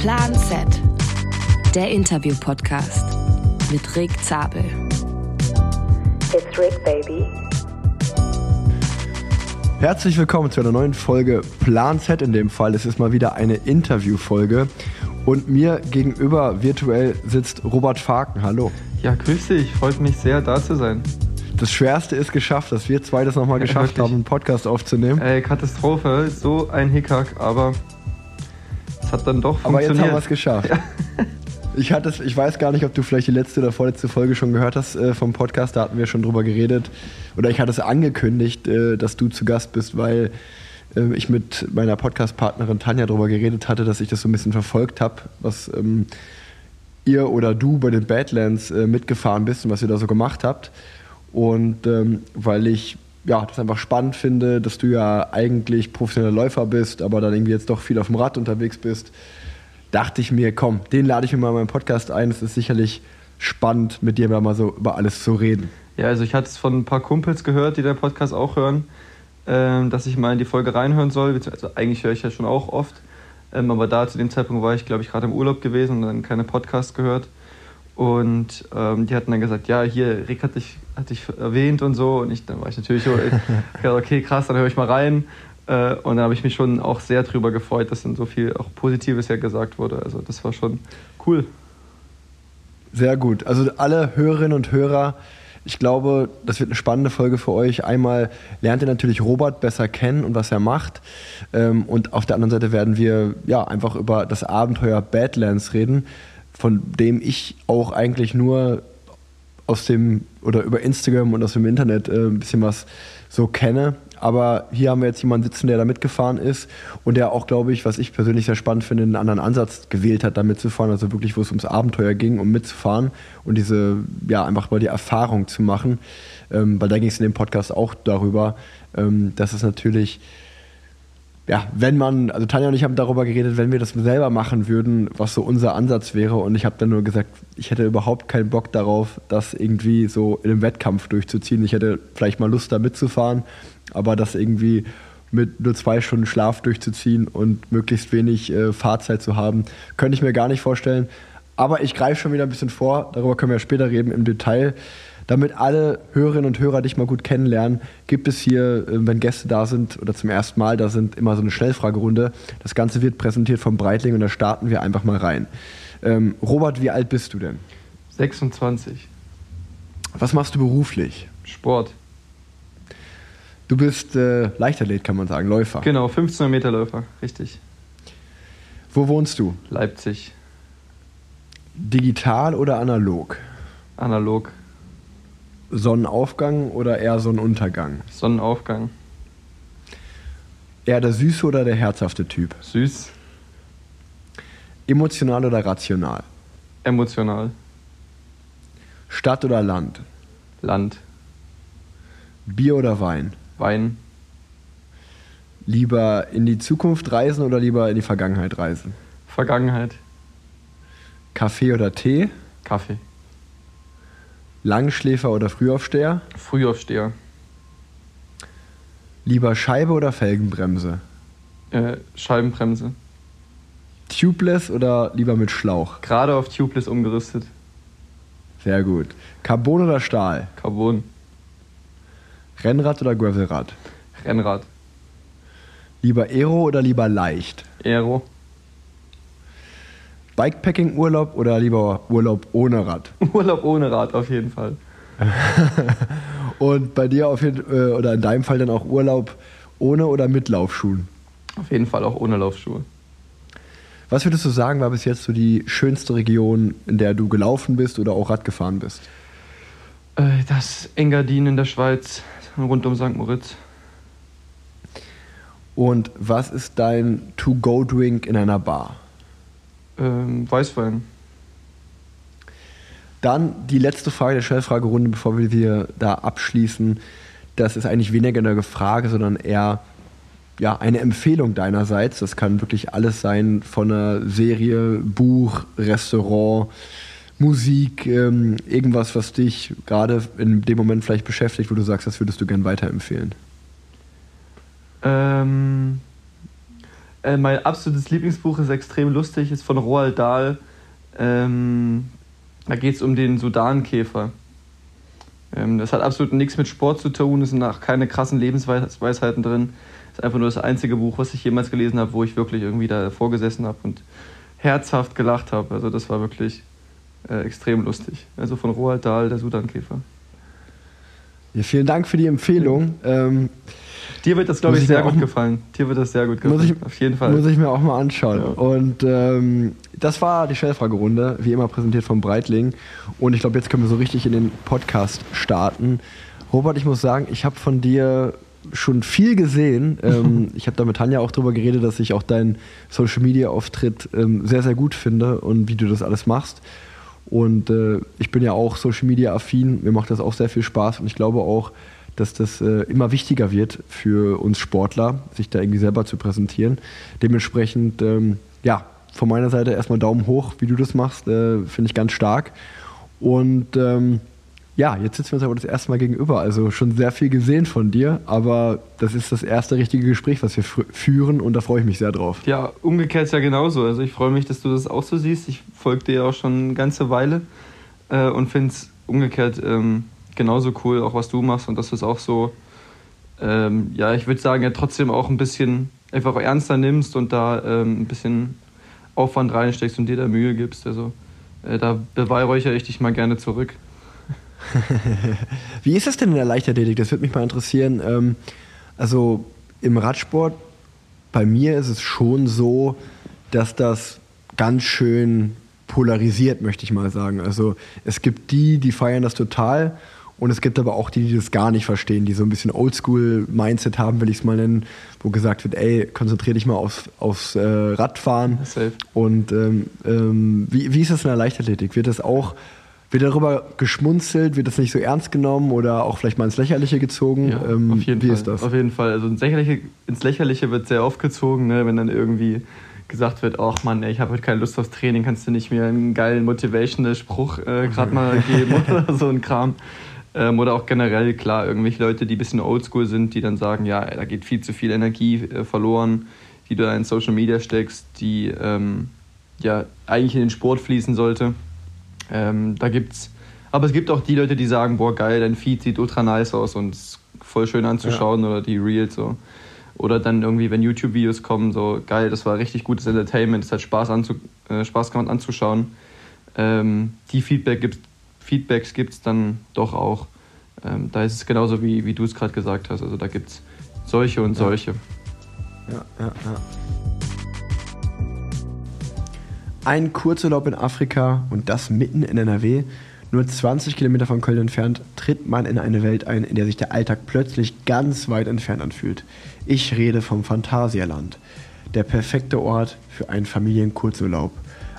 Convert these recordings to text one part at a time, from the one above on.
Plan Z, der Interview-Podcast mit Rick Zabel. It's Rick, baby. Herzlich willkommen zu einer neuen Folge Plan Z in dem Fall. Es ist mal wieder eine Interviewfolge. Und mir gegenüber virtuell sitzt Robert Faken. Hallo. Ja, grüß dich. Freut mich sehr, da zu sein. Das Schwerste ist geschafft, dass wir zwei das nochmal geschafft wirklich. haben, einen Podcast aufzunehmen. Ey, Katastrophe. So ein Hickhack, aber es hat dann doch Aber jetzt funktioniert. haben wir es geschafft. Ich, hatte ich weiß gar nicht, ob du vielleicht die letzte oder vorletzte Folge schon gehört hast äh, vom Podcast. Da hatten wir schon drüber geredet. Oder ich hatte es angekündigt, äh, dass du zu Gast bist, weil äh, ich mit meiner Podcast-Partnerin Tanja darüber geredet hatte, dass ich das so ein bisschen verfolgt habe, was ähm, ihr oder du bei den Badlands äh, mitgefahren bist und was ihr da so gemacht habt. Und ähm, weil ich ja, das einfach spannend finde, dass du ja eigentlich professioneller Läufer bist, aber dann irgendwie jetzt doch viel auf dem Rad unterwegs bist, dachte ich mir, komm, den lade ich mir mal in meinen Podcast ein. Es ist sicherlich spannend, mit dir mal so über alles zu reden. Ja, also ich hatte es von ein paar Kumpels gehört, die den Podcast auch hören, ähm, dass ich mal in die Folge reinhören soll. Also eigentlich höre ich ja schon auch oft. Ähm, aber da zu dem Zeitpunkt war ich, glaube ich, gerade im Urlaub gewesen und dann keine Podcast gehört. Und ähm, die hatten dann gesagt, ja, hier, Rick hat dich, hat dich erwähnt und so. Und ich, dann war ich natürlich so, okay, krass, dann höre ich mal rein. Äh, und dann habe ich mich schon auch sehr drüber gefreut, dass dann so viel auch Positives ja gesagt wurde. Also das war schon cool. Sehr gut. Also alle Hörerinnen und Hörer, ich glaube, das wird eine spannende Folge für euch. Einmal lernt ihr natürlich Robert besser kennen und was er macht. Ähm, Und auf der anderen Seite werden wir ja einfach über das Abenteuer Badlands reden, von dem ich auch eigentlich nur aus dem oder über Instagram und aus dem Internet äh, ein bisschen was so kenne. Aber hier haben wir jetzt jemanden sitzen, der da mitgefahren ist und der auch, glaube ich, was ich persönlich sehr spannend finde, einen anderen Ansatz gewählt hat, da mitzufahren. Also wirklich, wo es ums Abenteuer ging, um mitzufahren und diese, ja, einfach mal die Erfahrung zu machen. Ähm, weil da ging es in dem Podcast auch darüber, ähm, dass es natürlich ja, wenn man, also Tanja und ich haben darüber geredet, wenn wir das selber machen würden, was so unser Ansatz wäre. Und ich habe dann nur gesagt, ich hätte überhaupt keinen Bock darauf, das irgendwie so in einem Wettkampf durchzuziehen. Ich hätte vielleicht mal Lust, da mitzufahren, aber das irgendwie mit nur zwei Stunden Schlaf durchzuziehen und möglichst wenig äh, Fahrzeit zu haben, könnte ich mir gar nicht vorstellen. Aber ich greife schon wieder ein bisschen vor, darüber können wir später reden im Detail. Damit alle Hörerinnen und Hörer dich mal gut kennenlernen, gibt es hier, äh, wenn Gäste da sind oder zum ersten Mal da sind, immer so eine Schnellfragerunde. Das Ganze wird präsentiert vom Breitling und da starten wir einfach mal rein. Ähm, Robert, wie alt bist du denn? 26. Was machst du beruflich? Sport. Du bist äh, Leichtathlet, kann man sagen, Läufer. Genau, 15 Meter Läufer, richtig. Wo wohnst du? Leipzig, Digital oder analog? analog, Sonnenaufgang oder eher Sonnenuntergang? Sonnenaufgang, Eher der süße oder der herzhafte Typ? süß, Emotional oder rational? emotional, Stadt oder Land? Land, Bier oder Wein? Wein, Lieber in die Zukunft reisen oder lieber in die Vergangenheit reisen? Vergangenheit, Kaffee oder Tee? Kaffee, Langschläfer oder Frühaufsteher? Frühaufsteher, Lieber Scheibe oder Felgenbremse? äh, Scheibenbremse, Tubeless oder lieber mit Schlauch? gerade auf Tubeless umgerüstet, Sehr gut. Carbon oder Stahl? Carbon, Rennrad oder Gravelrad? Rennrad, Lieber Aero oder lieber leicht? Aero, Bikepacking-Urlaub oder lieber Urlaub ohne Rad? Urlaub ohne Rad auf jeden Fall. Und bei dir auf jeden, äh, oder in deinem Fall dann auch Urlaub ohne oder mit Laufschuhen? Auf jeden Fall auch ohne Laufschuhe. Was würdest du sagen, war bis jetzt so die schönste Region, in der du gelaufen bist oder auch Rad gefahren bist? Äh, das Engadin in der Schweiz, rund um St. Moritz. Und was ist dein To-Go-Drink in einer Bar? Ähm, Weißwein. Dann die letzte Frage der Schnellfragerunde, bevor wir hier da abschließen. Das ist eigentlich weniger eine Frage, sondern eher ja, eine Empfehlung deinerseits. Das kann wirklich alles sein, von einer Serie, Buch, Restaurant, Musik, ähm, irgendwas, was dich gerade in dem Moment vielleicht beschäftigt, wo du sagst, das würdest du gern weiterempfehlen. Ähm, Äh, mein absolutes Lieblingsbuch ist extrem lustig, ist von Roald Dahl. Ähm, da geht es um den Sudankäfer. Ähm, das hat absolut nichts mit Sport zu tun, es sind auch keine krassen Lebensweisheiten drin. Ist einfach nur das einzige Buch, was ich jemals gelesen habe, wo ich wirklich irgendwie da vorgesessen habe und herzhaft gelacht habe. Also das war wirklich äh, extrem lustig. Also von Roald Dahl, der Sudankäfer. Ja, vielen Dank für die Empfehlung. Ähm, Dir wird das, glaube ich, sehr gut gefallen. Dir wird das sehr gut gefallen. Muss ich, Auf jeden Fall. Muss ich mir auch mal anschauen. Ja. Und ähm, das war die Schnellfragerunde, wie immer präsentiert vom Breitling. Und ich glaube, jetzt können wir so richtig in den Podcast starten. Robert, ich muss sagen, ich habe von dir schon viel gesehen. Ähm, ich habe da mit Tanja auch drüber geredet, dass ich auch deinen Social Media Auftritt ähm, sehr, sehr gut finde und wie du das alles machst. Und äh, ich bin ja auch Social Media affin. Mir macht das auch sehr viel Spaß und ich glaube auch, dass das äh, immer wichtiger wird für uns Sportler, sich da irgendwie selber zu präsentieren. Dementsprechend, ähm, ja, von meiner Seite erstmal Daumen hoch, wie du das machst, äh, finde ich ganz stark. Und ähm, ja, jetzt sitzen wir uns aber das erste Mal gegenüber. Also schon sehr viel gesehen von dir, aber das ist das erste richtige Gespräch, was wir führen und da freue ich mich sehr drauf. Ja, umgekehrt ist ja genauso. Also ich freue mich, dass du das auch so siehst. Ich folge dir ja auch schon eine ganze Weile äh, und finde es umgekehrt ähm, genauso cool, auch was du machst und dass du es auch so, ähm, ja, ich würde sagen, ja trotzdem auch ein bisschen einfach ernster nimmst und da ähm, ein bisschen Aufwand reinsteckst und dir da Mühe gibst. Also äh, da beweihräuchere ich dich mal gerne zurück. Wie ist das denn in der Leichtathletik? Das würde mich mal interessieren. Ähm, also im Radsport, bei mir ist es schon so, dass das ganz schön polarisiert, möchte ich mal sagen. Also es gibt die, die feiern das total und es gibt aber auch die, die das gar nicht verstehen, die so ein bisschen Oldschool-Mindset haben, will ich es mal nennen, wo gesagt wird, ey, konzentrier dich mal aufs, aufs äh, Radfahren. Safe. Und ähm, ähm, wie, wie ist das in der Leichtathletik? Wird das auch wird darüber geschmunzelt? Wird das nicht so ernst genommen oder auch vielleicht mal ins Lächerliche gezogen? Ja, ähm, auf jeden wie Fall. ist das? Auf jeden Fall. Also ins Lächerliche, ins Lächerliche wird sehr oft gezogen, ne? wenn dann irgendwie gesagt wird, ach Mann, ey, ich habe heute keine Lust aufs Training, kannst du nicht mir einen geilen motivational Spruch äh, gerade mal geben oder so ein Kram. Ähm, oder auch generell, klar, irgendwelche Leute, die ein bisschen oldschool sind, die dann sagen, ja, da geht viel zu viel Energie äh, verloren, die du da in Social Media steckst, die ähm, ja eigentlich in den Sport fließen sollte. Ähm, da gibt's, aber es gibt auch die Leute, die sagen, boah geil, dein Feed sieht ultra nice aus und ist voll schön anzuschauen ja. oder die Reels so. Oder dann irgendwie, wenn YouTube-Videos kommen, so geil, das war richtig gutes Entertainment, es hat Spaß, anzu, äh, Spaß gemacht anzuschauen. Ähm, die Feedback gibt, Feedbacks gibt es dann doch auch. Ähm, da ist es genauso, wie, wie du es gerade gesagt hast. Also da gibt es solche und solche. Ja, ja, ja. Ein Kurzurlaub in Afrika und das mitten in NRW. Nur 20 Kilometer von Köln entfernt tritt man in eine Welt ein, in der sich der Alltag plötzlich ganz weit entfernt anfühlt. Ich rede vom Phantasialand. Der perfekte Ort für einen Familienkurzurlaub.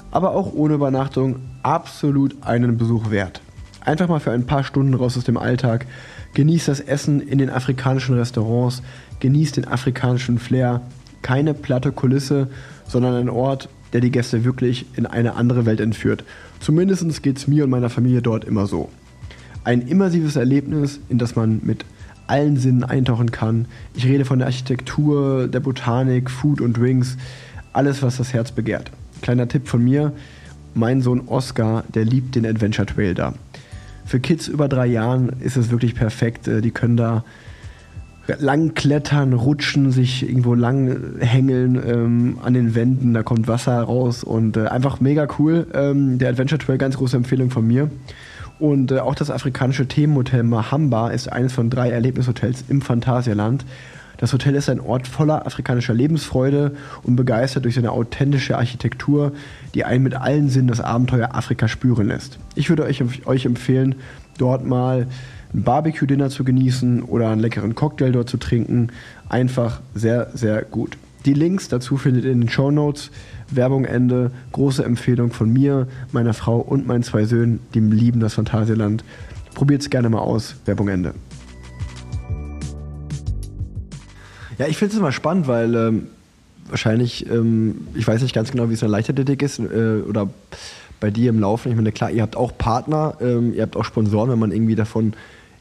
Aber auch ohne Übernachtung absolut einen Besuch wert. Einfach mal für ein paar Stunden raus aus dem Alltag. Genießt das Essen in den afrikanischen Restaurants. Genießt den afrikanischen Flair. Keine platte Kulisse, sondern ein Ort, der die Gäste wirklich in eine andere Welt entführt. Zumindest geht es mir und meiner Familie dort immer so. Ein immersives Erlebnis, in das man mit allen Sinnen eintauchen kann. Ich rede von der Architektur, der Botanik, Food und Drinks, alles, was das Herz begehrt. Kleiner Tipp von mir, mein Sohn Oscar, der liebt den Adventure Trail da. Für Kids über drei Jahren ist es wirklich perfekt. Äh, die können da lang klettern, rutschen, sich irgendwo lang hängeln ähm, an den Wänden, da kommt Wasser raus und äh, einfach mega cool. Ähm, der Adventure Trail, ganz große Empfehlung von mir. Und äh, auch das afrikanische Themenhotel Mahamba ist eines von drei Erlebnishotels im Phantasialand. Das Hotel ist ein Ort voller afrikanischer Lebensfreude und begeistert durch seine authentische Architektur, die einen mit allen Sinnen das Abenteuer Afrika spüren lässt. Ich würde euch, euch empfehlen, dort mal ein Barbecue-Dinner zu genießen oder einen leckeren Cocktail dort zu trinken. Einfach sehr, sehr gut. Die Links dazu findet ihr in den Show Notes. Werbung Ende. Große Empfehlung von mir, meiner Frau und meinen zwei Söhnen, die lieben das Phantasialand. Probiert es gerne mal aus. Werbung Ende. Ja, ich finde es immer spannend, weil ähm, wahrscheinlich, ähm, ich weiß nicht ganz genau, wie es in der Leichtathletik ist äh, oder bei dir im Laufen. Ich meine, klar, ihr habt auch Partner, ähm, ihr habt auch Sponsoren, wenn man irgendwie davon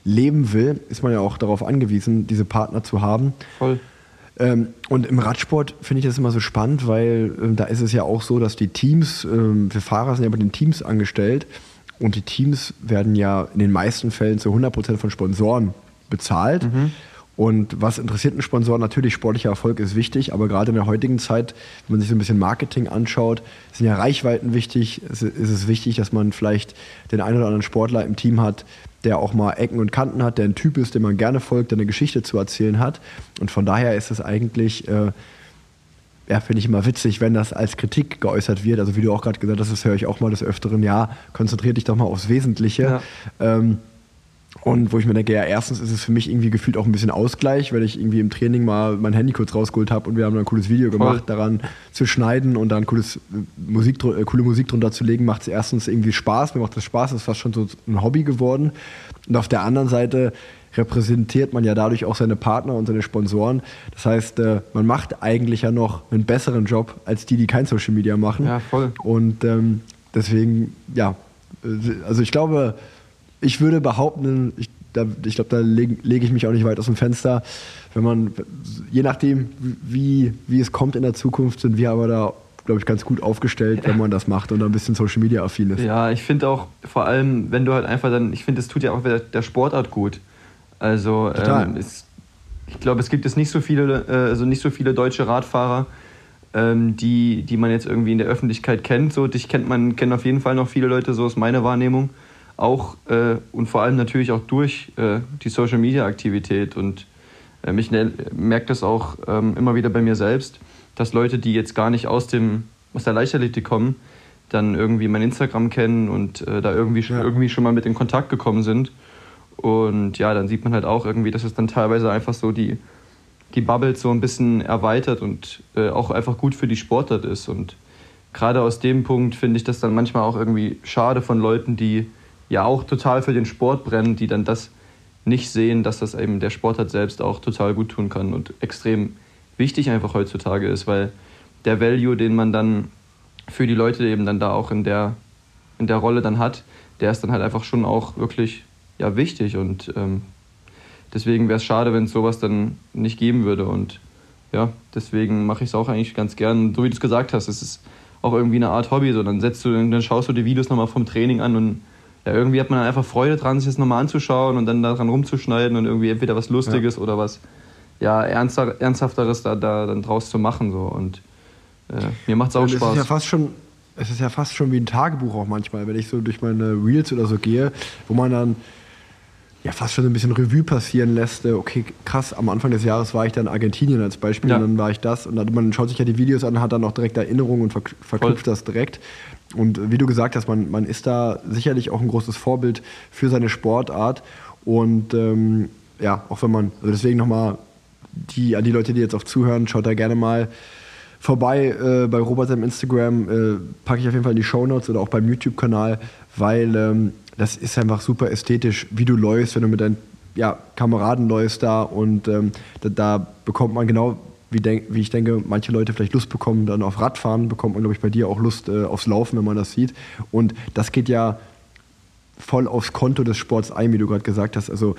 leben will, ist man ja auch darauf angewiesen, diese Partner zu haben. Voll. Ähm, und im Radsport finde ich das immer so spannend, weil ähm, da ist es ja auch so, dass die Teams, ähm, wir Fahrer sind ja bei den Teams angestellt und die Teams werden ja in den meisten Fällen zu 100% von Sponsoren bezahlt. Mhm. Und was interessiert einen Sponsor? Natürlich, sportlicher Erfolg ist wichtig, aber gerade in der heutigen Zeit, wenn man sich so ein bisschen Marketing anschaut, sind ja Reichweiten wichtig. Es ist es wichtig, dass man vielleicht den einen oder anderen Sportler im Team hat, der auch mal Ecken und Kanten hat, der ein Typ ist, dem man gerne folgt, der eine Geschichte zu erzählen hat. Und von daher ist es eigentlich, äh, ja, finde ich immer witzig, wenn das als Kritik geäußert wird. Also wie du auch gerade gesagt hast, das höre ich auch mal des Öfteren, ja, konzentriert dich doch mal aufs Wesentliche. Ja. Ähm, und wo ich mir denke, ja, erstens ist es für mich irgendwie gefühlt auch ein bisschen Ausgleich, weil ich irgendwie im Training mal mein Handy kurz rausgeholt habe und wir haben dann ein cooles Video gemacht, Voll. daran zu schneiden und dann cooles äh, Musik, äh, coole Musik drunter zu legen, macht es erstens irgendwie Spaß, mir macht das Spaß, ist fast schon so ein Hobby geworden. Und auf der anderen Seite repräsentiert man ja dadurch auch seine Partner und seine Sponsoren. Das heißt, äh, man macht eigentlich ja noch einen besseren Job als die, die kein Social Media machen. Ja, voll. Und ähm, deswegen, ja, also ich glaube, ich würde behaupten, ich, ich glaube, da lege leg ich mich auch nicht weit aus dem Fenster, wenn man, je nachdem, wie, wie es kommt in der Zukunft, sind wir aber da, glaube ich, ganz gut aufgestellt, wenn man das macht und ein bisschen Social Media affin ist. Ja, ich finde auch, vor allem, wenn du halt einfach dann, ich finde, es tut ja auch der, der Sportart gut. Also, ähm, es, ich glaube, es gibt jetzt nicht so viele, äh, also nicht so viele deutsche Radfahrer, ähm, die, die man jetzt irgendwie in der Öffentlichkeit kennt. So, dich kennt man, kennen auf jeden Fall noch viele Leute, so ist meine Wahrnehmung auch äh, und vor allem natürlich auch durch äh, die Social Media Aktivität. Und äh, ich merke das auch ähm, immer wieder bei mir selbst, dass Leute, die jetzt gar nicht aus, dem, aus der Leichtathletik kommen, dann irgendwie mein Instagram kennen und äh, da irgendwie, ja. irgendwie schon mal mit in Kontakt gekommen sind. Und ja, dann sieht man halt auch irgendwie, dass es dann teilweise einfach so die, die Bubbles so ein bisschen erweitert und äh, auch einfach gut für die Sportart ist. Und gerade aus dem Punkt finde ich das dann manchmal auch irgendwie schade von Leuten, die ja auch total für den Sport brennen, die dann das nicht sehen, dass das eben der Sport hat selbst auch total gut tun kann und extrem wichtig einfach heutzutage ist, weil der Value, den man dann für die Leute eben dann da auch in der, in der Rolle dann hat, der ist dann halt einfach schon auch wirklich ja, wichtig und ähm, deswegen wäre es schade, wenn es sowas dann nicht geben würde und ja, deswegen mache ich es auch eigentlich ganz gern, so wie du es gesagt hast, es ist auch irgendwie eine Art Hobby, so dann setzt du, dann schaust du die Videos nochmal vom Training an und ja, irgendwie hat man dann einfach Freude dran, sich das nochmal anzuschauen und dann daran rumzuschneiden und irgendwie entweder was Lustiges ja. oder was ja, Ernsthafteres da, da dann draus zu machen. So. Und äh, mir macht es auch Spaß. Es ist, ja fast schon, es ist ja fast schon wie ein Tagebuch auch manchmal, wenn ich so durch meine Reels oder so gehe, wo man dann ja fast schon ein bisschen Revue passieren lässt. Äh, okay, krass, am Anfang des Jahres war ich dann in Argentinien als Beispiel ja. und dann war ich das und dann, man schaut sich ja die Videos an, hat dann auch direkt Erinnerungen und verknüpft Voll. das direkt. Und wie du gesagt hast, man, man ist da sicherlich auch ein großes Vorbild für seine Sportart. Und ähm, ja, auch wenn man, also deswegen nochmal die, an die Leute, die jetzt auch zuhören, schaut da gerne mal vorbei äh, bei Robert im Instagram. Äh, packe ich auf jeden Fall in die Show Notes oder auch beim YouTube-Kanal, weil ähm, das ist einfach super ästhetisch, wie du läufst, wenn du mit deinen ja, Kameraden läufst da und ähm, da, da bekommt man genau wie, denk, wie ich denke, manche Leute vielleicht Lust bekommen dann auf Radfahren, bekommt man, glaube ich, bei dir auch Lust äh, aufs Laufen, wenn man das sieht. Und das geht ja voll aufs Konto des Sports ein, wie du gerade gesagt hast. Also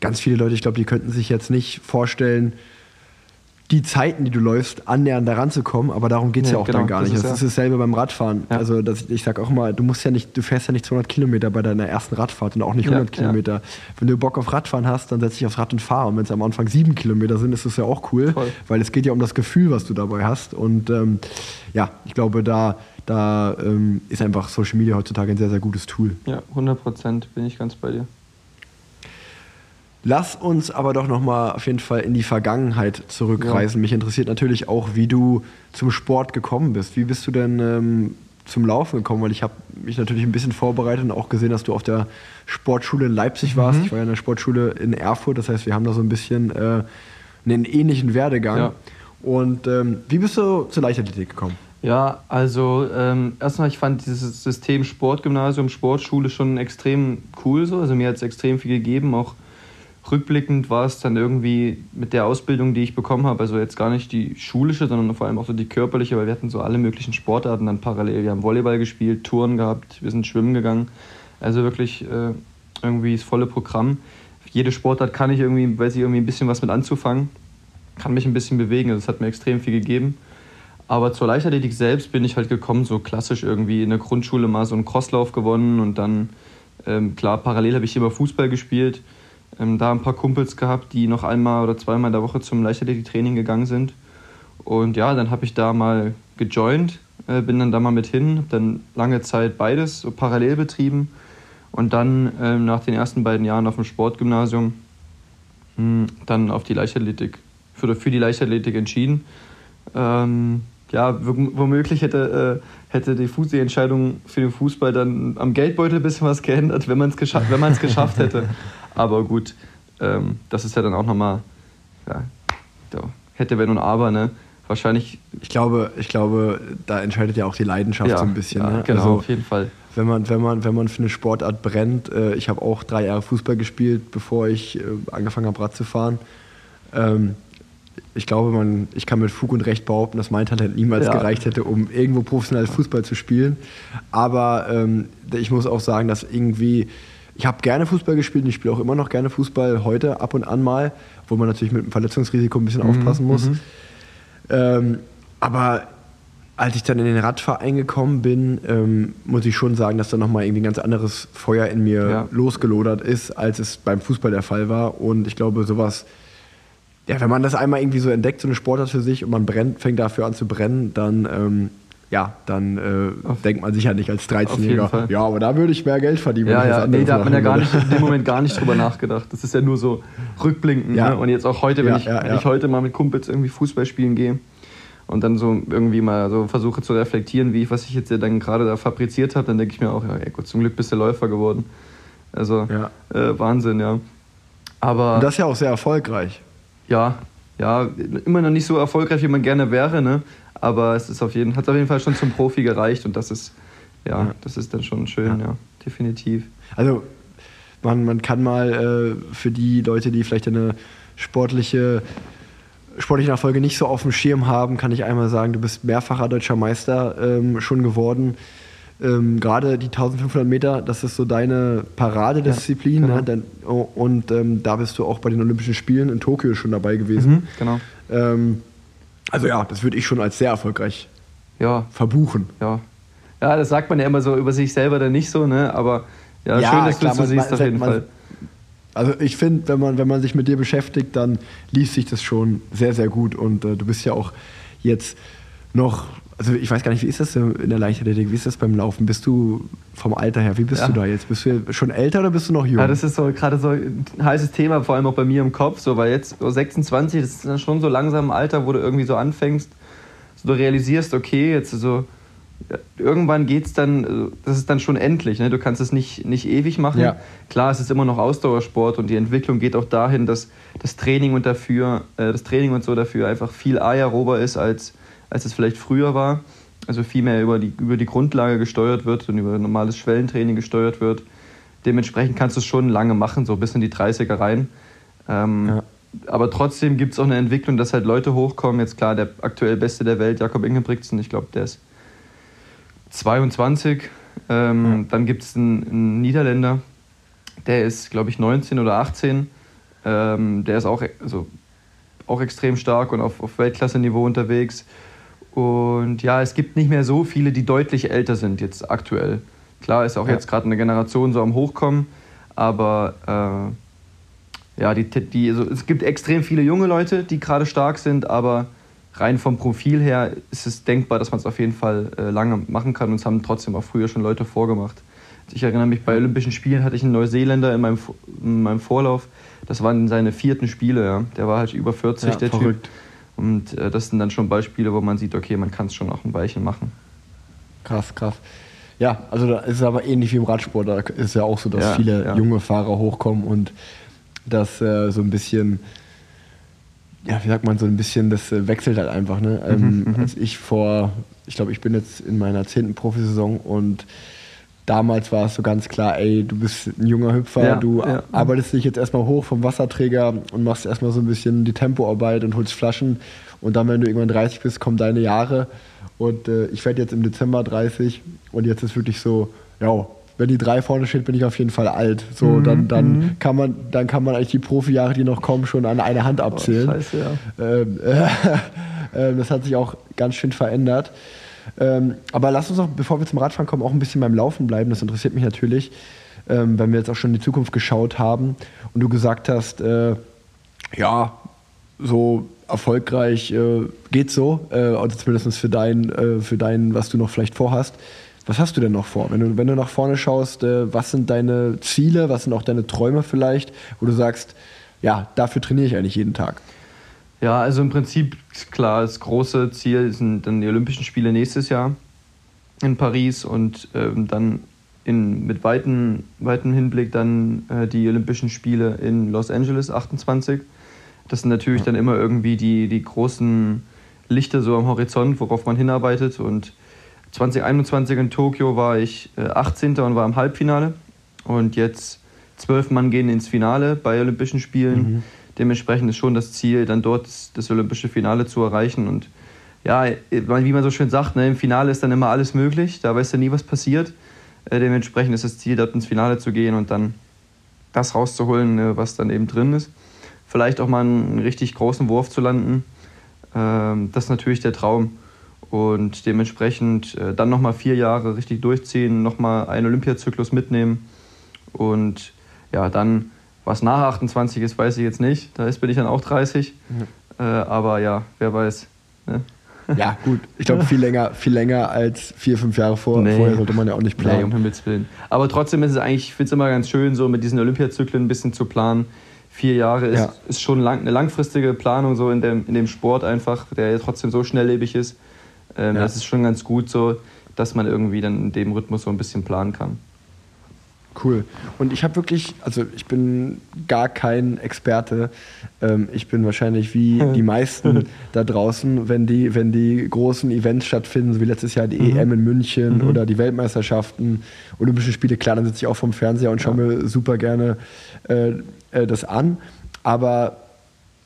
ganz viele Leute, ich glaube, die könnten sich jetzt nicht vorstellen, die Zeiten, die du läufst, annähernd daran zu kommen, aber darum geht es ja, ja, auch genau, dann gar das nicht. Ist das ist dasselbe beim Radfahren. Ja. Also das, ich sage auch mal, du musst ja nicht, du fährst ja nicht 200 Kilometer bei deiner ersten Radfahrt und auch nicht 100 ja, Kilometer. Wenn du Bock auf Radfahren hast, dann setz dich aufs Rad und fahr. Und wenn es am Anfang sieben Kilometer sind, ist das ja auch cool, Voll. weil es geht ja um das Gefühl, was du dabei hast. Und ähm, ja, ich glaube, da, da ähm, ist einfach Social Media heutzutage ein sehr, sehr gutes Tool. Ja, 100 Prozent bin ich ganz bei dir. Lass uns aber doch nochmal auf jeden Fall in die Vergangenheit zurückreisen. Ja. Mich interessiert natürlich auch, wie du zum Sport gekommen bist. Wie bist du denn ähm, zum Laufen gekommen? Weil ich habe mich natürlich ein bisschen vorbereitet und auch gesehen, dass du auf der Sportschule in Leipzig warst. Mhm. Ich war ja in der Sportschule in Erfurt. Das heißt, wir haben da so ein bisschen äh, einen ähnlichen Werdegang. Ja. Und ähm, wie bist du zur Leichtathletik gekommen? Ja, also ähm, erstmal, ich fand dieses System Sportgymnasium, Sportschule schon extrem cool so. Also mir hat es extrem viel gegeben, auch rückblickend war es dann irgendwie mit der Ausbildung, die ich bekommen habe, also jetzt gar nicht die schulische, sondern vor allem auch so die körperliche, weil wir hatten so alle möglichen Sportarten dann parallel. Wir haben Volleyball gespielt, Touren gehabt, wir sind schwimmen gegangen. Also wirklich äh, irgendwie das volle Programm. Jede Sportart kann ich irgendwie, weiß ich irgendwie ein bisschen was mit anzufangen. kann mich ein bisschen bewegen. Also das hat mir extrem viel gegeben. Aber zur Leichtathletik selbst bin ich halt gekommen, so klassisch irgendwie in der Grundschule mal so einen Crosslauf gewonnen und dann, ähm, klar, parallel habe ich immer Fußball gespielt. Ähm, da ein paar Kumpels gehabt, die noch einmal oder zweimal in der Woche zum Leichtathletik-Training gegangen sind. Und ja, dann habe ich da mal gejoint, äh, bin dann da mal mit hin, habe dann lange Zeit beides so parallel betrieben und dann ähm, nach den ersten beiden Jahren auf dem Sportgymnasium mh, hm, dann auf die Leichtathletik, für, für die Leichtathletik entschieden. Ähm, ja, womöglich hätte, äh, hätte die, Fuß, die Entscheidung für den Fußball dann am Geldbeutel ein bisschen was geändert, wenn man es gescha geschafft hätte. Aber gut, ähm, das ist ja dann auch nochmal, ja, hätte, wenn und aber, ne? Wahrscheinlich. Ich glaube, ich glaube, da entscheidet ja auch die Leidenschaft ja, so ein bisschen. Ja, ne? Genau, also, auf jeden Fall. Wenn man, wenn, man, wenn man für eine Sportart brennt, äh, ich habe auch drei Jahre Fußball gespielt, bevor ich äh, angefangen habe, Rad zu fahren. Ähm, ich glaube, man, ich kann mit Fug und Recht behaupten, dass mein Talent niemals ja. gereicht hätte, um irgendwo professionell Fußball zu spielen. Aber ähm, ich muss auch sagen, dass irgendwie, ich habe gerne Fußball gespielt und ich spiele auch immer noch gerne Fußball heute ab und an mal, wo man natürlich mit dem Verletzungsrisiko ein bisschen mhm. aufpassen muss. Mhm. Ähm, aber als ich dann in den Radverein gekommen bin, ähm, muss ich schon sagen, dass da nochmal irgendwie ein ganz anderes Feuer in mir ja. losgelodert ist, als es beim Fußball der Fall war. Und ich glaube, sowas ja, wenn man das einmal irgendwie so entdeckt, so eine Sportart für sich und man brennt, fängt dafür an zu brennen, dann, ähm, ja, dann äh, denkt man sich ja nicht als 13-Jähriger, ja, aber da würde ich mehr Geld verdienen. Ja, ja, nee, da hat man ja gar nicht, in dem Moment gar nicht drüber nachgedacht. Das ist ja nur so rückblinkend. Ja. Ne? Und jetzt auch heute, wenn, ja, ich, ja, wenn ich heute mal mit Kumpels irgendwie Fußball spielen gehe und dann so irgendwie mal so versuche zu reflektieren, wie ich, was ich jetzt ja dann gerade da fabriziert habe, dann denke ich mir auch, ja, ey, gut, zum Glück bist du Läufer geworden. Also äh, Wahnsinn, ja. Aber und das ist ja auch sehr erfolgreich ja, ja, immer noch nicht so erfolgreich, wie man gerne wäre, ne? Aber es ist auf jeden, hat auf jeden Fall schon zum Profi gereicht und das ist, ja, ja. das ist dann schon schön, ja, ja definitiv. Also man, man kann mal äh, für die Leute, die vielleicht eine sportliche sportlichen Erfolge nicht so auf dem Schirm haben, kann ich einmal sagen, du bist mehrfacher deutscher Meister ähm, schon geworden. Ähm, Gerade die 1500 Meter, das ist so deine Paradedisziplin. Ja, genau. ne? Oh, und ähm, da bist du auch bei den Olympischen Spielen in Tokio schon dabei gewesen. Mhm, genau. Also ja, das würde ich schon als sehr erfolgreich ja. verbuchen. Ja. ja, das sagt man ja immer so über sich selber dann nicht so, ne? aber ja, ja schön, dass du es so siehst auf jeden man, Fall. Also ich finde, wenn man, wenn man sich mit dir beschäftigt, dann liest sich das schon sehr, sehr gut. Und äh, du bist ja auch jetzt noch also ich weiß gar nicht, wie ist das in der Leichtathletik? Wie ist das beim Laufen? Bist du vom Alter her, wie bist ja. du da jetzt? Bist du schon älter oder bist du noch jung? Ja, das ist so gerade so ein heißes Thema, vor allem auch bei mir im Kopf, so, weil jetzt so 26, das ist dann schon so langsam ein Alter, wo du irgendwie so anfängst, so du realisierst, okay, jetzt so ja, irgendwann es dann, das ist dann schon endlich, ne? du kannst es nicht, nicht ewig machen. Ja. Klar, es ist immer noch Ausdauersport und die Entwicklung geht auch dahin, dass das Training und dafür, äh, das Training und so dafür einfach viel aerober ist als als es vielleicht früher war. Also viel mehr über die, über die Grundlage gesteuert wird und über normales Schwellentraining gesteuert wird. Dementsprechend kannst du es schon lange machen, so bis in die 30er rein. Ähm, ja. Aber trotzdem gibt es auch eine Entwicklung, dass halt Leute hochkommen. Jetzt klar, der aktuell Beste der Welt, Jakob Ingebrigtsen, ich glaube, der ist 22. Ähm, ja. Dann gibt es einen, einen, Niederländer, der ist, glaube ich, 19 oder 18. Ähm, der ist auch, also, auch extrem stark und auf, auf Weltklasse-Niveau unterwegs. Und ja, es gibt nicht mehr so viele, die deutlich älter sind jetzt aktuell. Klar ist auch ja. jetzt gerade eine Generation so am Hochkommen, aber äh, ja, die, die, also es gibt extrem viele junge Leute, die gerade stark sind, aber rein vom Profil her ist es denkbar, dass man es auf jeden Fall äh, lange machen kann und es haben trotzdem auch früher schon Leute vorgemacht. Ich erinnere mich, bei Olympischen Spielen hatte ich einen Neuseeländer in meinem, in meinem Vorlauf. Das waren seine vierten Spiele. Ja. Der war halt über 40, ja, der verrückt. Typ. Und äh, das sind dann schon Beispiele, wo man sieht, okay, man kann es schon auch ein Weilchen machen. Krass, krass. Ja, also da ist es aber ähnlich wie im Radsport. Da ist es ja auch so, dass ja, viele ja. junge Fahrer hochkommen und das äh, so ein bisschen, ja, wie sagt man, so ein bisschen, das äh, wechselt halt einfach. Ne? Ähm, mhm, mhm. als ich vor, ich glaube, ich bin jetzt in meiner zehnten Profisaison und damals war es so ganz klar, ey, du bist ein junger Hüpfer, ja, du ja. arbeitest dich jetzt erstmal hoch vom Wasserträger und machst erstmal so ein bisschen die Tempoarbeit und holst Flaschen. Und dann, wenn du irgendwann 30 bist, kommen deine Jahre. Und äh, ich werde jetzt im Dezember 30 und jetzt ist wirklich so, ja, wenn die drei vorne steht, bin ich auf jeden Fall alt. So, mhm, dann, dann, mhm. kann man, dann kann man eigentlich die Profijahre, die noch kommen, schon an eine Hand abzählen. Oh, scheiße, ja. Ähm, äh, das hat sich auch ganz schön verändert. Ähm, aber lass uns noch, bevor wir zum Radfahren kommen, auch ein bisschen beim Laufen bleiben. Das interessiert mich natürlich, ähm, wenn wir jetzt auch schon in die Zukunft geschaut haben und du gesagt hast, äh, ja, so erfolgreich äh, geht so, äh, also zumindest für dein, äh, für dein, was du noch vielleicht vorhast. Was hast du denn noch vor? Wenn du, wenn du nach vorne schaust, äh, was sind deine Ziele, was sind auch deine Träume vielleicht, wo du sagst, ja, dafür trainiere ich eigentlich jeden Tag? Ja, also im Prinzip klar, das große Ziel sind dann die Olympischen Spiele nächstes Jahr in Paris und ähm, dann in, mit weitem weiten Hinblick dann äh, die Olympischen Spiele in Los Angeles 28. Das sind natürlich dann immer irgendwie die, die großen Lichter so am Horizont, worauf man hinarbeitet. Und 2021 in Tokio war ich äh, 18. und war im Halbfinale. Und jetzt zwölf Mann gehen ins Finale bei Olympischen Spielen. Mhm. Dementsprechend ist schon das Ziel, dann dort das, das olympische Finale zu erreichen. Und ja, wie man so schön sagt, ne, im Finale ist dann immer alles möglich. Da weißt du nie, was passiert. Äh, dementsprechend ist das Ziel, dort ins Finale zu gehen und dann das rauszuholen, äh, was dann eben drin ist. Vielleicht auch mal einen richtig großen Wurf zu landen. Ähm, das ist natürlich der Traum. Und dementsprechend äh, dann nochmal vier Jahre richtig durchziehen, nochmal einen Olympiazyklus mitnehmen. Und ja, dann was nach 28 ist, weiß ich jetzt nicht. Da bin ich dann auch 30. Ja. Äh, aber ja, wer weiß. Ne? Ja, gut. Ich glaube, viel länger, viel länger als vier, fünf Jahre vor, nee. vorher sollte man ja auch nicht planen. Nee, um Himmels Willen. Aber trotzdem ist es eigentlich, ich finde es immer ganz schön, so mit diesen Olympiazyklen ein bisschen zu planen. Vier Jahre ist, ja. ist schon lang, eine langfristige Planung so in dem, in dem Sport einfach, der ja trotzdem so schnelllebig ist. Ähm, ja. Das ist schon ganz gut so, dass man irgendwie dann in dem Rhythmus so ein bisschen planen kann. Cool. Und ich habe wirklich, also ich bin gar kein Experte. Ähm, ich bin wahrscheinlich wie die meisten da draußen, wenn die, wenn die großen Events stattfinden, so wie letztes Jahr die mhm. EM in München mhm. oder die Weltmeisterschaften, Olympische Spiele, klar, dann sitze ich auch vom Fernseher und schaue ja. mir super gerne äh, äh, das an. Aber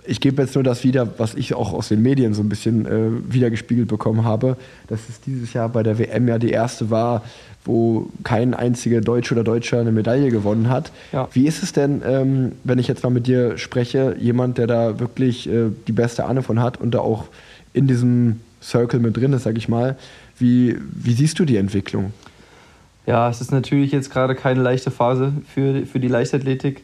ich gebe jetzt nur das wieder, was ich auch aus den Medien so ein bisschen äh, wiedergespiegelt bekommen habe, dass es dieses Jahr bei der WM ja die erste war, wo kein einziger Deutscher oder Deutscher eine Medaille gewonnen hat. Ja. Wie ist es denn, ähm, wenn ich jetzt mal mit dir spreche, jemand, der da wirklich äh, die beste Ahnung von hat und da auch in diesem Circle mit drin ist, sag ich mal, wie, wie siehst du die Entwicklung? Ja, es ist natürlich jetzt gerade keine leichte Phase für, für die Leichtathletik.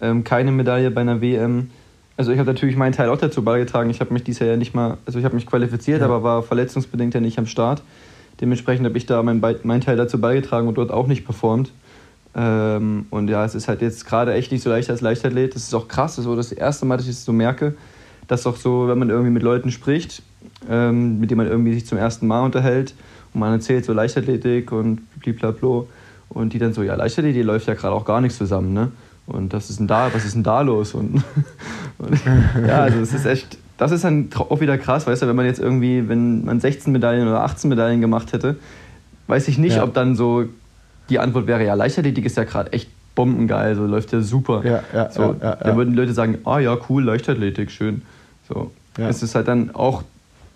Ähm, keine Medaille bei einer WM. Also ich habe natürlich meinen Teil auch dazu beigetragen. Ich habe mich dieses Jahr ja nicht mal, also ich habe mich qualifiziert, ja. aber war verletzungsbedingt ja nicht am Start. Dementsprechend habe ich da meinen mein Teil dazu beigetragen und dort auch nicht performt. Ähm, und ja, es ist halt jetzt gerade echt nicht so leicht als Leichtathlet. Das ist auch krass, das ist das erste Mal, dass ich es so merke, dass auch so, wenn man irgendwie mit Leuten spricht, ähm, mit denen man irgendwie sich zum ersten Mal unterhält und man erzählt so Leichtathletik und bliblablo und die dann so, ja, Leichtathletik die läuft ja gerade auch gar nichts zusammen, ne? Und das ist denn da, was ist denn da los? Und, und ja, also es ist echt, das ist dann auch wieder krass, weißt du, wenn man jetzt irgendwie, wenn man 16 Medaillen oder 18 Medaillen gemacht hätte, weiß ich nicht, ja. ob dann so die Antwort wäre, ja, Leichtathletik ist ja gerade echt bombengeil, so läuft ja super. Ja, ja, so, ja, ja, Dann würden Leute sagen, ah oh, ja, cool, Leichtathletik, schön. So. Es ist halt dann auch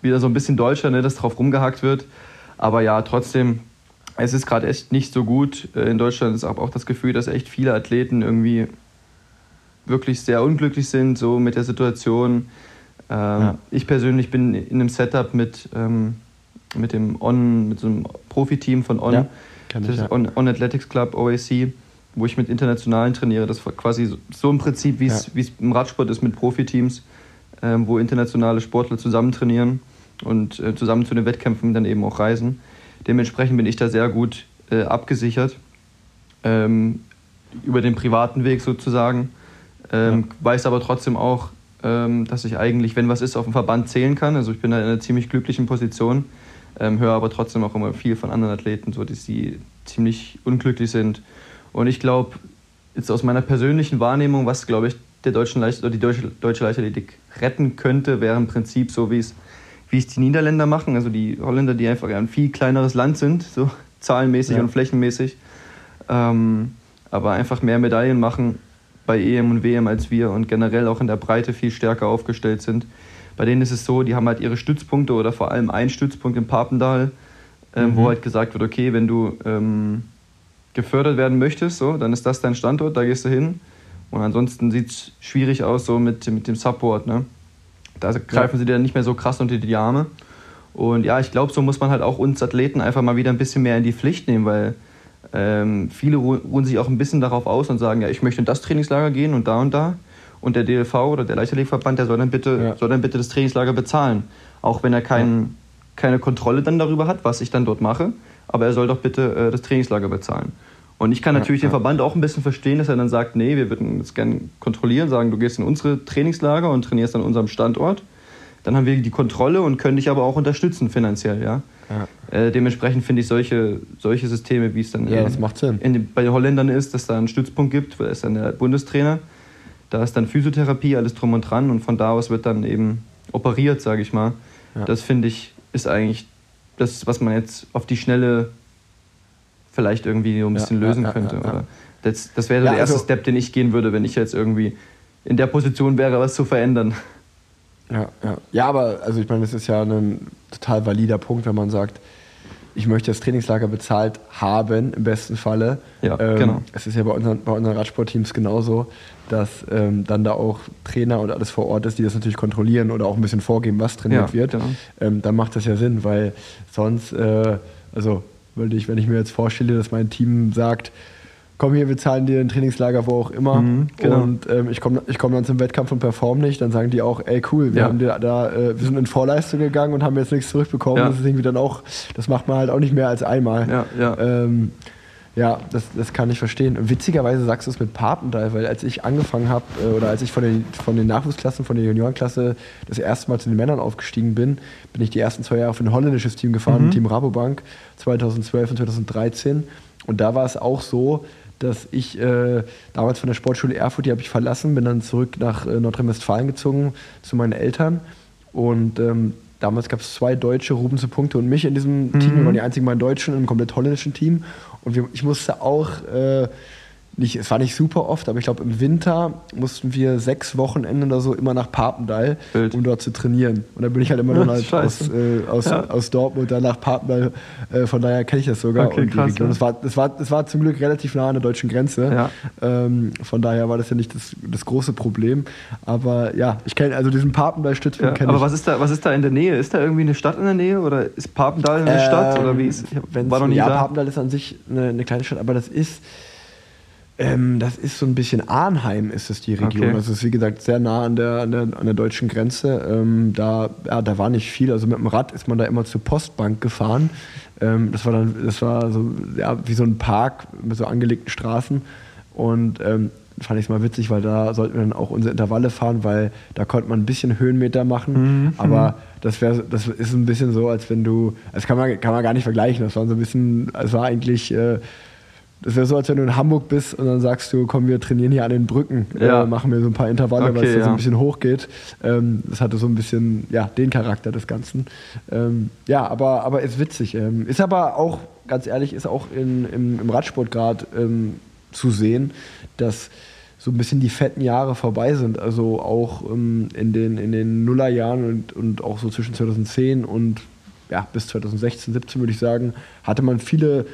wieder so ein bisschen deutscher, ne, dass drauf rumgehakt wird. Aber ja, trotzdem, es ist gerade echt nicht so gut. Äh, in Deutschland ist auch das Gefühl, dass echt viele Athleten irgendwie wirklich sehr unglücklich sind, so mit der Situation. Ähm, ja. Ich persönlich bin in einem Setup mit, ähm, mit dem On, mit so einem Profiteam von On, ja, das ich, ja. On, On, Athletics Club, OAC, wo ich mit Internationalen trainiere. Das war quasi so, so im Prinzip, wie es im Radsport ist mit Profiteams, ähm, wo internationale Sportler zusammen trainieren und äh, zusammen zu den Wettkämpfen dann eben auch reisen. Dementsprechend bin ich da sehr gut äh, abgesichert. Ähm, über den privaten Weg sozusagen. Ähm, weiß aber trotzdem auch, dass ich eigentlich, wenn was ist, auf den Verband zählen kann. Also ich bin da in einer ziemlich glücklichen Position, ähm, höre aber trotzdem auch immer viel von anderen Athleten, so dass sie ziemlich unglücklich sind. Und ich glaube, jetzt aus meiner persönlichen Wahrnehmung, was glaube ich der deutschen Leicht oder die deutsche, deutsche Leichtathletik retten könnte, wäre im Prinzip so, wie es wie es die Niederländer machen, also die Holländer, die einfach ein viel kleineres Land sind, so zahlenmäßig ja. und flächenmäßig, ähm, aber einfach mehr Medaillen machen bei EM und WM als wir und generell auch in der Breite viel stärker aufgestellt sind. Bei denen ist es so, die haben halt ihre Stützpunkte oder vor allem einen Stützpunkt in Papendal, ähm, mhm. wo halt gesagt wird, okay, wenn du ähm, gefördert werden möchtest, so, dann ist das dein Standort, da gehst du hin. Und ansonsten sieht es schwierig aus so mit, mit dem Support. Ne? Da greifen ja. sie dir nicht mehr so krass unter die Arme. Und ja, ich glaube, so muss man halt auch uns Athleten einfach mal wieder ein bisschen mehr in die Pflicht nehmen, weil ähm, viele ruhen sich auch ein bisschen darauf aus und sagen, ja, ich möchte in das Trainingslager gehen und da und da. Und der DLV oder der Leichtathletikverband, der soll dann bitte, ja. soll dann bitte das Trainingslager bezahlen. Auch wenn er kein, ja. keine Kontrolle dann darüber hat, was ich dann dort mache. Aber er soll doch bitte äh, das Trainingslager bezahlen. Und ich kann natürlich ja, den Verband auch ein bisschen verstehen, dass er dann sagt, nee, wir würden das gerne kontrollieren, sagen, du gehst in unsere Trainingslager und trainierst an unserem Standort. Dann haben wir die Kontrolle und können dich aber auch unterstützen finanziell, ja. Ja. Äh, dementsprechend finde ich solche, solche Systeme, wie es dann ja, in. In, bei den Holländern ist, dass da einen Stützpunkt gibt, da ist dann der Bundestrainer, da ist dann Physiotherapie, alles drum und dran und von da aus wird dann eben operiert, sage ich mal. Ja. Das finde ich ist eigentlich das, was man jetzt auf die Schnelle vielleicht irgendwie so ein bisschen lösen könnte. Oder das, das wäre der erste also, Step, den ich gehen würde, wenn ich jetzt irgendwie in der Position wäre, was zu verändern. Ja, ja. ja, aber also ich meine, das ist ja ein total valider Punkt, wenn man sagt, ich möchte das Trainingslager bezahlt haben, im besten Falle. Ja, ähm, genau. Es ist ja bei unseren, bei unseren Radsportteams genauso, dass ähm, dann da auch Trainer und alles vor Ort ist, die das natürlich kontrollieren oder auch ein bisschen vorgeben, was trainiert ja, wird. Genau. Ähm, dann macht das ja Sinn, weil sonst, äh, also würde ich, wenn ich mir jetzt vorstelle, dass mein Team sagt, komm hier, wir zahlen dir ein Trainingslager, wo auch immer. Mhm, genau. Und ähm, ich komme ich komm dann zum Wettkampf und perform nicht. Dann sagen die auch, ey cool, wir, ja. haben dir da, äh, wir sind in Vorleistung gegangen und haben jetzt nichts zurückbekommen. Ja. Das ist irgendwie dann auch, das macht man halt auch nicht mehr als einmal. Ja, ja. Ähm, ja, das, das kann ich verstehen. Witzigerweise sagst du es mit Papendal, weil als ich angefangen habe äh, oder als ich von den, von den Nachwuchsklassen, von der Juniorenklasse das erste Mal zu den Männern aufgestiegen bin, bin ich die ersten zwei Jahre für ein holländisches Team gefahren, mhm. Team Rabobank 2012 und 2013. Und da war es auch so, dass ich äh, damals von der Sportschule Erfurt, die habe ich verlassen, bin dann zurück nach äh, Nordrhein-Westfalen gezogen zu meinen Eltern. Und ähm, damals gab es zwei Deutsche, Ruben zu Punkte und mich in diesem mhm. Team. Wir waren die einzigen beiden Deutschen in einem komplett holländischen Team. Und wir, ich musste auch äh, nicht, es war nicht super oft, aber ich glaube im Winter mussten wir sechs Wochenenden oder so immer nach Papendal, Bild. um dort zu trainieren. Und dann bin ich halt immer dann halt aus, äh, aus, ja. aus Dortmund dann nach Papendal. Äh, von daher kenne ich das sogar. Okay, und die Region. Das war, das, war, das war zum Glück relativ nah an der deutschen Grenze. Ja. Ähm, von daher war das ja nicht das, das große Problem. Aber ja, ich kenne also diesen Papendal-Stützpunkt ja, Aber was ist, da, was ist da in der Nähe? Ist da irgendwie eine Stadt in der Nähe oder ist Papendal eine ähm, Stadt? Oder wie ist, war noch nie ja, da. Papendal ist an sich eine, eine kleine Stadt, aber das ist ähm, das ist so ein bisschen Arnheim ist es die Region. Okay. Also es ist wie gesagt sehr nah an der, an der, an der deutschen Grenze. Ähm, da, ja, da war nicht viel. Also mit dem Rad ist man da immer zur Postbank gefahren. Ähm, das war dann, das war so ja, wie so ein Park mit so angelegten Straßen. Und ähm, fand ich es mal witzig, weil da sollten wir dann auch unsere Intervalle fahren, weil da konnte man ein bisschen Höhenmeter machen. Mhm. Aber das wäre, das ist ein bisschen so, als wenn du, das kann man, kann man gar nicht vergleichen. Das war so ein bisschen, es war eigentlich äh, das wäre so, als wenn du in Hamburg bist und dann sagst du, komm, wir trainieren hier an den Brücken, äh, ja. äh, machen wir so ein paar Intervalle, okay, weil es ja. so ein bisschen hoch geht. Ähm, das hatte so ein bisschen, ja, den Charakter des Ganzen. Ähm, ja, aber, aber ist witzig. Ähm, ist aber auch, ganz ehrlich, ist auch in, im, im Radsport gerade ähm, zu sehen, dass so ein bisschen die fetten Jahre vorbei sind. Also auch ähm, in, den, in den Nullerjahren und, und auch so zwischen 2010 und ja, bis 2016, 17 würde ich sagen, hatte man viele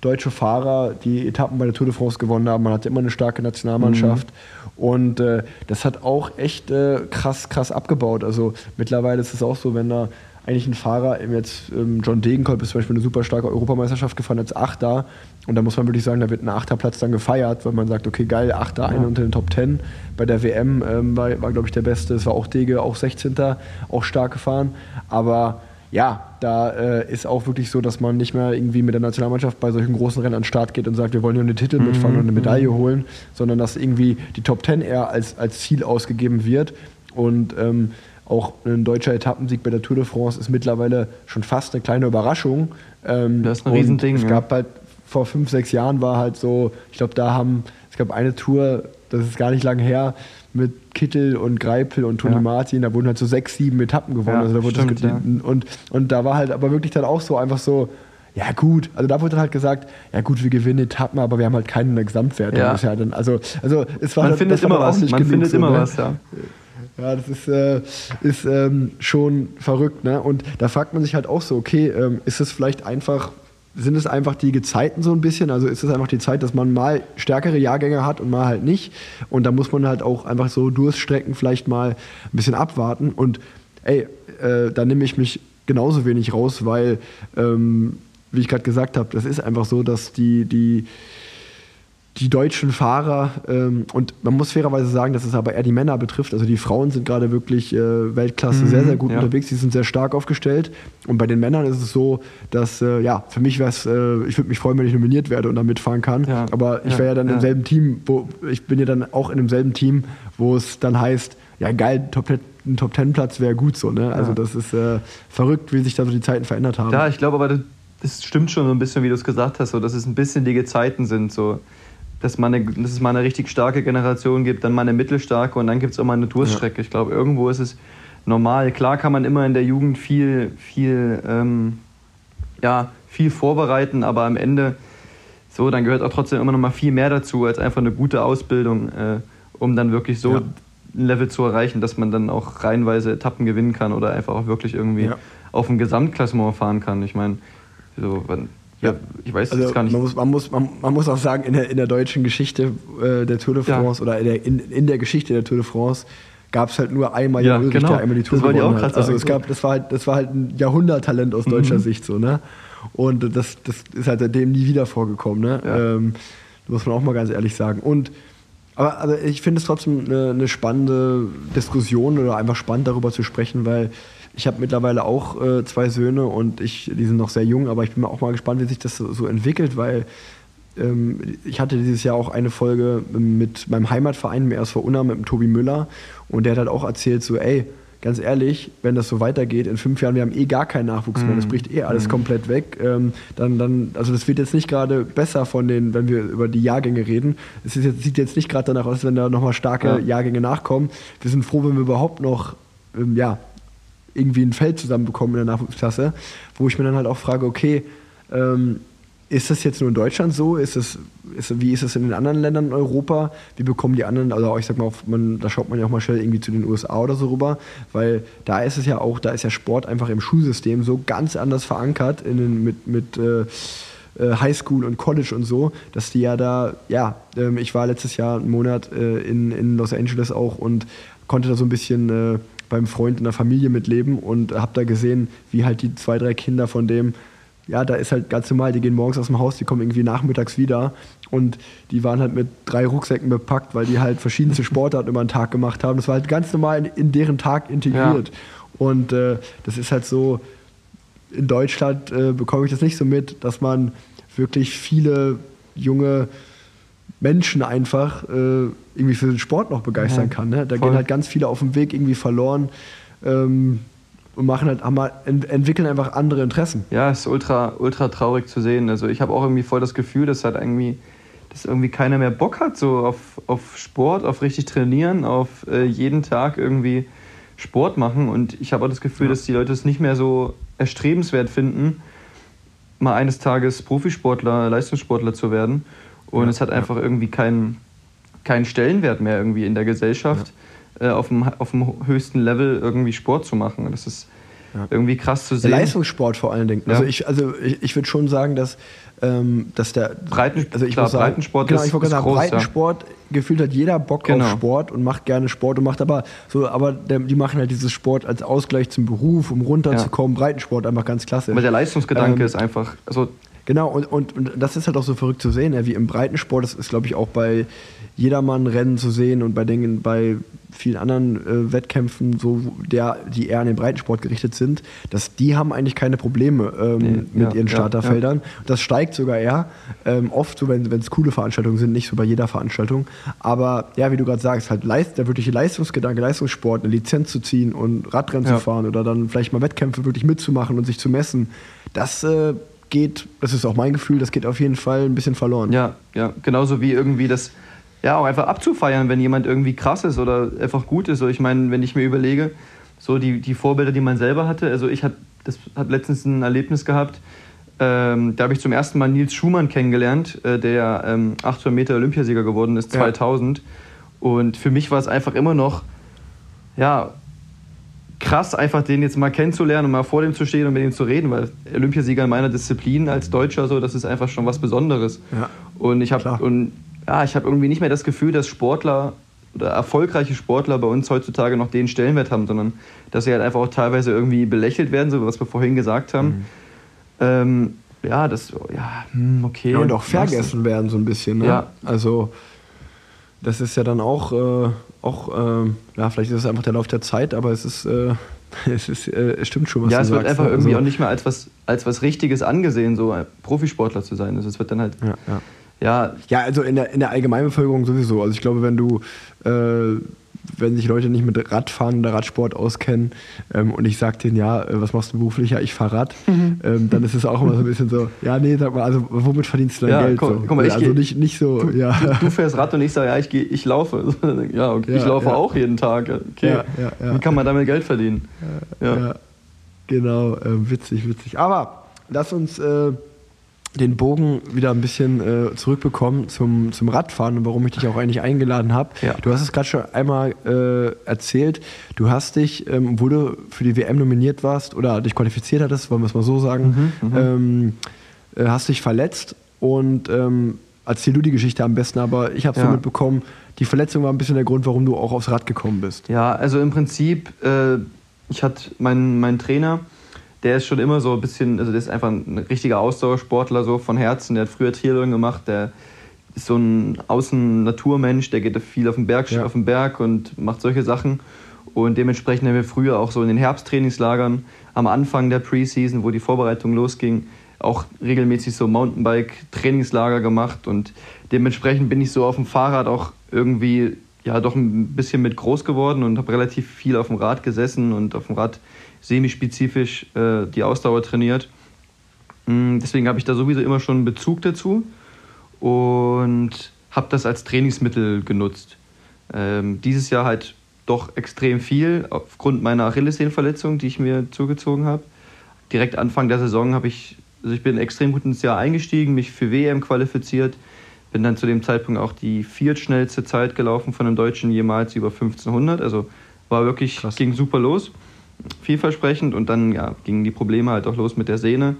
deutsche Fahrer, die Etappen bei der Tour de France gewonnen haben. Man hatte immer eine starke Nationalmannschaft. Mhm. Und äh, das hat auch echt äh, krass, krass abgebaut. Also mittlerweile ist es auch so, wenn da eigentlich ein Fahrer, jetzt ähm, John Degenkolb ist zum Beispiel eine super starke Europameisterschaft gefahren als Achter. Und da muss man wirklich sagen, da wird ein Achterplatz dann gefeiert, weil man sagt, okay, geil, Achter, ja. einer unter den Top Ten. Bei der WM ähm, war, war glaube ich, der Beste. Es war auch Dege, auch 16. auch stark gefahren. Aber ja, da äh, ist auch wirklich so, dass man nicht mehr irgendwie mit der Nationalmannschaft bei solchen großen Rennen an den Start geht und sagt, wir wollen nur eine Titel mhm. mitfahren und eine Medaille mhm. holen, sondern dass irgendwie die Top Ten eher als, als Ziel ausgegeben wird. Und ähm, auch ein deutscher Etappensieg bei der Tour de France ist mittlerweile schon fast eine kleine Überraschung. Ähm, das ist ein Riesending. Es ja. gab halt vor fünf, sechs Jahren war halt so, ich glaube, da haben, es gab eine Tour, das ist gar nicht lange her, mit Kittel und Greipel und Toni ja. Martin, da wurden halt so sechs, sieben Etappen gewonnen. Ja, also da wurde stimmt, ja. und, und da war halt aber wirklich dann auch so einfach so, ja gut, also da wurde dann halt gesagt, ja gut, wir gewinnen Etappen, aber wir haben halt keinen in der Gesamtwertung. Ja. ja dann, also, also es war Man halt, findet immer was, man findet so, immer ne? was, ja. Ja, das ist, äh, ist ähm, schon verrückt. Ne? Und da fragt man sich halt auch so, okay, ähm, ist es vielleicht einfach sind es einfach die Gezeiten so ein bisschen. Also ist es einfach die Zeit, dass man mal stärkere Jahrgänge hat und mal halt nicht. Und da muss man halt auch einfach so Durststrecken vielleicht mal ein bisschen abwarten. Und ey, äh, da nehme ich mich genauso wenig raus, weil, ähm, wie ich gerade gesagt habe, das ist einfach so, dass die, die, die deutschen Fahrer, ähm, und man muss fairerweise sagen, dass es aber eher die Männer betrifft, also die Frauen sind gerade wirklich äh, Weltklasse Mhm, sehr, sehr gut ja. unterwegs, die sind sehr stark aufgestellt. Und bei den Männern ist es so, dass, äh, ja, für mich wäre es, äh, ich würde mich freuen, wenn ich nominiert werde und da mitfahren kann. Ja, Aber ich ja, wäre ja dann im selben Team, wo ich bin ja dann auch in demselben Team, wo es dann heißt, ja geil, Top ein Top Ten Platz wäre gut so, ne? Also das ist äh, verrückt, wie sich da so die Zeiten verändert haben. Ja, ich glaube aber, das, das stimmt schon so ein bisschen, wie du es gesagt hast, so, dass es ein bisschen die Gezeiten sind. So. Dass, man eine, dass es mal eine richtig starke Generation gibt, dann mal eine mittelstarke und dann gibt es auch mal eine Durststrecke. Ich glaube, irgendwo ist es normal. Klar kann man immer in der Jugend viel, viel, ähm, ja, viel vorbereiten, aber am Ende, so, dann gehört auch trotzdem immer noch mal viel mehr dazu, als einfach eine gute Ausbildung, äh, um dann wirklich so Ja. ein Level zu erreichen, dass man dann auch reihenweise Etappen gewinnen kann oder einfach auch wirklich irgendwie Ja. auf dem Gesamtklassement fahren kann. Ich meine, so, wann- ja, ich weiß Also gar nicht. Man muss, man, muss, man, man muss auch sagen, in der, in der deutschen Geschichte äh, der Tour de Ja. France oder in der, in, in der Geschichte der Tour de France gab es halt nur einmal Ja, Ulrich, genau. der einmal die Tour Das gewonnen auch hat. Also es gab, das war halt, das war halt ein Jahrhunderttalent aus deutscher Mhm. Sicht so, ne? Und das, das ist halt seitdem nie wieder vorgekommen, ne? Ja. Ähm, muss man auch mal ganz ehrlich sagen. Und aber also ich finde es trotzdem eine, eine spannende Diskussion oder einfach spannend darüber zu sprechen, weil ich habe mittlerweile auch äh, zwei Söhne und ich, die sind noch sehr jung, aber ich bin auch mal gespannt, wie sich das so, so entwickelt, weil ähm, ich hatte dieses Jahr auch eine Folge mit meinem Heimatverein, im RSV Unna, mit dem Tobi Müller und der hat halt auch erzählt, so ey, ganz ehrlich, wenn das so weitergeht, in fünf Jahren, wir haben eh gar keinen Nachwuchs mehr, das bricht eh alles komplett weg, ähm, dann, dann, also das wird jetzt nicht gerade besser von den, wenn wir über die Jahrgänge reden, es jetzt, sieht jetzt nicht gerade danach aus, wenn da nochmal starke Ja. Jahrgänge nachkommen. Wir sind froh, wenn wir überhaupt noch, ähm, ja, irgendwie ein Feld zusammenbekommen in der Nachwuchsklasse, wo ich mir dann halt auch frage, okay, ähm, ist das jetzt nur in Deutschland so? Ist das, ist, wie ist es in den anderen Ländern in Europa? Wie bekommen die anderen, also ich sag mal, man, da schaut man ja auch mal schnell irgendwie zu den USA oder so rüber, weil da ist es ja auch, da ist ja Sport einfach im Schulsystem so ganz anders verankert in den, mit, mit äh, äh, Highschool und College und so, dass die ja da, ja, ähm, ich war letztes Jahr einen Monat äh, in, in Los Angeles auch und konnte da so ein bisschen äh, beim Freund in der Familie mitleben und habe da gesehen, wie halt die zwei, drei Kinder von dem, ja, da ist halt ganz normal, die gehen morgens aus dem Haus, die kommen irgendwie nachmittags wieder und die waren halt mit drei Rucksäcken bepackt, weil die halt verschiedenste Sportarten über den Tag gemacht haben. Das war halt ganz normal in, deren Tag integriert. Und äh, das ist halt so, in Deutschland äh, bekomme ich das nicht so mit, dass man wirklich viele junge Menschen einfach äh, irgendwie für den Sport noch begeistern Ja, kann. Ne? Da voll. gehen halt ganz viele auf dem Weg irgendwie verloren ähm, und machen halt, haben halt, ent entwickeln einfach andere Interessen. Ja, es ist ultra, ultra traurig zu sehen. Also ich habe auch irgendwie voll das Gefühl, dass halt irgendwie, dass irgendwie keiner mehr Bock hat, so auf, auf Sport, auf richtig trainieren, auf äh, jeden Tag irgendwie Sport machen. Und ich habe auch das Gefühl, Ja. dass die Leute es nicht mehr so erstrebenswert finden, mal eines Tages Profisportler, Leistungssportler zu werden. Und Ja, es hat ja. einfach irgendwie keinen, keinen Stellenwert mehr irgendwie in der Gesellschaft, äh, auf, dem, auf dem höchsten Level irgendwie Sport zu machen. Das ist Ja. irgendwie krass zu Der sehen. Leistungssport vor allen Dingen. Also Ja. ich, also ich, ich würde schon sagen, dass, ähm, dass der Breiten- also ich klar, muss sagen, Breitensport genau, ist- ich wollte ist sagen, groß, ja. Breitensport gefühlt hat jeder Bock Genau. auf Sport und macht gerne Sport und macht aber so, aber die machen halt dieses Sport als Ausgleich zum Beruf, um runterzukommen. Breitensport einfach ganz klasse. Aber der Leistungsgedanke Ähm, ist einfach, also Genau, und, und, und das ist halt auch so verrückt zu sehen, ja, wie im Breitensport, das ist, glaube ich, auch bei Jedermann-Rennen zu sehen und bei Dingen, bei vielen anderen äh, Wettkämpfen, so, der, die eher an den Breitensport gerichtet sind, dass die haben eigentlich keine Probleme ähm, Nee, mit ja, ihren ja, Starterfeldern. Das steigt sogar eher. Ähm, oft so, wenn es coole Veranstaltungen sind, nicht so bei jeder Veranstaltung. Aber ja, wie du gerade sagst, halt Leist, der wirkliche Leistungsgedanke, Leistungssport, eine Lizenz zu ziehen und Radrennen Ja. zu fahren oder dann vielleicht mal Wettkämpfe wirklich mitzumachen und sich zu messen, das äh, geht, das ist auch mein Gefühl, das geht auf jeden Fall ein bisschen verloren. ja, ja, genauso wie irgendwie das, ja, auch einfach abzufeiern, wenn jemand irgendwie krass ist oder einfach gut ist. So, ich meine, wenn ich mir überlege, so die, die Vorbilder, die man selber hatte, also ich habe das hab letztens ein Erlebnis gehabt, ähm, da habe ich zum ersten Mal Nils Schumann kennengelernt, äh, der ähm, 800 Meter Olympiasieger geworden ist, Ja. 2000. Und für mich war es einfach immer noch, ja, krass, einfach den jetzt mal kennenzulernen und mal vor dem zu stehen und mit ihm zu reden, weil Olympiasieger in meiner Disziplin als Deutscher so, das ist einfach schon was Besonderes. Ja, und ich habe und ja, ich habe irgendwie nicht mehr das Gefühl, dass Sportler oder erfolgreiche Sportler bei uns heutzutage noch den Stellenwert haben, sondern dass sie halt einfach auch teilweise irgendwie belächelt werden, so was wir vorhin gesagt haben. Mhm. Ähm, ja, das, ja, hm, okay. Ja, und auch vergessen werden so ein bisschen. Ne? Ja. Also das ist ja dann auch, äh, auch äh, ja, vielleicht ist es einfach der Lauf der Zeit, aber es ist, äh, es ist, äh, es stimmt schon, was Ja, du es wird sagst. einfach ne? irgendwie Also- auch nicht mehr als was, als was Richtiges angesehen, so ein Profisportler zu sein. Also es wird dann halt, Ja, ja. ja, Ja, also in der, in der Allgemeinbevölkerung sowieso. Also ich glaube, wenn du, äh, wenn sich Leute nicht mit Radfahren oder Radsport auskennen ähm, und ich sage denen, ja, äh, was machst du beruflich? Ja, ich fahr Rad, ähm, dann ist es auch immer so ein bisschen so, ja, nee, sag mal, also womit verdienst du dein Ja, Geld? guck- so? guck mal, ich also geh- nicht, nicht so, ja. du fährst Rad und ich sage, ja, ich, geh, ich laufe. Ja, okay, ich laufe ja. auch jeden Tag. Okay. Ja, ja, ja. Wie kann man damit Geld verdienen? Ja. Ja, genau, äh, witzig, witzig. Aber lass uns äh, den Bogen wieder ein bisschen äh, zurückbekommen zum, zum Radfahren und warum ich dich auch eigentlich eingeladen habe. Ja. Du hast es gerade schon einmal äh, erzählt. Du hast dich, ähm, obwohl du für die WM nominiert warst oder dich qualifiziert hattest, wollen wir es mal so sagen, ähm, äh, hast dich verletzt und ähm, erzähl du die Geschichte am besten, aber ich habe es Ja. so mitbekommen, die Verletzung war ein bisschen der Grund, warum du auch aufs Rad gekommen bist. Ja, also im Prinzip, äh, ich hatte meinen mein Trainer, der ist schon immer so ein bisschen, also der ist einfach ein richtiger Ausdauersportler so von Herzen. Der hat früher Triathlon gemacht, der ist so ein Außen-Naturmensch, der geht viel auf den Berg, Ja. auf den Berg und macht solche Sachen. Und dementsprechend haben wir früher auch so in den Herbsttrainingslagern am Anfang der Preseason, wo die Vorbereitung losging, auch regelmäßig so Mountainbike-Trainingslager gemacht und dementsprechend bin ich so auf dem Fahrrad auch irgendwie ja doch ein bisschen mit groß geworden und habe relativ viel auf dem Rad gesessen und auf dem Rad semispezifisch äh, die Ausdauer trainiert. Mm, Deswegen habe ich da sowieso immer schon einen Bezug dazu und habe das als Trainingsmittel genutzt. Ähm, dieses Jahr halt doch extrem viel aufgrund meiner Achillessehnenverletzung, die ich mir zugezogen habe. Direkt Anfang der Saison habe ich, also ich bin extrem gut ins Jahr eingestiegen, mich für WM qualifiziert, bin dann zu dem Zeitpunkt auch die viertschnellste Zeit gelaufen von einem Deutschen jemals über 1500. Also war wirklich, Krass. ging super los, vielversprechend und dann ja, gingen die Probleme halt auch los mit der Sehne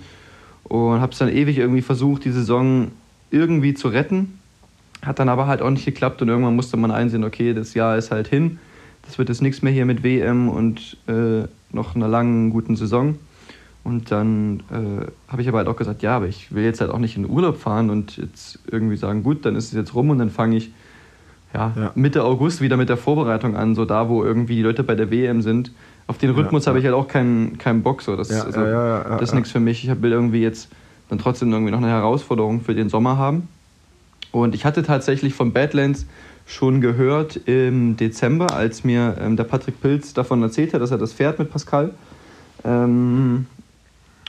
und habe es dann ewig irgendwie versucht, die Saison irgendwie zu retten. Hat dann aber halt auch nicht geklappt und irgendwann musste man einsehen, okay, das Jahr ist halt hin. Das wird jetzt nichts mehr hier mit WM und äh, noch einer langen, guten Saison. Und dann äh, habe ich aber halt auch gesagt, ja, aber ich will jetzt halt auch nicht in den Urlaub fahren und jetzt irgendwie sagen, gut, dann ist es jetzt rum und dann fange ich ja, Ja. Mitte August wieder mit der Vorbereitung an, so da, wo irgendwie die Leute bei der WM sind. Auf den Rhythmus ja. habe ich halt auch keinen, keinen Bock. So. Das, also, das ist nichts für mich. Ich will irgendwie jetzt dann trotzdem irgendwie noch eine Herausforderung für den Sommer haben. Und ich hatte tatsächlich von Badlands schon gehört im Dezember, als mir ähm, der Patrick Pilz davon erzählt hat, dass er das fährt mit Pascal. Ähm,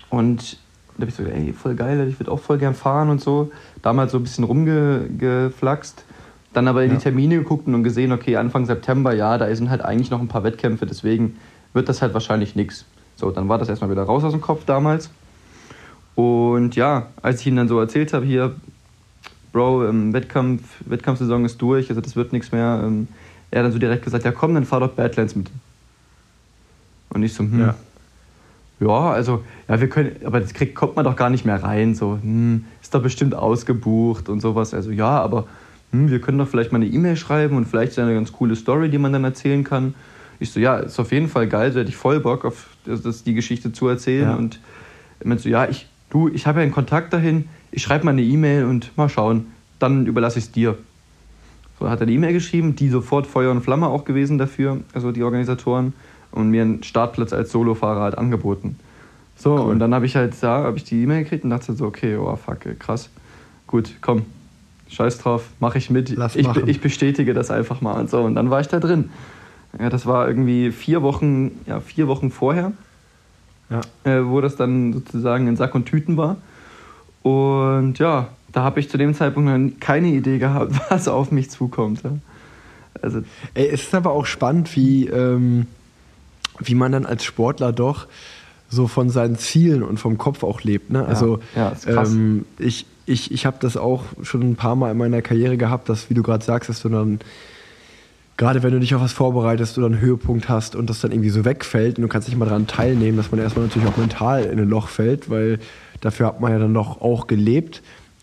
und da habe ich so, ey, voll geil, ich würde auch voll gern fahren und so. Damals so ein bisschen rumgeflaxt. Dann aber in Ja. die Termine geguckt und gesehen, okay, Anfang September, ja, da sind halt eigentlich noch ein paar Wettkämpfe, deswegen wird das halt wahrscheinlich nichts. So, dann war das erstmal wieder raus aus dem Kopf damals. Und ja, als ich ihm dann so erzählt habe, hier, Bro, ähm, Wettkampf, Wettkampfsaison ist durch, also das wird nichts mehr. Ähm, er hat dann so direkt gesagt, ja komm, dann fahr doch Badlands mit. Und ich so, hm, Ja. ja, also, ja, wir können, aber das kriegt, kommt man doch gar nicht mehr rein. So, hm, ist doch bestimmt ausgebucht und sowas. Also, ja, aber hm, wir können doch vielleicht mal eine E-Mail schreiben und vielleicht ist eine ganz coole Story, die man dann erzählen kann. Ich so, ja, ist auf jeden Fall geil, so hätte ich voll Bock, auf das, die Geschichte zu erzählen. Ja. Und er meinte so, ja, ich, du, ich habe ja einen Kontakt dahin, ich schreibe mal eine E-Mail und mal schauen, dann überlasse ich es dir. So hat er eine E-Mail geschrieben, die sofort Feuer und Flamme auch gewesen dafür, also die Organisatoren, und mir einen Startplatz als Solofahrer halt angeboten. So, Cool. und dann habe ich halt da, habe ich die E-Mail gekriegt und dachte so, okay, oh fuck, krass. Gut, komm, scheiß drauf, mache ich mit. Ich, ich bestätige das einfach mal und so. Und dann war ich da drin. Ja, das war irgendwie vier Wochen, ja, vier Wochen vorher, Ja. äh, wo das dann sozusagen in Sack und Tüten war. Und ja, da habe ich zu dem Zeitpunkt noch keine Idee gehabt, was auf mich zukommt. Ja. Also, Ey, es ist aber auch spannend, wie, ähm, wie man dann als Sportler doch so von seinen Zielen und vom Kopf auch lebt. Ne? Also ja, ist krass. ähm, ich, ich, ich habe das auch schon ein paar Mal in meiner Karriere gehabt, dass, wie du gerade sagst, dass du dann gerade wenn du dich auf was vorbereitest oder einen Höhepunkt hast und das dann irgendwie so wegfällt und du kannst nicht mal daran teilnehmen, dass man erstmal natürlich auch mental in ein Loch fällt, weil dafür hat man ja dann doch auch gelebt.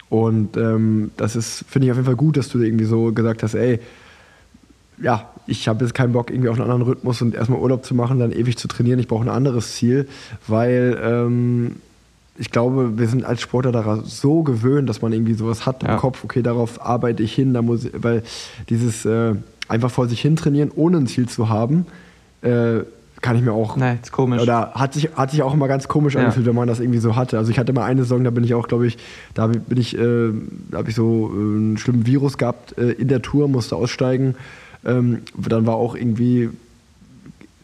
Und ähm, das ist, finde ich auf jeden Fall gut, dass du irgendwie so gesagt hast, ey, ja, ich habe jetzt keinen Bock, irgendwie auf einen anderen Rhythmus und erstmal Urlaub zu machen, dann ewig zu trainieren. Ich brauche ein anderes Ziel, weil ähm, ich glaube, wir sind als Sportler daran so gewöhnt, dass man irgendwie sowas hat im Ja. Kopf, okay, darauf arbeite ich hin, da muss ich, weil dieses äh, einfach vor sich hin trainieren, ohne ein Ziel zu haben, äh, kann ich mir auch Nein, ist komisch. oder hat sich, hat sich auch immer ganz komisch Ja. angefühlt, wenn man das irgendwie so hatte. Also ich hatte mal eine Saison, da bin ich auch, glaube ich, da bin ich, äh, da habe ich so äh, einen schlimmen Virus gehabt äh, in der Tour, musste aussteigen. Ähm, dann war auch irgendwie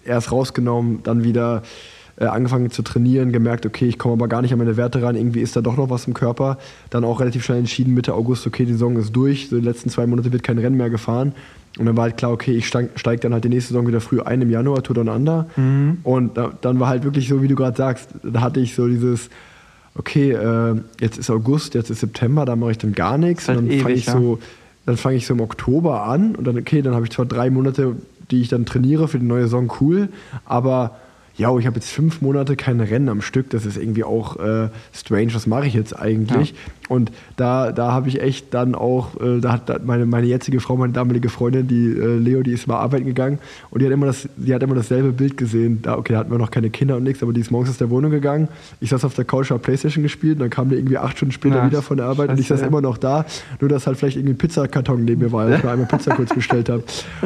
erst rausgenommen, dann wieder äh, angefangen zu trainieren, gemerkt, okay, ich komme aber gar nicht an meine Werte ran, irgendwie ist da doch noch was im Körper. Dann auch relativ schnell entschieden, Mitte August, okay, die Saison ist durch, so die letzten zwei Monate wird kein Rennen mehr gefahren. Und dann war halt klar, okay, ich steige steig dann halt die nächste Saison wieder früh ein im Januar, Tour Down Under. Und da, dann war halt wirklich so, wie du gerade sagst, da hatte ich so dieses, okay, äh, jetzt ist August, jetzt ist September, da mache ich dann gar nichts. Halt und dann fange ich ja. so, dann fange ich so im Oktober an und dann, okay, dann habe ich zwar drei Monate, die ich dann trainiere für die neue Saison, cool, aber ja, ich habe jetzt fünf Monate kein Rennen am Stück, das ist irgendwie auch äh, strange, was mache ich jetzt eigentlich? Und da, da habe ich echt dann auch, äh, da hat da meine, meine jetzige Frau, meine damalige Freundin, die äh, Leo, die ist mal arbeiten gegangen und die hat immer, das, die hat immer dasselbe Bild gesehen. Da, okay, da hatten wir noch keine Kinder und nichts, aber die ist morgens aus der Wohnung gegangen. Ich saß auf der Couch, habe Playstation gespielt und dann kam die irgendwie acht Stunden später Ja, wieder von der Arbeit und ich scheiße, saß ja. immer noch da, nur dass halt vielleicht irgendwie ein Pizzakarton neben mir war, weil ich mir einmal Pizza kurz bestellt habe.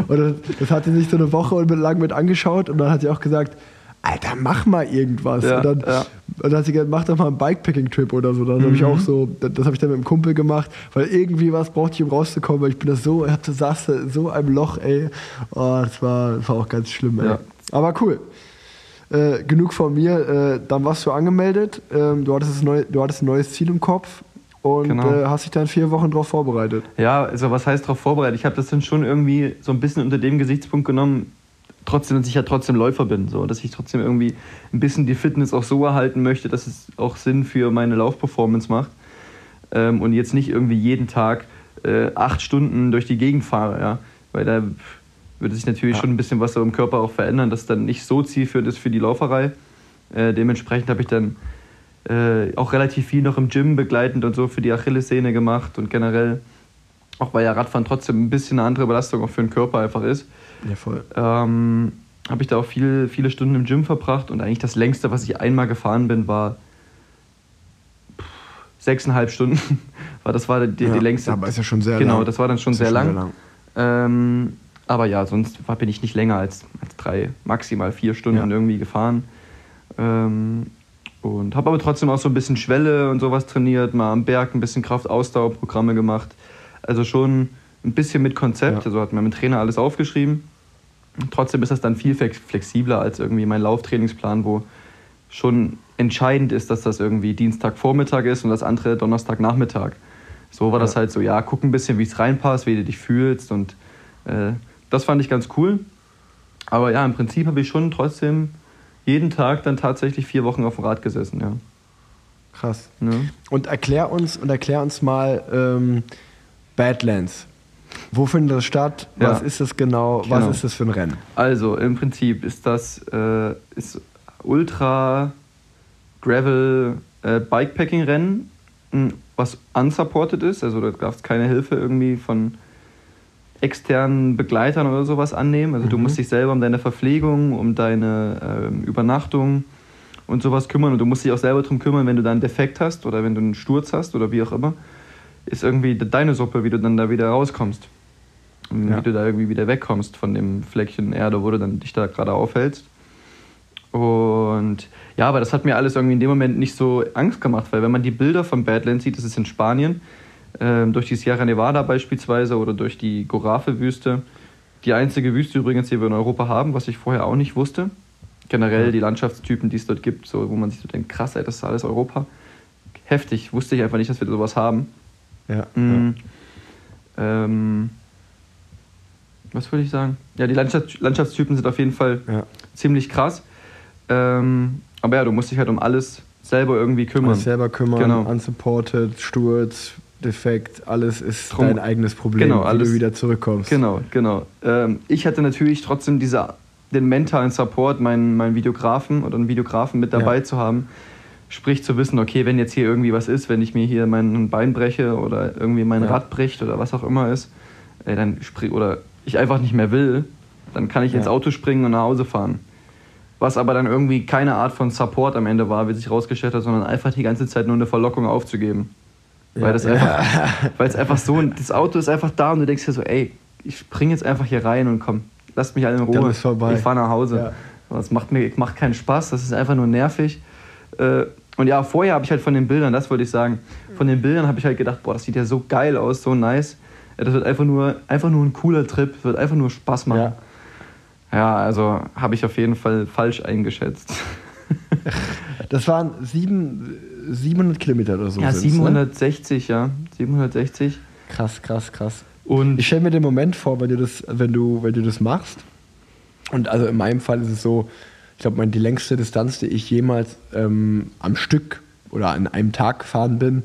Und das, das hat sie sich so eine Woche und lang mit angeschaut und dann hat sie auch gesagt, Alter, mach mal irgendwas. Ja, und, dann, ja. und dann hat sie gesagt, mach doch mal einen Bikepacking-Trip oder so. Dann habe ich auch so, das, das habe ich dann mit dem Kumpel gemacht, weil irgendwie was brauchte ich, um rauszukommen, weil ich bin das so, ich saß so einem Loch, ey. Oh, das war, das war auch ganz schlimm, ey. Ja. Aber cool. Äh, genug von mir. Äh, dann warst du angemeldet. Ähm, du, hattest das neu, du hattest ein neues Ziel im Kopf und Genau. äh, hast dich dann vier Wochen drauf vorbereitet. Ja, also was heißt darauf vorbereitet? Ich habe das dann schon irgendwie so ein bisschen unter dem Gesichtspunkt genommen, trotzdem, dass ich ja trotzdem Läufer bin, so, dass ich trotzdem irgendwie ein bisschen die Fitness auch so erhalten möchte, dass es auch Sinn für meine Laufperformance macht ähm, und jetzt nicht irgendwie jeden Tag äh, acht Stunden durch die Gegend fahre, ja, weil da würde sich natürlich Ja. schon ein bisschen was so im Körper auch verändern, das dann nicht so zielführend ist für die Lauferei. Äh, dementsprechend habe ich dann äh, auch relativ viel noch im Gym begleitend und so für die Achillessehne gemacht und generell, auch weil ja Radfahren trotzdem ein bisschen eine andere Belastung auch für den Körper einfach ist, Ja, voll. ähm, habe ich da auch viel, viele Stunden im Gym verbracht und eigentlich das längste, was ich einmal gefahren bin, war sechseinhalb Stunden. war, das war die, Ja, die längste. aber ist ja schon sehr genau, lang. das war dann schon, ist sehr, ja lang. Ähm, aber ja, sonst war, bin ich nicht länger als, als drei, maximal vier Stunden Ja. irgendwie gefahren. Ähm, und habe aber trotzdem auch so ein bisschen Schwelle und sowas trainiert, mal am Berg ein bisschen Kraftausdauerprogramme gemacht. Also schon ein bisschen mit Konzept. Ja. Also hat mir mein Trainer alles aufgeschrieben. Trotzdem ist das dann viel flex- flexibler als irgendwie mein Lauftrainingsplan, wo schon entscheidend ist, dass das irgendwie Dienstagvormittag ist und das andere Donnerstagnachmittag. So war das Ja. halt so, ja, guck ein bisschen, wie es reinpasst, wie du dich fühlst und äh, das fand ich ganz cool. Aber ja, im Prinzip habe ich schon trotzdem jeden Tag dann tatsächlich vier Wochen auf dem Rad gesessen, ja. Krass. Ne? Und erklär uns und erklär uns mal ähm, Badlands. Wo findet das statt? Ja. Was ist das genau? Was Genau. ist das für ein Rennen? Also im Prinzip ist das äh, ist Ultra Gravel äh, Bikepacking Rennen, m, was unsupported ist. Also da darfst keine Hilfe irgendwie von externen Begleitern oder sowas annehmen. Also du musst dich selber um deine Verpflegung, um deine ähm, Übernachtung und sowas kümmern und du musst dich auch selber darum kümmern, wenn du da einen Defekt hast oder wenn du einen Sturz hast oder wie auch immer, ist irgendwie deine Suppe, wie du dann da wieder rauskommst. Und Ja. Wie du da irgendwie wieder wegkommst von dem Fleckchen Erde, wo du dann dich da gerade aufhältst. Und ja, aber das hat mir alles irgendwie in dem Moment nicht so Angst gemacht, weil wenn man die Bilder von Badlands sieht, das ist in Spanien, ähm, durch die Sierra Nevada beispielsweise oder durch die Gorafe-Wüste. Die einzige Wüste übrigens, die wir in Europa haben, was ich vorher auch nicht wusste. Generell die Landschaftstypen, die es dort gibt, so, wo man sich so denkt, krass, ey, das ist alles Europa. Heftig, wusste ich einfach nicht, dass wir sowas haben. Ja. Mhm. Ähm, was würde ich sagen? Ja, die Landschafts Landschaftstypen sind auf jeden Fall ja. ziemlich krass. Ähm, aber ja, du musst dich halt um alles selber irgendwie kümmern. Alles selber kümmern, Genau. unsupported, Sturz, defekt, alles ist Drum- dein eigenes Problem, Genau, wie alles- du wieder zurückkommst. Genau, genau. Ähm, ich hatte natürlich trotzdem diese, den mentalen Support, meinen, meinen Videografen oder einen Videografen mit dabei Ja. zu haben. Sprich zu wissen, okay, wenn jetzt hier irgendwie was ist, wenn ich mir hier mein Bein breche oder irgendwie mein Ja. Rad bricht oder was auch immer ist, ey, dann oder ich einfach nicht mehr will, dann kann ich ins Ja. Auto springen und nach Hause fahren. Was aber dann irgendwie keine Art von Support am Ende war, wie sich rausgestellt hat, sondern einfach die ganze Zeit nur eine Verlockung aufzugeben. Weil das einfach, weil es einfach so, das Auto ist einfach da und du denkst dir so, ey, ich spring jetzt einfach hier rein und komm, lasst mich alle in Ruhe. Ich fahre nach Hause. Ja. Das macht mir macht keinen Spaß, das ist einfach nur nervig. Äh, Und ja, vorher habe ich halt von den Bildern, das wollte ich sagen, von den Bildern habe ich halt gedacht, boah, das sieht ja so geil aus, so nice. Das wird einfach nur, einfach nur ein cooler Trip, wird einfach nur Spaß machen. Ja. Ja, also habe ich auf jeden Fall falsch eingeschätzt. Das waren sieben, 700 Kilometer oder so. ja, sind's, Ne? 760, ja. 760. Krass, krass, krass. Und Ich stelle mir den Moment vor, wenn du das, wenn du, wenn du das machst. Und also in meinem Fall ist es so, glaube, meine- die längste Distanz, die ich jemals ähm, am Stück oder an einem Tag gefahren bin,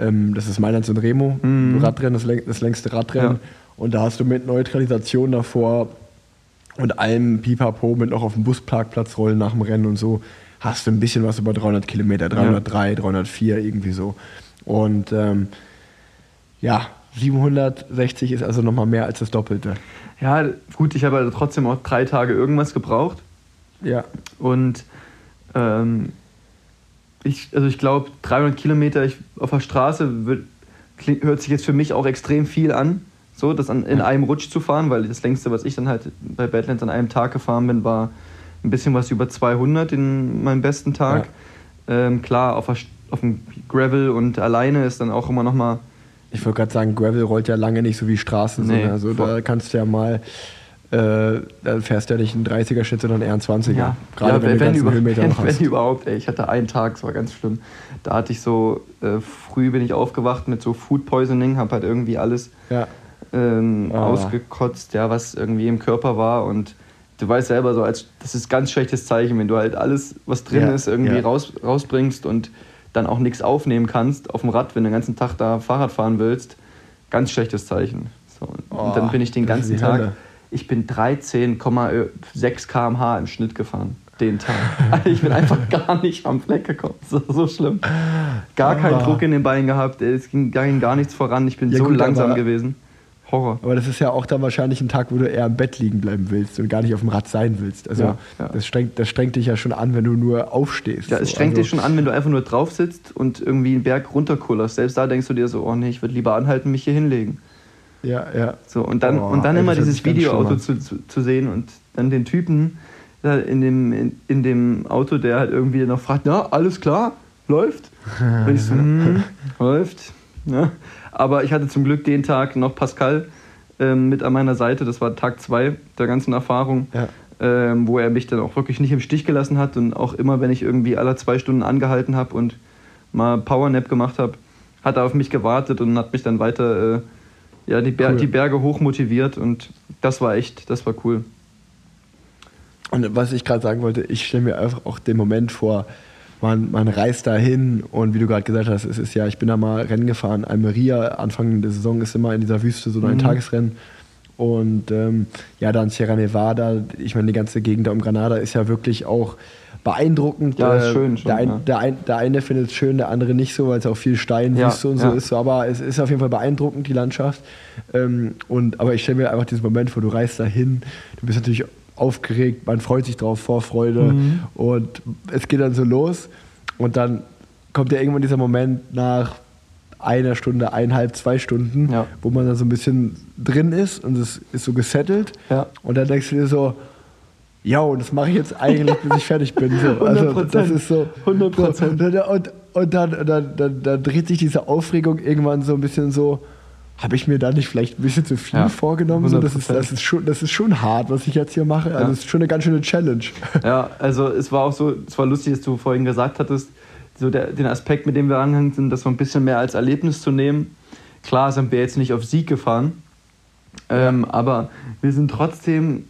ähm, das ist Mailand und Remo, Radrennen, das, läng- das längste Radrennen. Ja. Und da hast du mit Neutralisation davor und allem Pipapo mit noch auf dem Busparkplatz rollen nach dem Rennen und so, hast du ein bisschen was über 300 Kilometer, 303, 304 irgendwie so. Und ähm, ja, 760 ist also nochmal mehr als das Doppelte. ja, gut, ich habe halt trotzdem auch drei Tage irgendwas gebraucht. Ja, Und ähm, ich, also ich glaube, 300 Kilometer ich, auf der Straße wird, klingt, hört sich jetzt für mich auch extrem viel an, so das an, in einem Rutsch zu fahren, weil das längste, was ich dann halt bei Badlands an einem Tag gefahren bin, war ein bisschen was über 200 in meinem besten Tag. Ähm, klar, auf, der, auf dem Gravel und alleine ist dann auch immer noch mal ich wollte gerade sagen, Gravel rollt ja lange nicht so wie Straßen. Nee, ne? also da kannst du ja mal, äh, da fährst du ja nicht einen 30er-Schnitt, sondern eher einen 20er. Ja, Gerade ja, wenn, du ganzen über, Höhenmeter wenn, noch wenn hast. überhaupt. Ey, ich hatte einen Tag, es war ganz schlimm. Da hatte ich so, äh, früh bin ich aufgewacht mit so Food Poisoning, habe halt irgendwie alles Ja, ähm, Ah. ausgekotzt, ja, was irgendwie im Körper war und du weißt selber so, als, das ist ein ganz schlechtes Zeichen, wenn du halt alles, was drin Ja, ist, irgendwie ja. raus, rausbringst und dann auch nichts aufnehmen kannst auf dem Rad, wenn du den ganzen Tag da Fahrrad fahren willst. Ganz schlechtes Zeichen. So, und Oh, dann bin ich den ganzen Tag, Hölle. Ich bin 13,6 km/h im Schnitt gefahren. Den Tag. ich bin einfach gar nicht am Fleck gekommen. So, so schlimm. Gar keinen. Druck in den Beinen gehabt. Es ging, ging gar nichts voran. Ich bin Ja, so gut, langsam gewesen. Horror. aber das ist ja auch dann wahrscheinlich ein Tag, wo du eher im Bett liegen bleiben willst und gar nicht auf dem Rad sein willst. Also Ja, ja. Das, strengt, das strengt dich ja schon an, wenn du nur aufstehst. Ja, es so. strengt also, dich schon an, wenn du einfach nur drauf sitzt und irgendwie einen Berg runterkullerst. Selbst da denkst du dir so, oh nee, ich würde lieber anhalten, mich hier hinlegen. Ja, ja. So, und dann, Oh, und dann ey, immer dieses Videoauto zu, zu, zu sehen und dann den Typen in dem, in, in dem Auto, der halt irgendwie noch fragt, na, alles klar, läuft. Und ich so, hm, läuft. Ja. Aber ich hatte zum Glück den Tag noch Pascal ähm, mit an meiner Seite. Das war Tag zwei der ganzen Erfahrung. Ja. ähm, wo er mich dann auch wirklich nicht im Stich gelassen hat und auch immer, wenn ich irgendwie alle zwei Stunden angehalten habe und mal Powernap gemacht habe, hat er auf mich gewartet und hat mich dann weiter äh, ja, die, Ber Cool. die Berge hoch motiviert und das war echt, das war cool. Und was ich gerade sagen wollte, ich stelle mir einfach auch den Moment vor, man, man reist da hin und wie du gerade gesagt hast, es ist ja, ich bin da mal Rennen gefahren, Almeria, Anfang der Saison ist immer in dieser Wüste so ein Mhm. Tagesrennen. Und ähm, ja, dann Sierra Nevada, ich meine, die ganze Gegend da um Granada ist ja wirklich auch beeindruckend. Ja, Äh, schön schon, der, ein, ja. der, ein, der eine findet es schön, der andere nicht so, weil es auch viel Stein, Ja, und so ja. ist. So, aber es ist auf jeden Fall beeindruckend, die Landschaft. Ähm, und, aber ich stelle mir einfach diesen Moment vor, du reist da hin, du bist natürlich aufgeregt, man freut sich drauf, Vorfreude Mhm. und es geht dann so los und dann kommt ja irgendwann dieser Moment nach einer Stunde, eineinhalb, zwei Stunden, Ja. wo man dann so ein bisschen drin ist und es ist so gesettelt Ja. und dann denkst du dir so, ja, und das mache ich jetzt eigentlich, bis ich fertig bin. So. Also 100%. das ist so. 100%. So, und, und, und dann, dann, dann, dann dreht sich diese Aufregung irgendwann so ein bisschen so. Habe ich mir da nicht vielleicht ein bisschen zu viel Ja, vorgenommen? So, das, ist, 100%. das, ist schon, das ist schon hart, was ich jetzt hier mache. Also Ja. es ist schon eine ganz schöne Challenge. Ja, also es war auch so, es war lustig, dass du vorhin gesagt hattest, so der, den Aspekt, mit dem wir angehangen sind, das so ein bisschen mehr als Erlebnis zu nehmen. Klar sind wir jetzt nicht auf Sieg gefahren, ähm, aber wir sind trotzdem,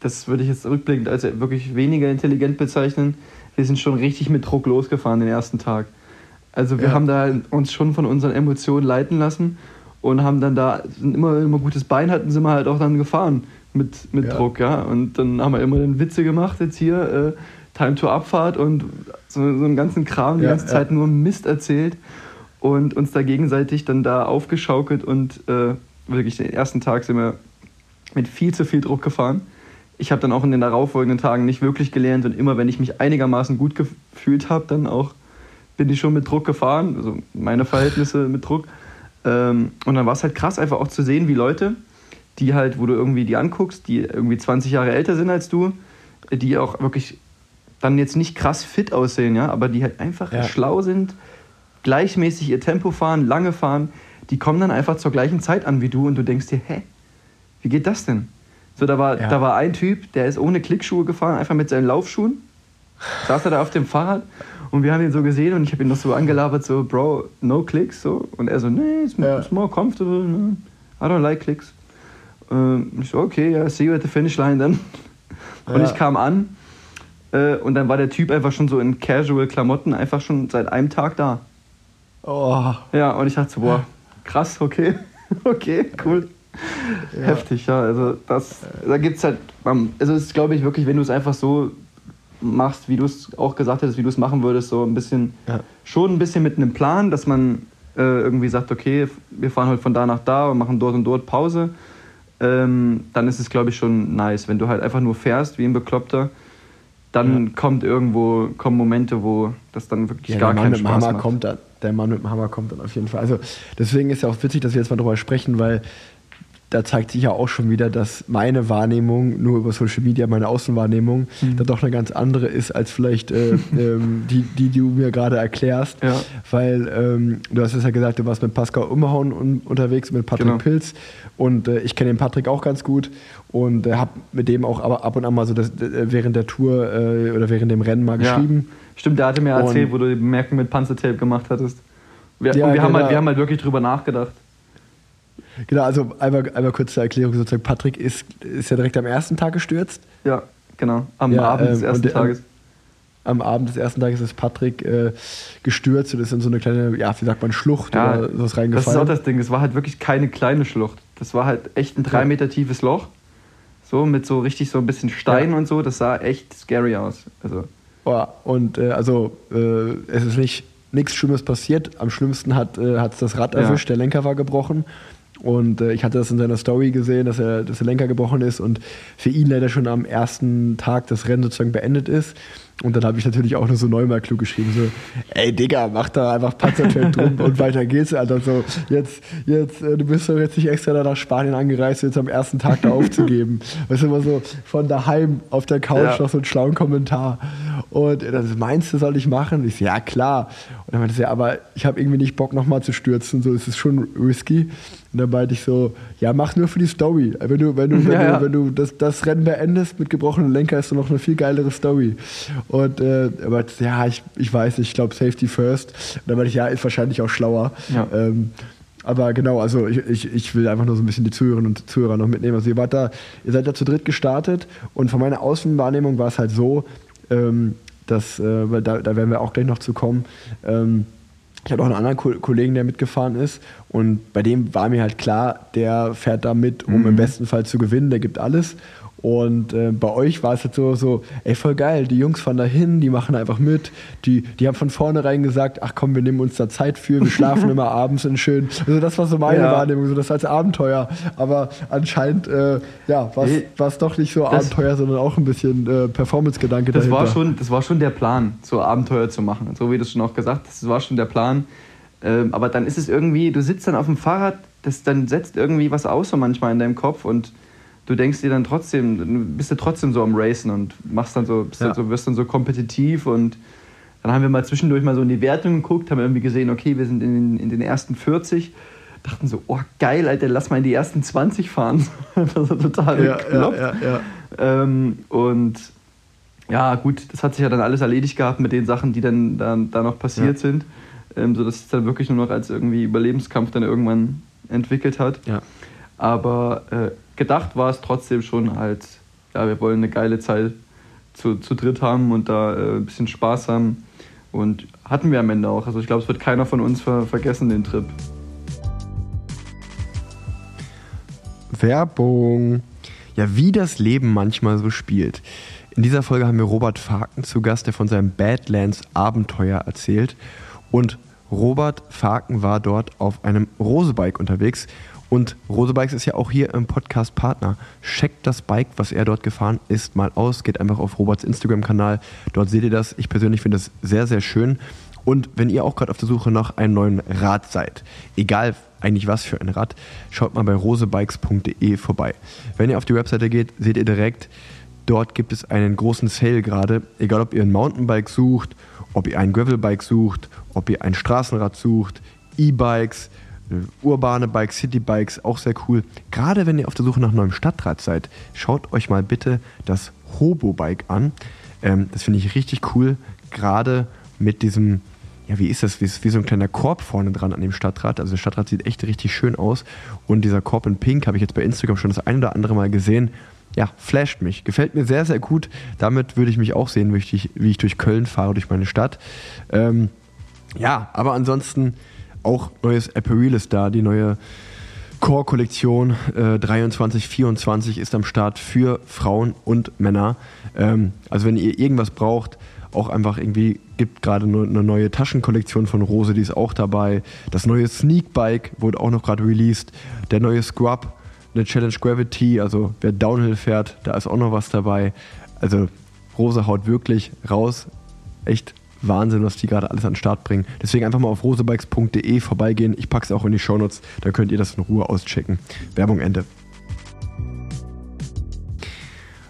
das würde ich jetzt rückblickend als wirklich weniger intelligent bezeichnen, wir sind schon richtig mit Druck losgefahren den ersten Tag. Also wir Ja. haben da uns schon von unseren Emotionen leiten lassen und haben dann da immer, ein gutes Bein hatten, sind wir halt auch dann gefahren mit, mit Ja. Druck, ja. Und dann haben wir immer dann Witze gemacht, jetzt hier, äh, Time to Abfahrt und so, so einen ganzen Kram, die Ja, ganze. Zeit nur Mist erzählt und uns da gegenseitig dann da aufgeschaukelt und äh, wirklich den ersten Tag sind wir mit viel zu viel Druck gefahren. Ich habe dann auch in den darauffolgenden Tagen nicht wirklich gelernt und immer, wenn ich mich einigermaßen gut gefühlt habe, dann auch bin ich schon mit Druck gefahren, also meine Verhältnisse mit Druck. Ähm, und dann war es halt krass, einfach auch zu sehen, wie Leute, die halt, wo du irgendwie die anguckst, die irgendwie 20 Jahre älter sind als du, die auch wirklich dann jetzt nicht krass fit aussehen, ja, aber die halt einfach Ja. schlau sind, gleichmäßig ihr Tempo fahren, lange fahren, die kommen dann einfach zur gleichen Zeit an wie du und du denkst dir, hä, wie geht das denn? So, da war, Ja. da war ein Typ, der ist ohne Klickschuhe gefahren, einfach mit seinen Laufschuhen, saß er da auf dem Fahrrad und wir haben ihn so gesehen und ich habe ihn noch so angelabert, so, Bro, no clicks, so. Und er so, nee, it's, Ja. it's more comfortable, ne? I don't like clicks. Ähm, ich so, okay, ja, see you at the finish line dann. Und Ja. ich kam an äh, und dann war der Typ einfach schon so in Casual-Klamotten, einfach schon seit einem Tag da. Oh, Ja, und ich dachte so, boah, krass, okay, okay, cool. Heftig, ja. Also das, da gibt es halt, also es ist, glaube ich, wirklich, wenn du es einfach so machst, wie du es auch gesagt hättest, wie du es machen würdest, so ein bisschen, Ja. schon ein bisschen mit einem Plan, dass man äh, irgendwie sagt, okay, wir fahren halt von da nach da und machen dort und dort Pause, ähm, dann ist es, glaube ich, schon nice. Wenn du halt einfach nur fährst wie ein Bekloppter, dann kommt irgendwo, kommen Momente, wo das dann wirklich Ja, gar keinen mit dem Spaß Hammer macht. kommt dann. Der Mann mit dem Hammer kommt dann auf jeden Fall. Also deswegen ist ja auch witzig, dass wir jetzt mal drüber sprechen, weil da zeigt sich ja auch schon wieder, dass meine Wahrnehmung nur über Social Media, meine Außenwahrnehmung, Mhm. da doch eine ganz andere ist als vielleicht äh, ähm, die, die, die du mir gerade erklärst. Ja. Weil ähm, du hast es ja gesagt, du warst mit Pascal Ummerhauen un unterwegs, mit Patrick Genau. Pilz. Und äh, ich kenne den Patrick auch ganz gut und äh, habe mit dem auch aber ab und an mal so das, äh, während der Tour äh, oder während dem Rennen mal Ja. geschrieben. Stimmt, der hatte mir erzählt, Und- wo du die Bemerkung mit Panzertape gemacht hattest. Wir, Ja, und wir, haben genau. halt, wir haben halt wirklich drüber nachgedacht. Genau, also einmal, einmal kurz zur Erklärung sozusagen. Patrick ist, ist ja direkt am ersten Tag gestürzt. Ja, genau. Am Ja, Abend des ähm, ersten und der- Tages. Am Abend des ersten Tages ist Patrick äh, gestürzt und ist in so eine kleine, ja, wie sagt man, Schlucht Ja, oder sowas Das ist reingefallen. auch das Ding. Es war halt wirklich keine kleine Schlucht. Das war halt echt ein drei Ja. Meter tiefes Loch. So mit so richtig so ein bisschen Stein Ja. und so. Das sah echt scary aus. Also, Ja, und äh, also äh, es ist nicht nichts Schlimmes passiert. Am schlimmsten hat es äh, das Rad Ja. erwischt, der Lenker war gebrochen. Und äh, ich hatte das in seiner Story gesehen, dass, er, dass der Lenker gebrochen ist und für ihn leider schon am ersten Tag das Rennen sozusagen beendet ist. Und dann habe ich natürlich auch nur so neunmal klug geschrieben, so, ey Digga, mach da einfach Panzertape drum und weiter geht's, Alter. So, jetzt, jetzt, äh, du bist doch jetzt nicht extra da nach Spanien angereist, jetzt am ersten Tag da aufzugeben. Weißt du, immer so von daheim auf der Couch Ja. noch so einen schlauen Kommentar. Und er dann, meinst du, soll ich machen? Ich so, ja klar. Und dann meinte sie, ja, aber ich habe irgendwie nicht Bock nochmal zu stürzen, so, es ist schon risky. Und dann meinte ich so, ja, mach nur für die Story. Wenn du, wenn du, wenn Ja, du, wenn du das, das Rennen beendest mit gebrochenem Lenker, ist doch noch eine viel geilere Story. Und äh, er meinte, ja, ich, ich weiß nicht, ich glaube Safety first. Und dann meinte ich, ja, ist wahrscheinlich auch schlauer. Ja. Ähm, aber genau, also ich, ich, ich will einfach nur so ein bisschen die Zuhörerinnen und Zuhörer noch mitnehmen. Also ihr wart da, ihr seid da zu dritt gestartet und von meiner Außenwahrnehmung war es halt so, ähm, dass, äh, da, da werden wir auch gleich noch zu kommen, ähm, ich hatte auch einen anderen Ko Kollegen, der mitgefahren ist. Und bei dem war mir halt klar, der fährt da mit, um im besten Fall zu gewinnen, der gibt alles. Und äh, bei euch war es jetzt so, so, ey, voll geil, die Jungs fahren da hin, die machen einfach mit, die, die haben von vornherein gesagt, ach komm, wir nehmen uns da Zeit für, wir schlafen immer abends und schön. Also das war so meine Ja. Wahrnehmung, so das als Abenteuer. Aber anscheinend, äh, ja, war es doch nicht so das- Abenteuer, sondern auch ein bisschen äh, Performance-Gedanke das, dahinter. war schon, das war schon der Plan, so Abenteuer zu machen. So wie du es schon auch gesagt hast, das war schon der Plan. Ähm, aber dann ist es irgendwie, du sitzt dann auf dem Fahrrad, das dann setzt irgendwie was aus so manchmal in deinem Kopf und du denkst dir dann trotzdem, bist du trotzdem so am Racen und machst dann so, bist Ja. dann so, wirst dann so kompetitiv und dann haben wir mal zwischendurch mal so in die Wertung geguckt, haben irgendwie gesehen, okay, wir sind in, den- in den ersten 40, dachten so, oh geil, Alter, lass mal in die ersten 20 fahren. das war total ja, ja, bekloppt. ja, ja. Ähm, und ja, gut, das hat sich ja dann alles erledigt gehabt mit den Sachen, die dann da, da noch passiert Ja. sind. Ähm, sodass es dann wirklich nur noch als irgendwie Überlebenskampf dann irgendwann entwickelt hat. Ja. Aber äh, gedacht war es trotzdem schon halt, ja, wir wollen eine geile Zeit zu, zu dritt haben und da äh, ein bisschen Spaß haben. Und hatten wir am Ende auch. Also ich glaube, es wird keiner von uns ver vergessen, den Trip. Werbung. Ja, wie das Leben manchmal so spielt. In dieser Folge haben wir Robert Faken zu Gast, der von seinem Badlands Abenteuer erzählt. Und Robert Faken war dort auf einem Rosebike unterwegs. Und Rosebikes ist ja auch hier im Podcast Partner. Checkt das Bike, was er dort gefahren ist, mal aus. Geht einfach auf Roberts Instagram-Kanal. Dort seht ihr das. Ich persönlich finde das sehr, sehr schön. Und wenn ihr auch gerade auf der Suche nach einem neuen Rad seid, egal eigentlich was für ein Rad, schaut mal bei rosebikes.de vorbei. Wenn ihr auf die Webseite geht, seht ihr direkt, dort gibt es einen großen Sale gerade. Egal, ob ihr ein Mountainbike sucht, ob ihr ein Gravelbike sucht, ob ihr ein Straßenrad sucht, E-Bikes, urbane Bikes, Citybikes, auch sehr cool. Gerade wenn ihr auf der Suche nach neuem Stadtrad seid, schaut euch mal bitte das Hobo-Bike an. Ähm, das finde ich richtig cool, gerade mit diesem ja, wie ist das? Wie, wie so ein kleiner Korb vorne dran an dem Stadtrad. Also das Stadtrad sieht echt richtig schön aus. Und dieser Korb in Pink habe ich jetzt bei Instagram schon das ein oder andere Mal gesehen. Ja, flasht mich. Gefällt mir sehr, sehr gut. Damit würde ich mich auch sehen, wie ich, wie ich durch Köln fahre, durch meine Stadt. Ähm, ja, aber ansonsten auch neues Apparel ist da. Die neue Core-Kollektion äh, 23, 24 ist am Start für Frauen und Männer. Ähm, also wenn ihr irgendwas braucht, auch einfach irgendwie gibt gerade eine neue Taschenkollektion von Rose, die ist auch dabei. Das neue Sneak Bike wurde auch noch gerade released. Der neue Scrub, eine Challenge Gravity, also wer Downhill fährt, da ist auch noch was dabei. Also Rose haut wirklich raus. Echt Wahnsinn, was die gerade alles an den Start bringen. Deswegen einfach mal auf rosebikes.de vorbeigehen. Ich packe es auch in die Shownotes, dann könnt ihr das in Ruhe auschecken. Werbung Ende.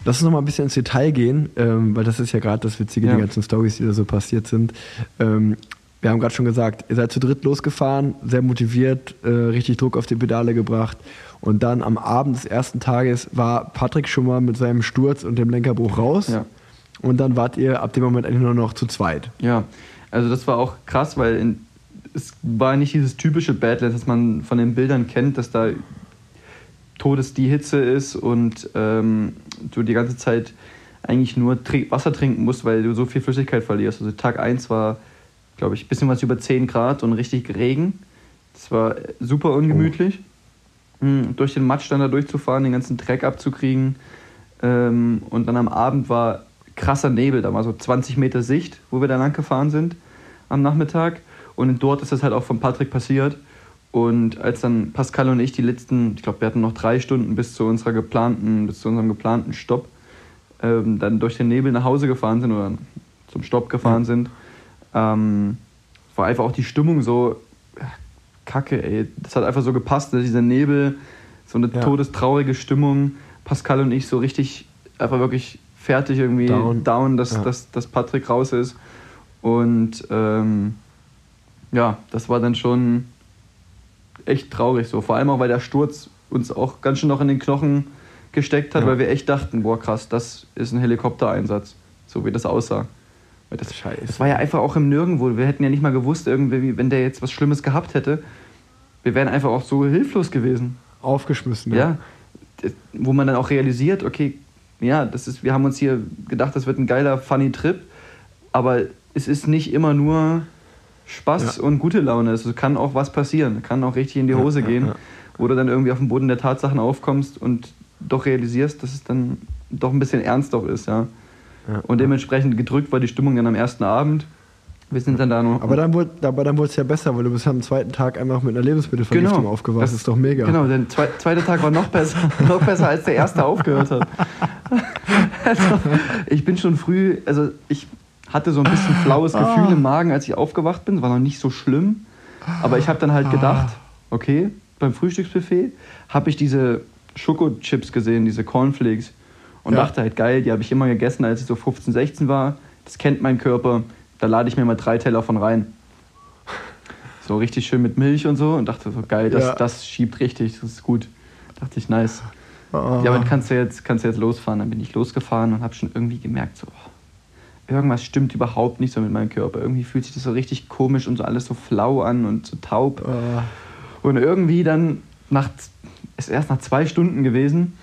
Lass uns noch mal ein bisschen ins Detail gehen, ähm, weil das ist ja gerade das Witzige, ja. die ganzen Stories, die da so passiert sind. Ähm, wir haben gerade schon gesagt, ihr seid zu dritt losgefahren, sehr motiviert, äh, richtig Druck auf die Pedale gebracht. Und dann am Abend des ersten Tages war Patrick schon mal mit seinem Sturz und dem Lenkerbruch raus. Ja. Und dann wart ihr ab dem Moment eigentlich nur noch zu zweit. Ja, also das war auch krass, weil in, es war nicht dieses typische Badlands, das man von den Bildern kennt, dass da Todes die Hitze ist und ähm, du die ganze Zeit eigentlich nur Wasser trinken musst, weil du so viel Flüssigkeit verlierst. Also Tag 1 war, glaube ich, ein bisschen was über 10 Grad und richtig Regen. Das war super ungemütlich. Oh. Durch den Matsch dann da durchzufahren, den ganzen Dreck abzukriegen. Ähm, und dann am Abend war krasser Nebel, da war so 20 Meter Sicht, wo wir da lang gefahren sind am Nachmittag. Und dort ist das halt auch von Patrick passiert. Und als dann Pascal und ich die letzten, ich glaube, wir hatten noch drei Stunden bis zu unserer geplanten, bis zu unserem geplanten Stopp, ähm, dann durch den Nebel nach Hause gefahren sind oder zum Stopp gefahren ja. sind, ähm, war einfach auch die Stimmung so kacke, ey. Das hat einfach so gepasst, ne? dieser Nebel, so eine ja. todestraurige Stimmung. Pascal und ich so richtig, einfach wirklich fertig irgendwie down, down dass, ja. dass, dass Patrick raus ist. Und ähm, ja, das war dann schon echt traurig so. Vor allem auch, weil der Sturz uns auch ganz schön noch in den Knochen gesteckt hat, ja. weil wir echt dachten, boah krass, das ist ein Helikoptereinsatz, so wie das aussah. Das, Scheiße. das war ja einfach auch im Nirgendwo. Wir hätten ja nicht mal gewusst, irgendwie, wenn der jetzt was Schlimmes gehabt hätte, wir wären einfach auch so hilflos gewesen. Aufgeschmissen, ja. ja. Wo man dann auch realisiert, okay, ja, das ist, wir haben uns hier gedacht, das wird ein geiler, funny Trip, aber es ist nicht immer nur Spaß ja. und gute Laune. Es kann auch was passieren, kann auch richtig in die Hose ja, gehen, ja, wo du dann irgendwie auf dem Boden der Tatsachen aufkommst und doch realisierst, dass es dann doch ein bisschen ernst auch ist, ja. Und dementsprechend gedrückt war die Stimmung dann am ersten Abend. Wir sind dann da noch. Aber dann wurde aber dann es ja besser, weil du bist am zweiten Tag einfach mit einer Lebensmittelvergiftung genau, aufgewacht. Das ist doch mega. Genau, der zweite Tag war noch besser, noch besser als der erste aufgehört hat. also, ich bin schon früh, also ich hatte so ein bisschen flaues ah. Gefühl im Magen, als ich aufgewacht bin. War noch nicht so schlimm. Aber ich habe dann halt gedacht, ah. okay, beim Frühstücksbuffet habe ich diese Schokochips gesehen, diese Cornflakes. Und ja. dachte halt, geil, die habe ich immer gegessen, als ich so 15, 16 war. Das kennt mein Körper. Da lade ich mir mal drei Teller von rein. So richtig schön mit Milch und so. Und dachte so, geil, das, ja. das schiebt richtig, das ist gut. Dachte ich, nice. Oh. Ja, aber kannst du jetzt, kannst du jetzt losfahren. Dann bin ich losgefahren und habe schon irgendwie gemerkt, so, irgendwas stimmt überhaupt nicht so mit meinem Körper. Irgendwie fühlt sich das so richtig komisch und so alles so flau an und so taub. Uh. Und irgendwie dann, nach, ist erst nach zwei Stunden gewesen,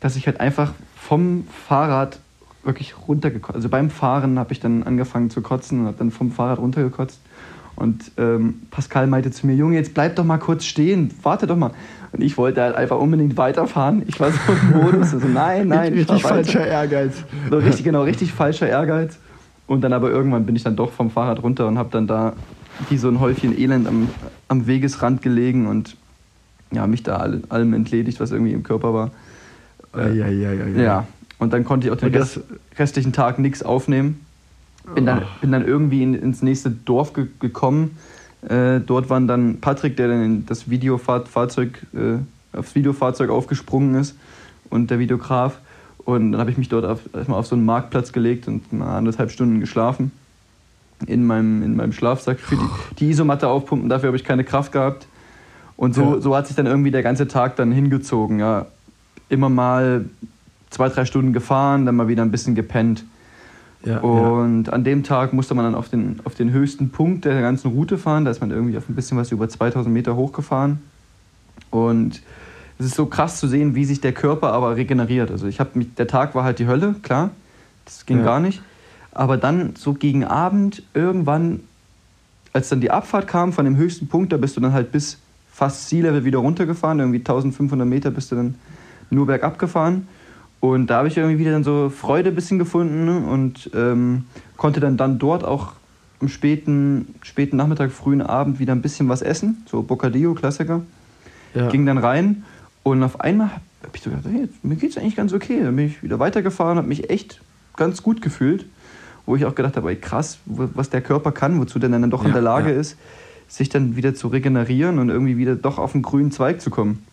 dass ich halt einfach vom Fahrrad wirklich runtergekotzt. Also beim Fahren habe ich dann angefangen zu kotzen und habe dann vom Fahrrad runtergekotzt. Und ähm, Pascal meinte zu mir, Junge, jetzt bleib doch mal kurz stehen, warte doch mal. Und ich wollte halt einfach unbedingt weiterfahren. Ich war so im Modus, also nein, nein. Richtig falscher Ehrgeiz. So richtig, genau, richtig falscher Ehrgeiz. Und dann aber irgendwann bin ich dann doch vom Fahrrad runter und habe dann da wie so ein Häufchen Elend am, am Wegesrand gelegen und ja, mich da all, allem entledigt, was irgendwie im Körper war. Äh, Ja, ja, ja, ja. ja, und dann konnte ich auch den Rest, restlichen Tag nichts aufnehmen. Bin dann, bin dann irgendwie in, ins nächste Dorf ge gekommen. Äh, dort waren dann Patrick, der dann in das Videofahrzeug, äh, aufs Videofahrzeug aufgesprungen ist und der Videograf. Und dann habe ich mich dort auf, erstmal auf so einen Marktplatz gelegt und mal anderthalb Stunden geschlafen. In meinem, in meinem Schlafsack. Für die, die Isomatte aufpumpen, dafür habe ich keine Kraft gehabt. Und so, Ja. so hat sich dann irgendwie der ganze Tag dann hingezogen. Ja. Immer mal zwei, drei Stunden gefahren, dann mal wieder ein bisschen gepennt. Ja, ja. Und an dem Tag musste man dann auf den, auf den höchsten Punkt der ganzen Route fahren. Da ist man irgendwie auf ein bisschen was über 2000 Meter hochgefahren. Und es ist so krass zu sehen, wie sich der Körper aber regeneriert. Also ich habe mich, der Tag war halt die Hölle, klar, das ging Ja. gar nicht. Aber dann so gegen Abend irgendwann, als dann die Abfahrt kam von dem höchsten Punkt, da bist du dann halt bis fast Sea-Level wieder runtergefahren. Irgendwie 1500 Meter bist du dann nur bergab gefahren. Und da habe ich irgendwie wieder dann so Freude ein bisschen gefunden ne? und ähm, konnte dann, dann dort auch am späten, späten Nachmittag, frühen Abend wieder ein bisschen was essen. So Bocadillo, Klassiker. ja. Ging dann rein und auf einmal habe ich so gedacht, hey, mir geht es eigentlich ganz okay. Dann bin ich wieder weitergefahren, habe mich echt ganz gut gefühlt. Wo ich auch gedacht habe, ey, krass, was der Körper kann, wozu der dann doch in Ja, der Lage ja. ist, sich dann wieder zu regenerieren und irgendwie wieder doch auf einen grünen Zweig zu kommen.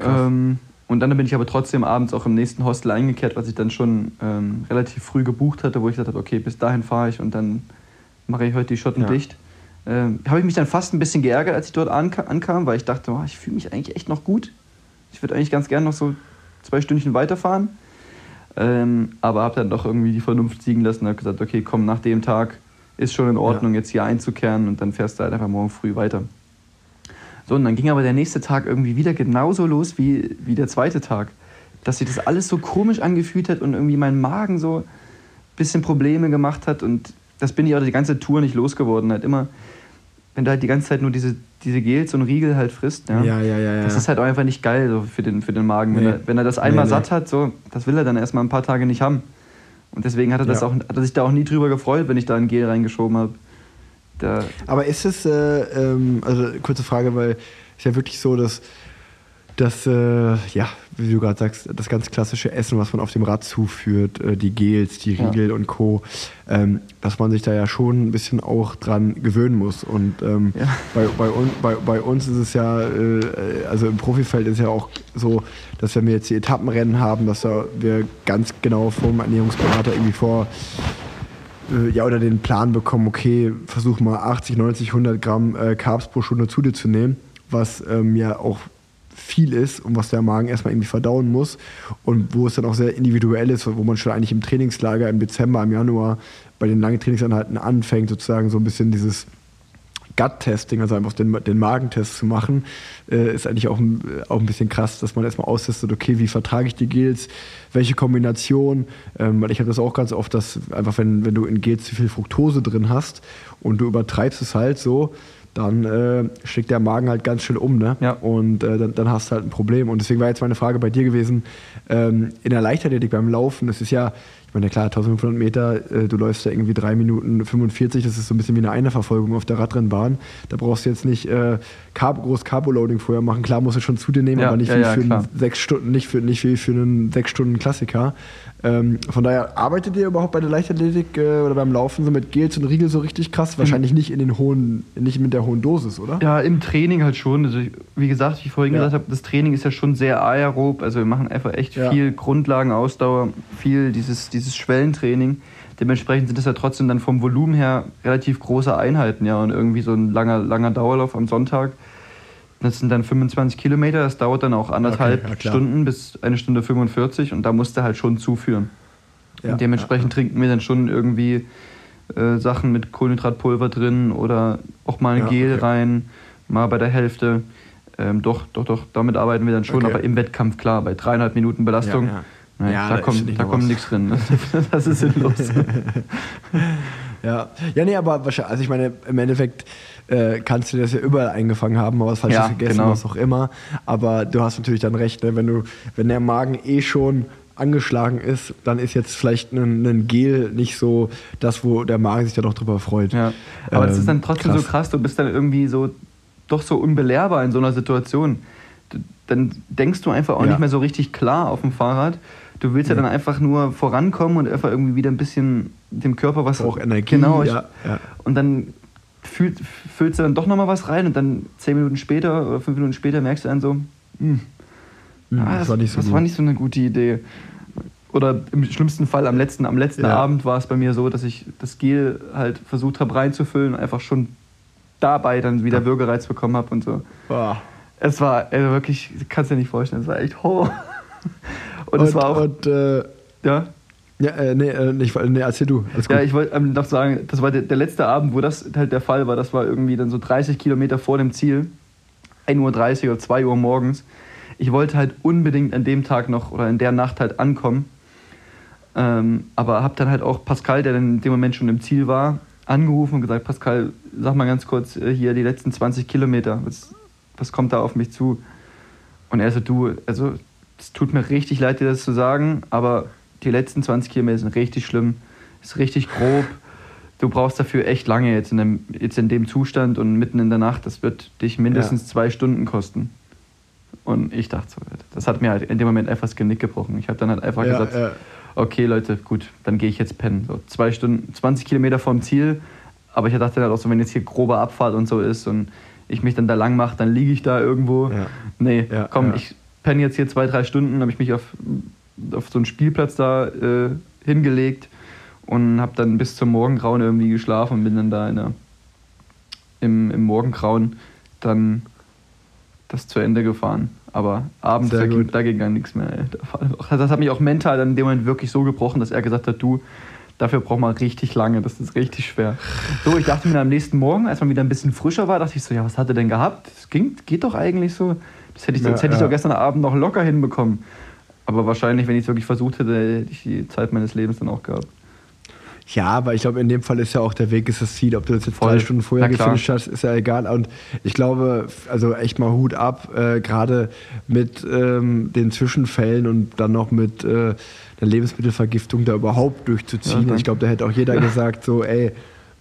Ähm, und dann bin ich aber trotzdem abends auch im nächsten Hostel eingekehrt, was ich dann schon ähm, relativ früh gebucht hatte, wo ich gesagt habe, okay, bis dahin fahre ich und dann mache ich heute die Schotten Ja. dicht. Ähm, habe ich mich dann fast ein bisschen geärgert, als ich dort anka ankam, weil ich dachte, oh, ich fühle mich eigentlich echt noch gut. Ich würde eigentlich ganz gerne noch so zwei Stündchen weiterfahren. Ähm, aber habe dann doch irgendwie die Vernunft siegen lassen und habe gesagt, okay, komm, nach dem Tag ist schon in Ordnung, jetzt hier einzukehren und dann fährst du halt einfach morgen früh weiter. So, und dann ging aber der nächste Tag irgendwie wieder genauso los wie, wie der zweite Tag. Dass sich das alles so komisch angefühlt hat und irgendwie mein Magen so ein bisschen Probleme gemacht hat. Und das bin ich auch die ganze Tour nicht losgeworden. Halt immer, wenn du halt die ganze Zeit nur diese, diese Gels und Riegel halt frisst, ja, Ja, ja, ja, ja. das ist halt auch einfach nicht geil so für, den, für den Magen. Wenn, Nee. er, wenn er das einmal Nee, satt nee. hat, so, das will er dann erstmal ein paar Tage nicht haben. Und deswegen hat er, das Ja. auch, hat er sich da auch nie drüber gefreut, wenn ich da ein Gel reingeschoben habe. Da, Aber ist es, äh, ähm, also kurze Frage, weil es ist ja wirklich so, dass, dass äh, ja, wie du gerade sagst, das ganz klassische Essen, was man auf dem Rad zuführt, äh, die Gels, die Ja. Riegel und Co., ähm, dass man sich da ja schon ein bisschen auch dran gewöhnen muss. Und ähm, Ja. bei, bei, un, bei, bei uns ist es ja, äh, also im Profifeld ist ja auch so, dass wenn wir jetzt die Etappenrennen haben, dass da wir ganz genau vom Ernährungsberater irgendwie vor äh, ja, oder den Plan bekommen, okay, versuch mal 80, 90, 100 Gramm äh, Carbs pro Stunde zu dir zu nehmen, was ähm, ja auch viel ist und was der Magen erstmal irgendwie verdauen muss und wo es dann auch sehr individuell ist, wo man schon eigentlich im Trainingslager im Dezember, im Januar bei den langen Trainingsanhalten anfängt, sozusagen so ein bisschen dieses Gut-Testing, also einfach den, den Magentest zu machen, äh, ist eigentlich auch, ein- auch ein bisschen krass, dass man erstmal austestet, okay, wie vertrage ich die Gels, welche Kombination, ähm, weil ich habe das auch ganz oft, dass einfach, wenn, wenn du in Gels zu viel Fructose drin hast und du übertreibst es halt so, dann äh, schlägt der Magen halt ganz schnell um, ne? Ja. Und äh, dann, dann hast du halt ein Problem. Und deswegen war jetzt meine Frage bei dir gewesen, ähm, in der Leichtathletik beim Laufen, das ist ja, meine, klar, 1500 Meter, äh, du läufst da irgendwie 3 Minuten 45, das ist so ein bisschen wie eine Einerverfolgung auf der Radrennbahn. Da brauchst du jetzt nicht äh, Carb, groß Carbo-Loading vorher machen. Klar musst du schon zu dir nehmen, Ja, aber nicht ja, wie ja, für einen sechs Stunden, nicht für nicht wie für einen sechs Stunden Klassiker. Ähm, von daher arbeitet ihr überhaupt bei der Leichtathletik äh, oder beim Laufen so mit Gels und Riegel so richtig krass? Wahrscheinlich nicht in den hohen, nicht mit der hohen Dosis, oder? Ja, im Training halt schon. Also, wie gesagt, wie ich vorhin Ja. gesagt habe, das Training ist ja schon sehr aerob. Also wir machen einfach echt Ja. viel Grundlagenausdauer, viel dieses, dieses Schwellentraining. Dementsprechend sind das ja trotzdem dann vom Volumen her relativ große Einheiten, ja. Und irgendwie so ein langer, langer Dauerlauf am Sonntag. Das sind dann 25 Kilometer, das dauert dann auch anderthalb Okay, ja. Stunden bis eine Stunde 45 und da musst du halt schon zuführen. Ja, und dementsprechend trinken wir dann schon irgendwie äh, Sachen mit Kohlenhydratpulver drin oder auch mal ein Ja, Gel okay. rein, mal bei der Hälfte. Ähm, doch, doch, doch, damit arbeiten wir dann schon, Okay. aber im Wettkampf klar, bei dreieinhalb Minuten Belastung Ja, ja. Nein, Ja, da, da kommt, da kommt nichts drin. Das ist sinnlos. Ja, ja, nee, aber wahrscheinlich, also ich meine, im Endeffekt äh, kannst du das ja überall eingefangen haben, mal was Falsches Ja, gegessen, genau. was auch immer. Aber du hast natürlich dann recht, ne? wenn du, wenn der Magen eh schon angeschlagen ist, dann ist jetzt vielleicht ein, ein Gel nicht so das, wo der Magen sich dann auch drüber freut. Ja. Aber das ist dann Ähm, trotzdem krass. so krass, du bist dann irgendwie so doch so unbelehrbar in so einer Situation. Dann denkst du einfach auch Ja. nicht mehr so richtig klar auf dem Fahrrad. Du willst ja Nee. dann einfach nur vorankommen und einfach irgendwie wieder ein bisschen dem Körper was. Auch Energie, Genau. ja, ja. Und dann fühl, füllst du dann doch nochmal was rein und dann zehn Minuten später oder fünf Minuten später merkst du dann so, hm, Hm, ah, das war nicht so das war nicht so eine gute Idee. Oder im schlimmsten Fall am letzten, am letzten Ja. Abend war es bei mir so, dass ich das Gel halt versucht habe reinzufüllen und einfach schon dabei dann wieder Würgereiz bekommen habe und so. Boah. Es war also wirklich, kannst dir nicht vorstellen, es war echt Horror. Und, es war auch, und äh, ja, ja, äh, nee, äh, nicht, nee, erzähl du. Ja, ich wollte ähm, noch sagen, das war der, der letzte Abend, wo das halt der Fall war. Das war irgendwie dann so 30 Kilometer vor dem Ziel. 1.30 Uhr oder 2 Uhr morgens. Ich wollte halt unbedingt an dem Tag noch oder in der Nacht halt ankommen. Ähm, aber habe dann halt auch Pascal, der dann in dem Moment schon im Ziel war, angerufen und gesagt, Pascal, sag mal ganz kurz äh, hier die letzten 20 Kilometer, was, was kommt da auf mich zu? Und er so, du, also es tut mir richtig leid, dir das zu sagen, aber die letzten 20 Kilometer sind richtig schlimm, ist richtig grob. Du brauchst dafür echt lange jetzt in dem, jetzt in dem Zustand und mitten in der Nacht. Das wird dich mindestens Ja. zwei Stunden kosten. Und ich dachte so, das hat mir halt in dem Moment einfach das Genick gebrochen. Ich habe dann halt einfach ja, gesagt, ja. okay Leute, gut, dann gehe ich jetzt pennen. So zwei Stunden, 20 Kilometer vom Ziel. Aber ich dachte dann auch so, wenn jetzt hier grobe Abfahrt und so ist und ich mich dann da lang mache, dann liege ich da irgendwo. Nee, komm, ich penne jetzt hier zwei, drei Stunden, habe ich mich auf, auf so einen Spielplatz da äh, hingelegt und habe dann bis zum Morgengrauen irgendwie geschlafen und bin dann da in der, im, im Morgengrauen dann das zu Ende gefahren. Aber abends, da ging, da ging gar nichts mehr. Ey. War- Das hat mich auch mental dann in dem Moment wirklich so gebrochen, dass er gesagt hat, du, dafür braucht man richtig lange, das ist richtig schwer. So, ich dachte mir dann am nächsten Morgen, als man wieder ein bisschen frischer war, dachte ich so, ja, was hat er denn gehabt? Das ging, geht doch eigentlich so. Das hätte ich, Ja, das hätte ich ja. doch gestern Abend noch locker hinbekommen. Aber wahrscheinlich, wenn ich es wirklich versucht hätte, hätte ich die Zeit meines Lebens dann auch gehabt. Ja, aber ich glaube, in dem Fall ist ja auch der Weg ist das Ziel. Ob du das jetzt Voll. drei Stunden vorher gefinisht hast, ist ja egal. Und ich glaube, also echt mal Hut ab, äh, gerade mit ähm, den Zwischenfällen und dann noch mit äh, einer Lebensmittelvergiftung da überhaupt durchzuziehen. Ja, ich glaube, da hätte auch jeder gesagt, so, ey,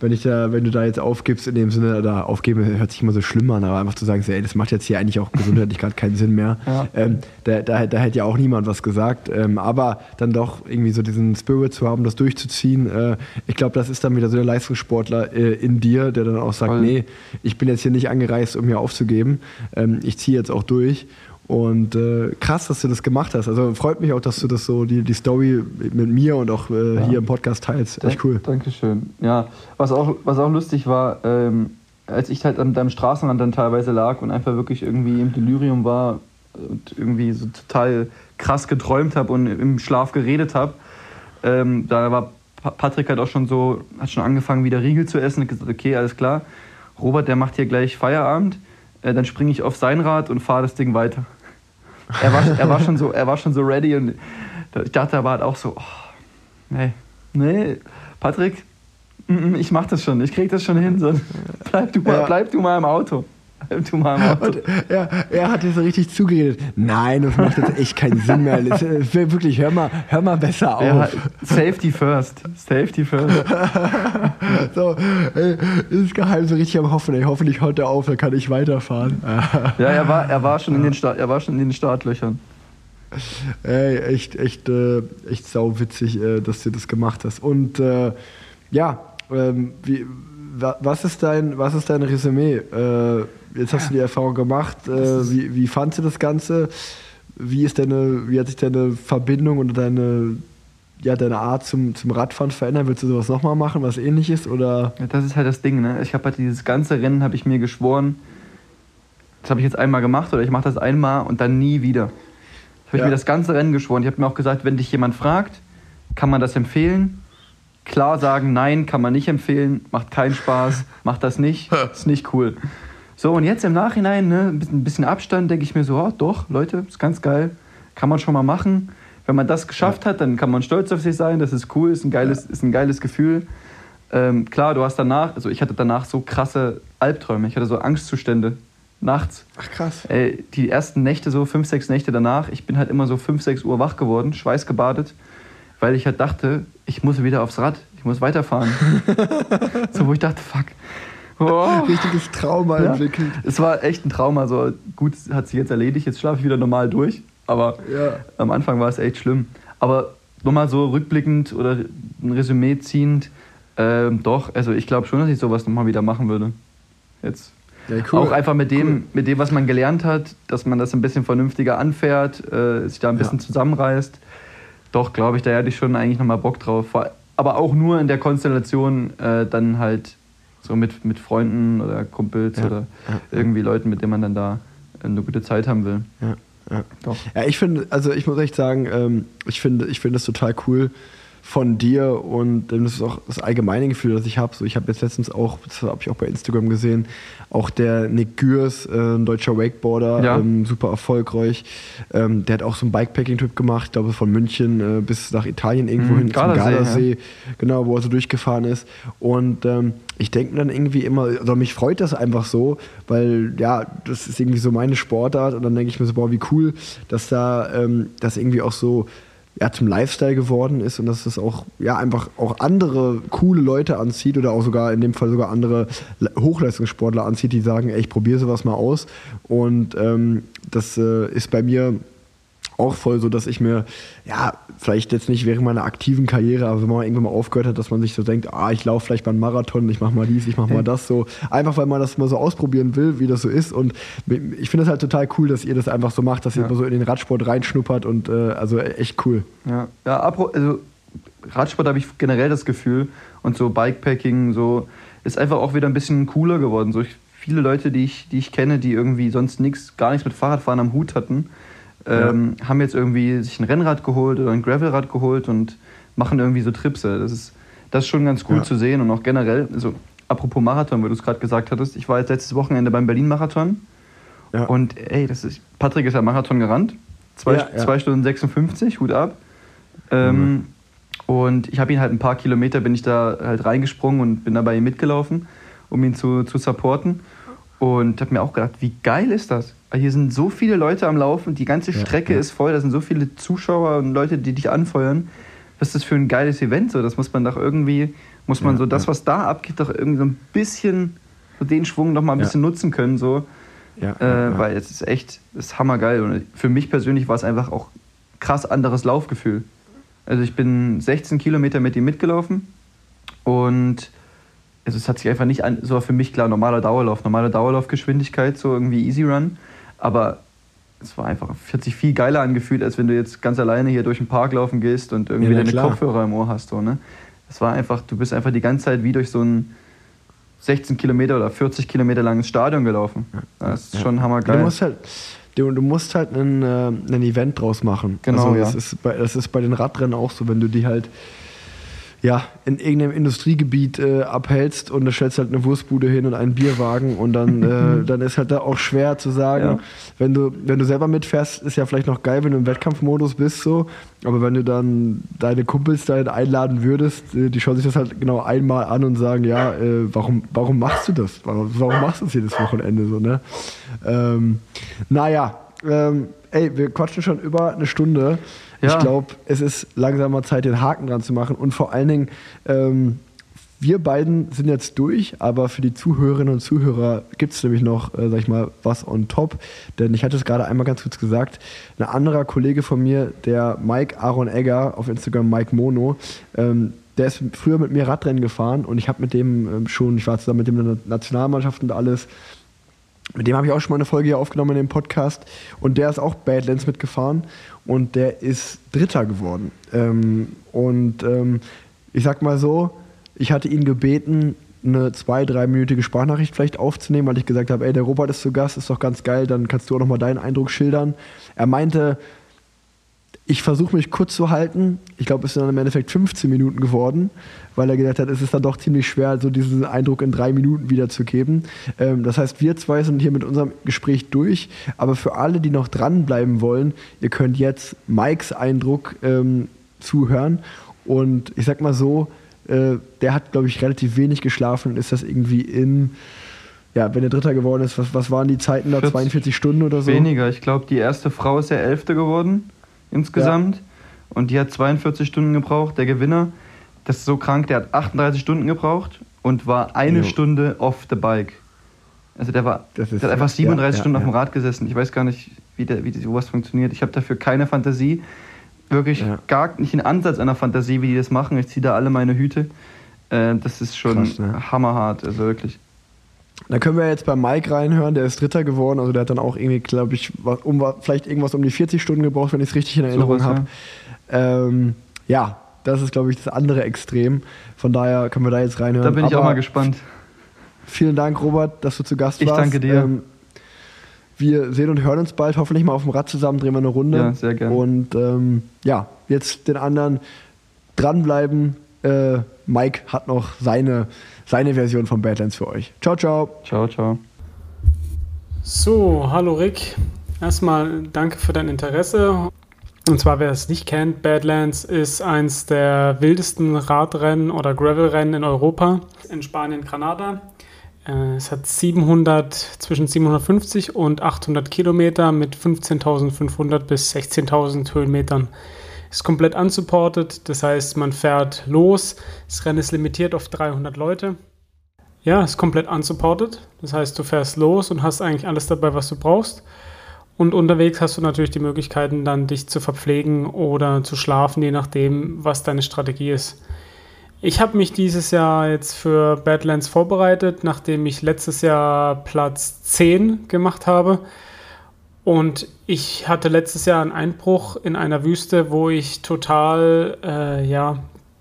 wenn ich da, wenn du da jetzt aufgibst, in dem Sinne, da aufgeben hört sich immer so schlimm an, aber einfach zu sagen, ey, das macht jetzt hier eigentlich auch gesundheitlich gerade keinen Sinn mehr. Ja. Ähm, da, da, da hätte ja auch niemand was gesagt. Ähm, aber dann doch irgendwie so diesen Spirit zu haben, das durchzuziehen, äh, ich glaube, das ist dann wieder so der Leistungssportler äh, in dir, der dann auch sagt, Voll. nee, ich bin jetzt hier nicht angereist, um hier aufzugeben. Ähm, ich ziehe jetzt auch durch. Und äh, krass, dass du das gemacht hast. Also freut mich auch, dass du das so, die, die Story mit mir und auch äh, Ja. hier im Podcast teilst. Echt cool. Dankeschön. Ja, was auch, was auch lustig war, ähm, als ich halt an deinem Straßenrand dann teilweise lag und einfach wirklich irgendwie im Delirium war und irgendwie so total krass geträumt habe und im Schlaf geredet habe, ähm, da war Pa- Patrick halt auch schon so, hat schon angefangen, wieder Riegel zu essen und gesagt, okay, alles klar, Robert, der macht hier gleich Feierabend, äh, dann springe ich auf sein Rad und fahre das Ding weiter. Er war, er war schon so, er war schon so ready und ich dachte aber halt auch so, oh, nee, nee, Patrick, mm, mm, ich mach das schon, ich krieg das schon hin. So, bleib, du mal, Ja. bleib du mal im Auto. Du mal im Auto. Und er, er hat dir so richtig zugeredet. Nein, das macht jetzt echt keinen Sinn mehr. Das, äh, wirklich, hör mal, hör mal besser auf. Ja, Safety first. Safety first. So, ey, ist geheim so richtig am Hoffen. Ey, hoffentlich haut er auf, dann kann ich weiterfahren. Ja, er war, er war, schon, in den Start, er war schon in den Startlöchern. Ey, echt, echt, äh, echt sauwitzig, äh, dass du das gemacht hast. Und äh, ja, ähm, wie, was, ist dein, was ist dein Resümee? Äh, jetzt hast du die Erfahrung gemacht. Äh, wie, wie fandst du das Ganze? Wie, ist deine, wie hat sich deine Verbindung oder deine, ja, deine Art zum, zum Radfahren verändert? Willst du sowas nochmal machen, was ähnliches? Oder? Ja, das ist halt das Ding, ne? Ich habe halt dieses ganze Rennen, habe ich mir geschworen, das habe ich jetzt einmal gemacht oder ich mache das einmal und dann nie wieder. Das habe ich Ja. mir das ganze Rennen geschworen. Ich habe mir auch gesagt, wenn dich jemand fragt, kann man das empfehlen? Klar sagen, nein, kann man nicht empfehlen, macht keinen Spaß, macht das nicht, ist nicht cool. So, und jetzt im Nachhinein, ne, ein bisschen- Abstand, denke ich mir so, oh, doch, Leute, ist ganz geil, kann man schon mal machen. wenn man das geschafft hat, dann kann man stolz auf sich sein, das ist cool, ist ein geiles, ist ein geiles Gefühl. Ähm, klar, du hast danach, also ich hatte danach so krasse Albträume, ich hatte so Angstzustände nachts. Ach krass. Ey, die ersten Nächte, so fünf, sechs Nächte danach, ich bin halt immer so fünf, sechs Uhr wach geworden, schweißgebadet, weil ich halt dachte, ich muss wieder aufs Rad, ich muss weiterfahren. so, wo ich dachte, fuck. Oh. Richtiges Trauma Ja. entwickelt. Es war echt ein Trauma. So gut, hat sich jetzt erledigt, jetzt schlafe ich wieder normal durch. Aber Ja. am Anfang war es echt schlimm. Aber nochmal so rückblickend oder ein Resümee ziehend, ähm, doch, also ich glaube schon, dass ich sowas nochmal wieder machen würde. Jetzt. Ja, cool. Auch einfach mit dem, Cool. mit dem, was man gelernt hat, dass man das ein bisschen vernünftiger anfährt, äh, sich da ein bisschen zusammenreißt. Doch, glaube ich, da hätte ich schon eigentlich nochmal Bock drauf. Aber auch nur in der Konstellation äh, dann halt so mit, mit Freunden oder Kumpels Ja. oder Ja. irgendwie Leuten, mit denen man dann da eine gute Zeit haben will. Ja, ja. Doch. Ja, ich finde, also ich muss echt sagen, ähm, ich finde, ich finde das total cool von dir und das ist auch das allgemeine Gefühl, das ich habe. So, ich habe jetzt letztens auch, das habe ich auch bei Instagram gesehen, auch der Nick Gürs, äh, ein deutscher Wakeboarder, Ja. ähm, super erfolgreich. Ähm, der hat auch so einen Bikepacking-Trip gemacht, ich glaube von München äh, bis nach Italien irgendwo Mhm, hin zum Gardasee, Gardasee, genau, wo er so durchgefahren ist. Und ähm, ich denke mir dann irgendwie immer, also mich freut das einfach so, weil ja, das ist irgendwie so meine Sportart und dann denke ich mir so, boah, wie cool, dass da ähm, das irgendwie auch so ja, zum Lifestyle geworden ist und dass das auch ja einfach auch andere coole Leute anzieht oder auch sogar in dem Fall sogar andere Le- Hochleistungssportler anzieht, die sagen, ey, ich probiere sowas mal aus. Und ähm, das äh, ist bei mir auch voll so, dass ich mir, ja, vielleicht jetzt nicht während meiner aktiven Karriere, aber wenn man irgendwann mal aufgehört hat, dass man sich so denkt, ah, ich laufe vielleicht mal einen Marathon, ich mache mal dies, ich mache mal das so. Einfach weil man das mal so ausprobieren will, wie das so ist. Und ich finde es halt total cool, dass ihr das einfach so macht, dass ihr Ja. immer so in den Radsport reinschnuppert und äh, also echt cool. Ja, ja also Radsport habe ich generell das Gefühl und so Bikepacking so ist einfach auch wieder ein bisschen cooler geworden. So ich, viele Leute, die ich, die ich kenne, die irgendwie sonst nichts, gar nichts mit Fahrradfahren am Hut hatten, ähm, haben jetzt irgendwie sich ein Rennrad geholt oder ein Gravelrad geholt und machen irgendwie so Tripse. Das ist, das ist schon ganz cool Ja. zu sehen und auch generell, also apropos Marathon, weil du es gerade gesagt hattest, ich war jetzt letztes Wochenende beim Berlin-Marathon Ja. und ey, das ist, Patrick ist ja Marathon gerannt, zwei, Ja, ja. zwei Stunden 56, Hut ab. Ähm, Und ich habe ihn halt ein paar Kilometer, bin ich da halt reingesprungen und bin da bei ihm mitgelaufen, um ihn zu, zu supporten. Und habe mir auch gedacht, wie geil ist das? Hier sind so viele Leute am Laufen, die ganze Ja, Strecke ja. ist voll, da sind so viele Zuschauer und Leute, die dich anfeuern. Was ist das für ein geiles Event? So, das muss man doch irgendwie, muss man Ja, so das, ja. was da abgeht, doch irgendwie so ein bisschen, so den Schwung noch mal ein Ja. bisschen nutzen können. So. Ja, Äh, ja, ja. Weil es ist echt, es ist hammergeil. Und für mich persönlich war es einfach auch krass anderes Laufgefühl. Also ich bin 16 Kilometer mit ihm mitgelaufen und also es hat sich einfach nicht an, so für mich klar normaler Dauerlauf, normale Dauerlaufgeschwindigkeit, so irgendwie Easy Run, aber es war einfach, hat sich viel geiler angefühlt, als wenn du jetzt ganz alleine hier durch den Park laufen gehst und irgendwie Ja, deine klar. Kopfhörer im Ohr hast. So, ne? Das war einfach, du bist einfach die ganze Zeit wie durch so ein 16 Kilometer oder 40 Kilometer langes Stadion gelaufen. Das ist schon Du hammergeil. musst halt, du, du musst halt ein, äh, ein Event draus machen. Genau, also ja. das, ist bei, das ist bei den Radrennen auch so, wenn du die halt ja, in irgendeinem Industriegebiet äh, abhältst und da stellst halt eine Wurstbude hin und einen Bierwagen und dann, äh, dann ist halt da auch schwer zu sagen, Ja. wenn du, wenn du selber mitfährst, ist ja vielleicht noch geil, wenn du im Wettkampfmodus bist so, aber wenn du dann deine Kumpels dahin einladen würdest, äh, die schauen sich das halt genau einmal an und sagen, ja, äh, warum, warum machst du das? Warum, warum machst du das jedes Wochenende so, ne? Ähm, naja, ähm, ey, wir quatschen schon über eine Stunde. Ja. Ich glaube, es ist langsam mal Zeit, den Haken dran zu machen. Und vor allen Dingen, ähm, wir beiden sind jetzt durch, aber für die Zuhörerinnen und Zuhörer gibt es nämlich noch, äh, sag ich mal, was on top. Denn ich hatte es gerade einmal ganz kurz gesagt, ein anderer Kollege von mir, der Mike Aaron Egger, auf Instagram Mike Mono, ähm, der ist früher mit mir Radrennen gefahren und ich habe mit dem ähm, schon, ich war zusammen mit dem in der Nationalmannschaft und alles, mit dem habe ich auch schon mal eine Folge hier aufgenommen in dem Podcast. Und der ist auch Badlands mitgefahren und der ist Dritter geworden. Ähm, und ähm, ich sag mal so, ich hatte ihn gebeten, eine zwei-, dreiminütige Sprachnachricht vielleicht aufzunehmen, weil ich gesagt habe, ey, der Robert ist zu Gast, ist doch ganz geil, dann kannst du auch nochmal deinen Eindruck schildern. Er meinte, Ich versuche mich kurz zu halten. Ich glaube, es sind dann im Endeffekt 15 Minuten geworden, weil er gesagt hat, es ist dann doch ziemlich schwer, so diesen Eindruck in drei Minuten wiederzugeben. Ähm, das heißt, wir zwei sind hier mit unserem Gespräch durch. Aber für alle, die noch dranbleiben wollen, ihr könnt jetzt Mikes Eindruck ähm, zuhören. Und ich sag mal so, äh, der hat, glaube ich, relativ wenig geschlafen und ist das irgendwie in ja, wenn er Dritter geworden ist, was, was waren die Zeiten da? 42 Stunden oder so? Weniger. Ich glaube, die erste Frau ist ja Elfte geworden insgesamt. Ja. Und die hat 42 Stunden gebraucht. Der Gewinner, das ist so krank, der hat 38 Stunden gebraucht und war eine jo. Stunde off the bike. Also der war, der hat einfach 37 ja, Stunden ja, auf dem Rad gesessen. Ich weiß gar nicht, wie, der, wie sowas funktioniert. Ich habe dafür keine Fantasie. Wirklich gar nicht einen Ansatz einer Fantasie, wie die das machen. Ich ziehe da alle meine Hüte. Äh, das ist schon Krass, ne? hammerhart, also wirklich. Da können wir jetzt bei Mike reinhören, der ist Dritter geworden. Also der hat dann auch irgendwie, glaube ich, um, vielleicht irgendwas um die 40 Stunden gebraucht, wenn ich es richtig in Erinnerung so habe. Ja. Ähm, ja, das ist, glaube ich, das andere Extrem. Von daher können wir da jetzt reinhören. Da bin ich Aber auch mal gespannt. Vielen Dank, Robert, dass du zu Gast ich warst. Ich danke dir. Ähm, wir sehen und hören uns bald, hoffentlich mal auf dem Rad zusammen, drehen wir eine Runde. Ja, sehr gerne. Und ähm, ja, jetzt den anderen dranbleiben. Äh, Mike hat noch seine seine Version von Badlands für euch. Ciao, ciao. Ciao, ciao. So, hallo Rick. Erstmal danke für dein Interesse. Und zwar, wer es nicht kennt, Badlands ist eins der wildesten Radrennen oder Gravelrennen in Europa, in Spanien, Granada. Äh, es hat 700, zwischen 750 und 800 Kilometer mit 15.500 bis 16.000 Höhenmetern. Ist komplett unsupported, das heißt, man fährt los. Das Rennen ist limitiert auf 300 Leute. Ja, ist komplett unsupported. Das heißt, du fährst los und hast eigentlich alles dabei, was du brauchst. Und unterwegs hast du natürlich die Möglichkeiten, dann dich zu verpflegen oder zu schlafen, je nachdem, was deine Strategie ist. Ich habe mich dieses Jahr jetzt für Badlands vorbereitet, nachdem ich letztes Jahr Platz 10 gemacht habe. Und ich hatte letztes Jahr einen Einbruch in einer Wüste, wo ich total äh, ja,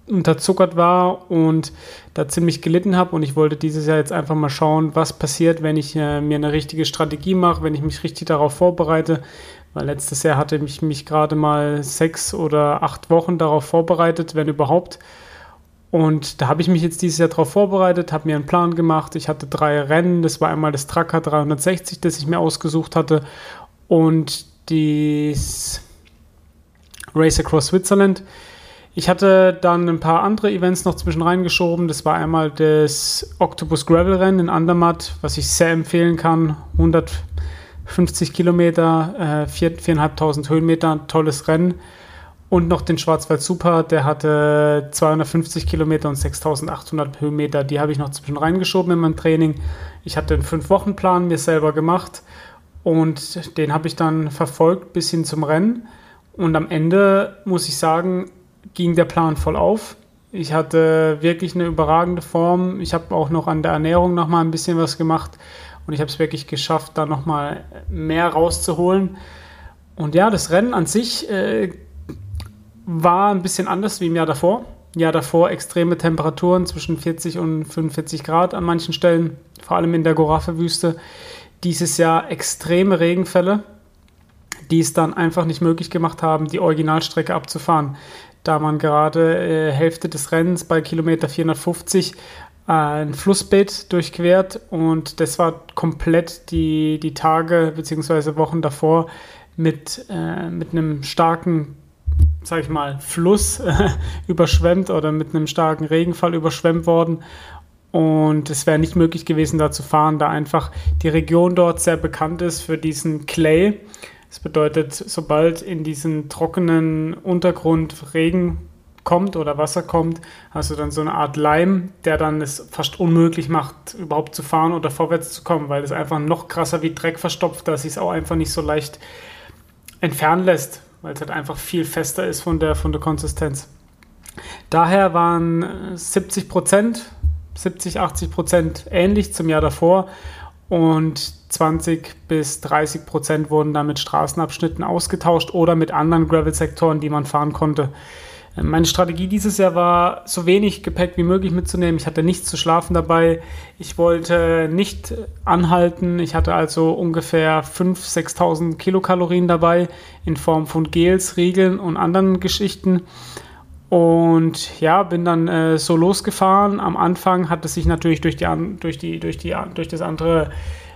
unterzuckert war und da ziemlich gelitten habe. Und ich wollte dieses Jahr jetzt einfach mal schauen, was passiert, wenn ich äh, mir eine richtige Strategie mache, wenn ich mich richtig darauf vorbereite. Weil letztes Jahr hatte ich mich gerade mal sechs oder acht Wochen darauf vorbereitet, wenn überhaupt. Und da habe ich mich jetzt dieses Jahr darauf vorbereitet, habe mir einen Plan gemacht. Ich hatte drei Rennen. Das war einmal das Tracker 360, das ich mir ausgesucht hatte und das Race Across Switzerland. Ich hatte dann ein paar andere Events noch zwischen reingeschoben. Das war einmal das Octopus Gravel Rennen in Andermatt, was ich sehr empfehlen kann. 150 Kilometer, äh, 4.500 Höhenmeter, tolles Rennen. Und noch den Schwarzwald Super, der hatte 250 Kilometer und 6800 Höhenmeter. Die habe ich noch zwischen reingeschoben in mein Training. Ich hatte einen 5-Wochen-Plan mir selber gemacht und den habe ich dann verfolgt bis hin zum Rennen. Und am Ende, muss ich sagen, ging der Plan voll auf. Ich hatte wirklich eine überragende Form. Ich habe auch noch an der Ernährung noch mal ein bisschen was gemacht. Und ich habe es wirklich geschafft, da noch mal mehr rauszuholen. Und ja, das Rennen an sich äh, war ein bisschen anders wie im Jahr davor. Jahr davor extreme Temperaturen zwischen 40 und 45 Grad an manchen Stellen, vor allem in der Gorafe-Wüste dieses Jahr extreme Regenfälle, die es dann einfach nicht möglich gemacht haben, die Originalstrecke abzufahren. Da man gerade äh, Hälfte des Rennens bei Kilometer 450 äh, ein Flussbett durchquert und das war komplett die, die Tage bzw. Wochen davor mit, äh, mit einem starken sag ich mal, Fluss äh, überschwemmt oder mit einem starken Regenfall überschwemmt worden. Und es wäre nicht möglich gewesen, da zu fahren, da einfach die Region dort sehr bekannt ist für diesen Clay. Das bedeutet, sobald in diesen trockenen Untergrund Regen kommt oder Wasser kommt, hast du dann so eine Art Leim, der dann es fast unmöglich macht, überhaupt zu fahren oder vorwärts zu kommen, weil es einfach noch krasser wie Dreck verstopft, dass es auch einfach nicht so leicht entfernen lässt, weil es halt einfach viel fester ist von der, von der Konsistenz. Daher waren 70 Prozent 70, 80 Prozent ähnlich zum Jahr davor und 20 bis 30 Prozent wurden dann mit Straßenabschnitten ausgetauscht oder mit anderen Gravel-Sektoren, die man fahren konnte. Äh, meine Strategie dieses Jahr war, so wenig Gepäck wie möglich mitzunehmen. Ich hatte nichts zu schlafen dabei. Ich wollte nicht anhalten. Ich hatte also ungefähr 5.000, 6.000 Kilokalorien dabei in Form von Gels, Riegeln und anderen Geschichten. Und ja, bin dann äh, so losgefahren. Am Anfang hat es sich natürlich durch, die, durch, die, durch, die, durch das andere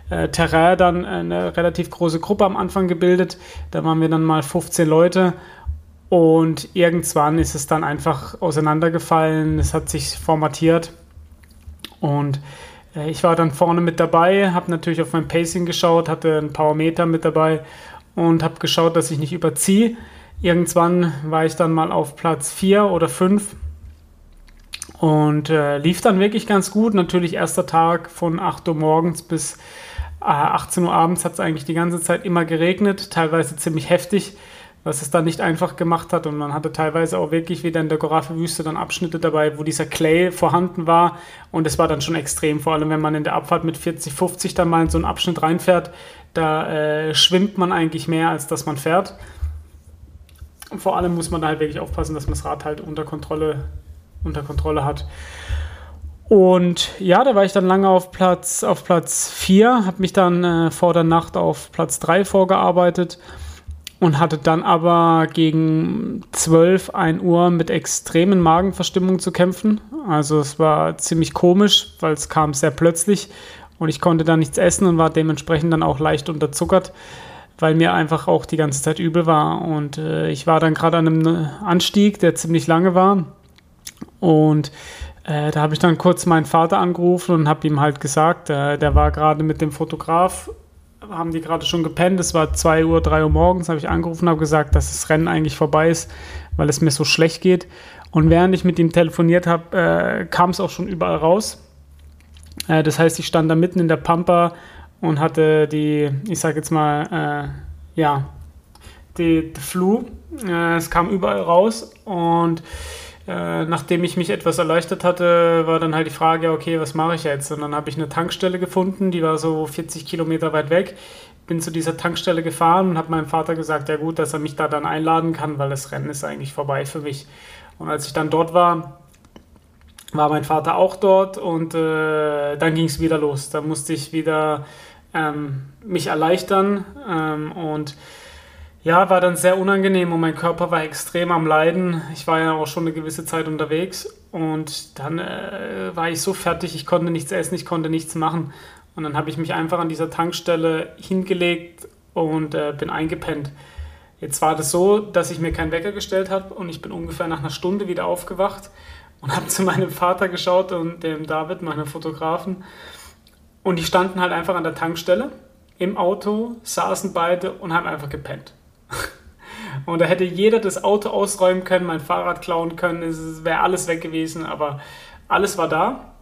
äh, Terrain dann eine relativ große Gruppe am Anfang gebildet. Da waren wir dann mal 15 Leute. Und irgendwann ist es dann einfach auseinandergefallen. Es hat sich formatiert. Und äh, ich war dann vorne mit dabei, habe natürlich auf mein Pacing geschaut, hatte einen Powermeter mit dabei und habe geschaut, dass ich nicht überziehe. Irgendwann war ich dann mal auf Platz 4 oder 5 und äh, lief dann wirklich ganz gut. Natürlich erster Tag von 8 Uhr morgens bis äh, 18 Uhr abends hat es eigentlich die ganze Zeit immer geregnet, teilweise ziemlich heftig, was es dann nicht einfach gemacht hat. Und man hatte teilweise auch wirklich wieder in der Gorafe-Wüste dann Abschnitte dabei, wo dieser Clay vorhanden war. Und es war dann schon extrem, vor allem wenn man in der Abfahrt mit 40, 50 dann mal in so einen Abschnitt reinfährt. Da äh, schwimmt man eigentlich mehr, als dass man fährt. Und vor allem muss man da halt wirklich aufpassen, dass man das Rad halt unter Kontrolle, unter Kontrolle hat. Und ja, da war ich dann lange auf Platz, auf Platz 4, habe mich dann äh, vor der Nacht auf Platz 3 vorgearbeitet und hatte dann aber gegen 12, 1 Uhr mit extremen Magenverstimmungen zu kämpfen. Also es war ziemlich komisch, weil es kam sehr plötzlich und ich konnte dann nichts essen und war dementsprechend dann auch leicht unterzuckert weil mir einfach auch die ganze Zeit übel war. Und äh, ich war dann gerade an einem Anstieg, der ziemlich lange war. Und äh, da habe ich dann kurz meinen Vater angerufen und habe ihm halt gesagt, äh, der war gerade mit dem Fotograf, haben die gerade schon gepennt, es war 2 Uhr, 3 Uhr morgens, habe ich angerufen und habe gesagt, dass das Rennen eigentlich vorbei ist, weil es mir so schlecht geht. Und während ich mit ihm telefoniert habe, äh, kam es auch schon überall raus. Äh, das heißt, ich stand da mitten in der Pampa und hatte die, ich sage jetzt mal, äh, ja, die, die Flu. Äh, es kam überall raus und äh, nachdem ich mich etwas erleichtert hatte, war dann halt die Frage, okay, was mache ich jetzt? Und dann habe ich eine Tankstelle gefunden, die war so 40 Kilometer weit weg. Bin zu dieser Tankstelle gefahren und habe meinem Vater gesagt, ja gut, dass er mich da dann einladen kann, weil das Rennen ist eigentlich vorbei für mich. Und als ich dann dort war, war mein Vater auch dort und äh, dann ging es wieder los. Da musste ich wieder ähm, mich erleichtern ähm, und ja, war dann sehr unangenehm und mein Körper war extrem am Leiden. Ich war ja auch schon eine gewisse Zeit unterwegs und dann äh, war ich so fertig, ich konnte nichts essen, ich konnte nichts machen. Und dann habe ich mich einfach an dieser Tankstelle hingelegt und äh, bin eingepennt. Jetzt war das so, dass ich mir keinen Wecker gestellt habe und ich bin ungefähr nach einer Stunde wieder aufgewacht und habe zu meinem Vater geschaut und dem David, meinem Fotografen. Und die standen halt einfach an der Tankstelle im Auto, saßen beide und haben einfach gepennt. Und da hätte jeder das Auto ausräumen können, mein Fahrrad klauen können, es wäre alles weg gewesen, aber alles war da.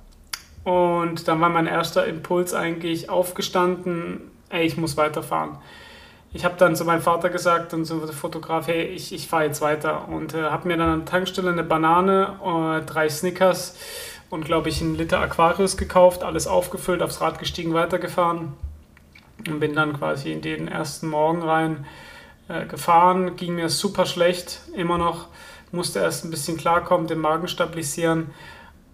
Und dann war mein erster Impuls eigentlich aufgestanden, ey, ich muss weiterfahren. Ich habe dann zu meinem Vater gesagt und zum Fotograf, hey, ich, ich fahre jetzt weiter. Und äh, habe mir dann an der Tankstelle eine Banane, äh, drei Snickers und glaube ich einen Liter Aquarius gekauft, alles aufgefüllt, aufs Rad gestiegen, weitergefahren und bin dann quasi in den ersten Morgen rein äh, gefahren. Ging mir super schlecht, immer noch, musste erst ein bisschen klarkommen, den Magen stabilisieren.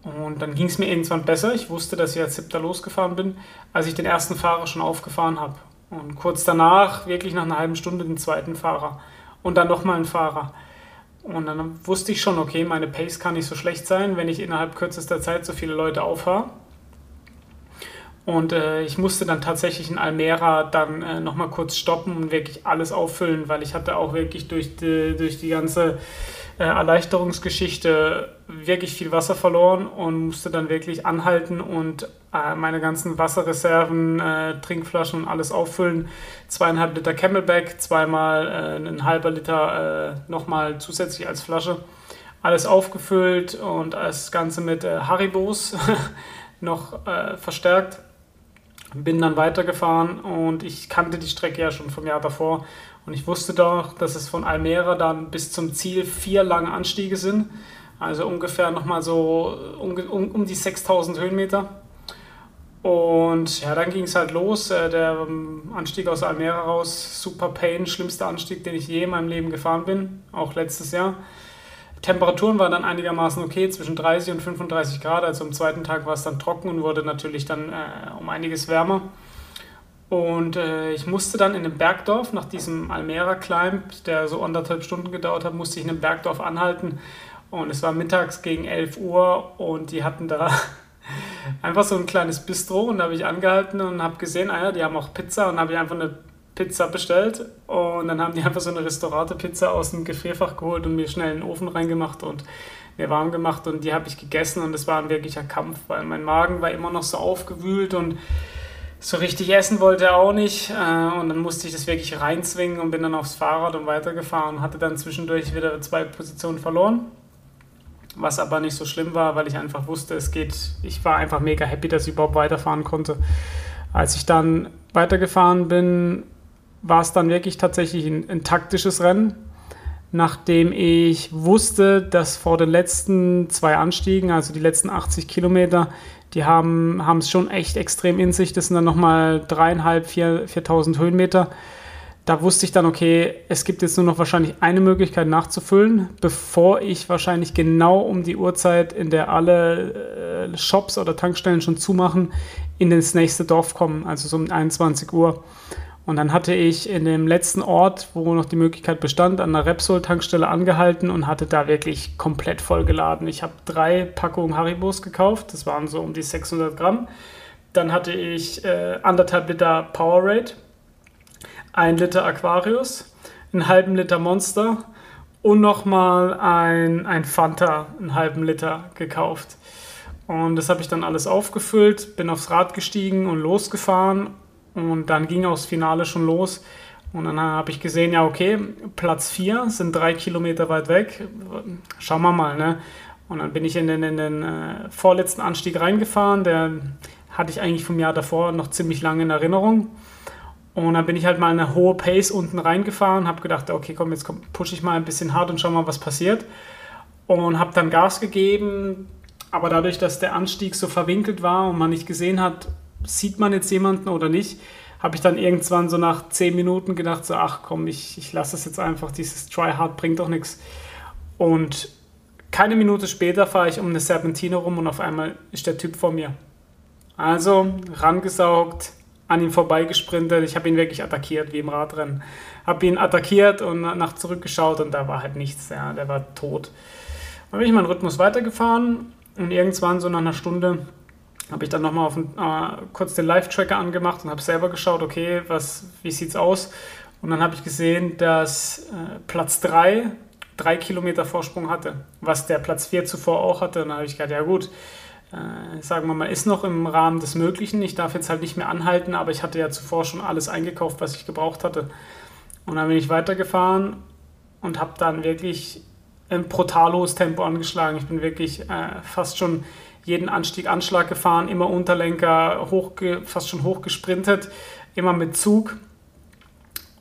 Und dann ging es mir irgendwann besser. Ich wusste, dass ich als siebter losgefahren bin, als ich den ersten Fahrer schon aufgefahren habe. Und kurz danach, wirklich nach einer halben Stunde, den zweiten Fahrer. Und dann nochmal einen Fahrer. Und dann wusste ich schon, okay, meine Pace kann nicht so schlecht sein, wenn ich innerhalb kürzester Zeit so viele Leute auffahre. Und äh, ich musste dann tatsächlich in Almera dann äh, nochmal kurz stoppen und wirklich alles auffüllen, weil ich hatte auch wirklich durch die, durch die ganze Erleichterungsgeschichte wirklich viel Wasser verloren und musste dann wirklich anhalten und äh, meine ganzen Wasserreserven, äh, Trinkflaschen und alles auffüllen. Zweieinhalb Liter Camelback, zweimal äh, ein halber Liter äh, nochmal zusätzlich als Flasche. Alles aufgefüllt und das Ganze mit äh, Haribos noch äh, verstärkt. Bin dann weitergefahren und ich kannte die Strecke ja schon vom Jahr davor und ich wusste doch, dass es von Almera dann bis zum Ziel vier lange Anstiege sind. Also ungefähr nochmal so um, um, um die 6000 Höhenmeter. Und ja, dann ging es halt los. Äh, der ähm, Anstieg aus Almera raus, Super Pain, schlimmster Anstieg, den ich je in meinem Leben gefahren bin, auch letztes Jahr. Temperaturen waren dann einigermaßen okay, zwischen 30 und 35 Grad. Also am zweiten Tag war es dann trocken und wurde natürlich dann äh, um einiges wärmer. Und äh, ich musste dann in einem Bergdorf, nach diesem Almera Climb, der so anderthalb Stunden gedauert hat, musste ich in einem Bergdorf anhalten. Und es war mittags gegen 11 Uhr und die hatten da einfach so ein kleines Bistro und da habe ich angehalten und habe gesehen, ah ja, die haben auch Pizza und habe ich einfach eine Pizza bestellt und dann haben die einfach so eine Restaurate-Pizza aus dem Gefrierfach geholt und mir schnell in den Ofen reingemacht und mir warm gemacht und die habe ich gegessen und es war ein wirklicher Kampf, weil mein Magen war immer noch so aufgewühlt und so richtig essen wollte er auch nicht. Äh, und dann musste ich das wirklich reinzwingen und bin dann aufs Fahrrad und weitergefahren und hatte dann zwischendurch wieder zwei Positionen verloren. Was aber nicht so schlimm war, weil ich einfach wusste, es geht. Ich war einfach mega happy, dass ich überhaupt weiterfahren konnte. Als ich dann weitergefahren bin, war es dann wirklich tatsächlich ein, ein taktisches Rennen nachdem ich wusste, dass vor den letzten zwei Anstiegen, also die letzten 80 Kilometer, die haben es schon echt extrem in sich. Das sind dann nochmal dreieinhalb, vier, 4.000 Höhenmeter. Da wusste ich dann, okay, es gibt jetzt nur noch wahrscheinlich eine Möglichkeit nachzufüllen, bevor ich wahrscheinlich genau um die Uhrzeit, in der alle äh, Shops oder Tankstellen schon zumachen, in das nächste Dorf kommen, also so um 21 Uhr. Und dann hatte ich in dem letzten Ort, wo noch die Möglichkeit bestand, an der Repsol-Tankstelle angehalten und hatte da wirklich komplett vollgeladen. Ich habe drei Packungen Haribos gekauft, das waren so um die 600 Gramm. Dann hatte ich äh, anderthalb Liter Powerade, ein Liter Aquarius, einen halben Liter Monster und nochmal ein, ein Fanta, einen halben Liter gekauft. Und das habe ich dann alles aufgefüllt, bin aufs Rad gestiegen und losgefahren und dann ging auch das Finale schon los. Und dann habe ich gesehen, ja, okay, Platz 4 sind drei Kilometer weit weg. Schauen wir mal, ne? Und dann bin ich in den, in den äh, vorletzten Anstieg reingefahren. Der hatte ich eigentlich vom Jahr davor noch ziemlich lange in Erinnerung. Und dann bin ich halt mal eine hohe Pace unten reingefahren, habe gedacht, okay, komm, jetzt pushe ich mal ein bisschen hart und schau mal, was passiert. Und habe dann Gas gegeben, aber dadurch, dass der Anstieg so verwinkelt war und man nicht gesehen hat, sieht man jetzt jemanden oder nicht, habe ich dann irgendwann so nach zehn Minuten gedacht, so, ach komm, ich, ich lasse das jetzt einfach, dieses Try Hard bringt doch nichts. Und keine Minute später fahre ich um eine Serpentine rum und auf einmal ist der Typ vor mir. Also rangesaugt, an ihm vorbeigesprintet. Ich habe ihn wirklich attackiert, wie im Radrennen. Habe ihn attackiert und nach zurückgeschaut und da war halt nichts. Ja, der war tot. Dann bin ich meinen Rhythmus weitergefahren und irgendwann so nach einer Stunde habe ich dann nochmal äh, kurz den Live-Tracker angemacht und habe selber geschaut, okay, was, wie sieht's aus? Und dann habe ich gesehen, dass äh, Platz 3 drei Kilometer Vorsprung hatte, was der Platz 4 zuvor auch hatte. Und dann habe ich gedacht, ja gut, äh, sagen wir mal, ist noch im Rahmen des Möglichen. Ich darf jetzt halt nicht mehr anhalten, aber ich hatte ja zuvor schon alles eingekauft, was ich gebraucht hatte. Und dann bin ich weitergefahren und habe dann wirklich ein brutal hohes Tempo angeschlagen. Ich bin wirklich äh, fast schon jeden Anstieg, Anschlag gefahren, immer Unterlenker, hoch, fast schon hochgesprintet, immer mit Zug.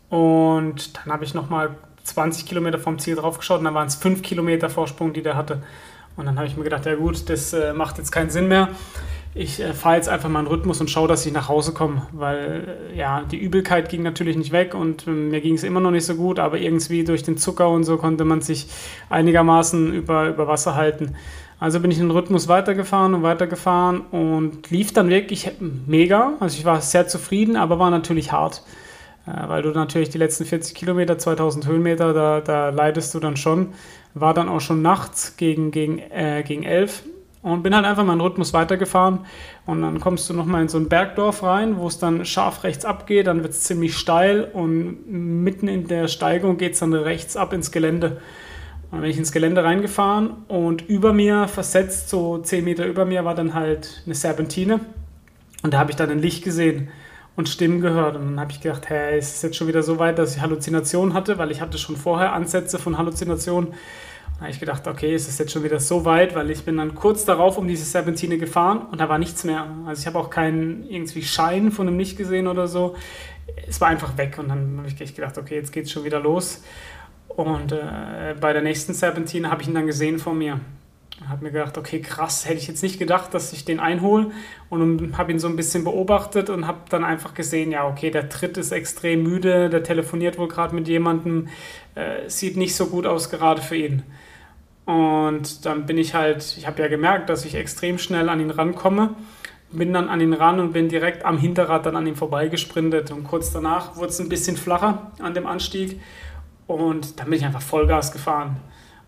Und dann habe ich nochmal 20 Kilometer vom Ziel drauf geschaut und dann waren es 5 Kilometer Vorsprung, die der hatte. Und dann habe ich mir gedacht, ja gut, das äh, macht jetzt keinen Sinn mehr. Ich äh, fahre jetzt einfach mal einen Rhythmus und schaue, dass ich nach Hause komme, weil äh, ja, die Übelkeit ging natürlich nicht weg und äh, mir ging es immer noch nicht so gut, aber irgendwie durch den Zucker und so konnte man sich einigermaßen über, über Wasser halten. Also bin ich den Rhythmus weitergefahren und weitergefahren und lief dann wirklich mega. Also ich war sehr zufrieden, aber war natürlich hart, äh, weil du natürlich die letzten 40 Kilometer, 2000 Höhenmeter, da, da leidest du dann schon. War dann auch schon nachts gegen, gegen, äh, gegen 11 und bin halt einfach meinen Rhythmus weitergefahren und dann kommst du nochmal in so ein Bergdorf rein, wo es dann scharf rechts abgeht, dann wird es ziemlich steil und mitten in der Steigung geht es dann rechts ab ins Gelände. Dann bin ich ins Gelände reingefahren und über mir, versetzt so 10 Meter über mir, war dann halt eine Serpentine. Und da habe ich dann ein Licht gesehen und Stimmen gehört. Und dann habe ich gedacht, hey, ist es jetzt schon wieder so weit, dass ich Halluzinationen hatte, weil ich hatte schon vorher Ansätze von Halluzinationen. Da habe ich gedacht, okay, ist es jetzt schon wieder so weit, weil ich bin dann kurz darauf um diese Serpentine gefahren und da war nichts mehr. Also ich habe auch keinen irgendwie Schein von einem Licht gesehen oder so. Es war einfach weg und dann habe ich gedacht, okay, jetzt geht es schon wieder los. Und äh, bei der nächsten Serpentine habe ich ihn dann gesehen vor mir. Habe mir gedacht, okay, krass, hätte ich jetzt nicht gedacht, dass ich den einhole. Und habe ihn so ein bisschen beobachtet und habe dann einfach gesehen, ja, okay, der Tritt ist extrem müde, der telefoniert wohl gerade mit jemandem, äh, sieht nicht so gut aus gerade für ihn. Und dann bin ich halt, ich habe ja gemerkt, dass ich extrem schnell an ihn rankomme. Bin dann an ihn ran und bin direkt am Hinterrad dann an ihm vorbeigesprintet. Und kurz danach wurde es ein bisschen flacher an dem Anstieg. Und dann bin ich einfach Vollgas gefahren.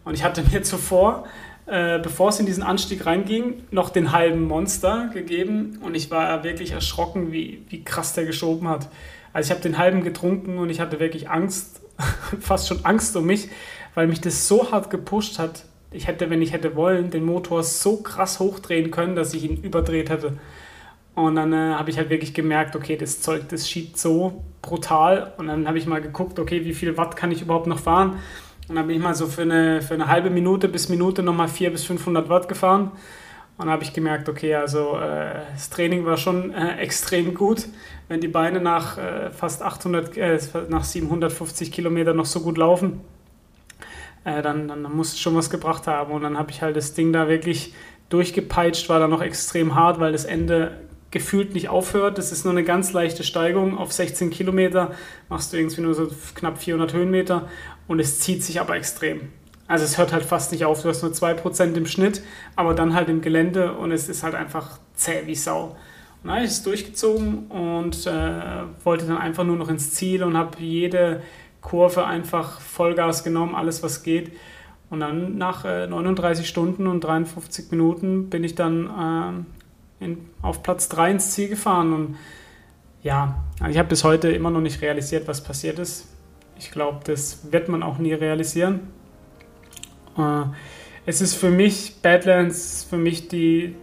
Und ich hatte mir zuvor, äh, bevor es in diesen Anstieg reinging, noch den halben Monster gegeben. Und ich war wirklich erschrocken, wie, wie krass der geschoben hat. Also ich habe den halben getrunken und ich hatte wirklich Angst, fast schon Angst um mich, weil mich das so hart gepusht hat, ich hätte, wenn ich hätte wollen, den Motor so krass hochdrehen können, dass ich ihn überdreht hätte. Und dann äh, habe ich halt wirklich gemerkt, okay, das Zeug, das schiebt so brutal. Und dann habe ich mal geguckt, okay, wie viel Watt kann ich überhaupt noch fahren? Und dann bin ich mal so für eine, für eine halbe Minute bis Minute nochmal 400 bis 500 Watt gefahren. Und dann habe ich gemerkt, okay, also äh, das Training war schon äh, extrem gut. Wenn die Beine nach äh, fast 800, äh, nach 750 Kilometern noch so gut laufen, äh, dann, dann muss es schon was gebracht haben. Und dann habe ich halt das Ding da wirklich durchgepeitscht, war dann noch extrem hart, weil das Ende gefühlt nicht aufhört. Das ist nur eine ganz leichte Steigung. Auf 16 Kilometer machst du irgendwie nur so knapp 400 Höhenmeter und es zieht sich aber extrem. Also es hört halt fast nicht auf. Du hast nur 2% im Schnitt, aber dann halt im Gelände und es ist halt einfach zäh wie Sau. Und dann habe ich es durchgezogen und äh, wollte dann einfach nur noch ins Ziel und habe jede Kurve einfach Vollgas genommen, alles was geht. Und dann nach äh, 39 Stunden und 53 Minuten bin ich dann äh, in, auf Platz 3 ins Ziel gefahren. Und ja, ich habe bis heute immer noch nicht realisiert, was passiert ist. Ich glaube, das wird man auch nie realisieren. Äh, es ist für mich, Badlands, für mich die,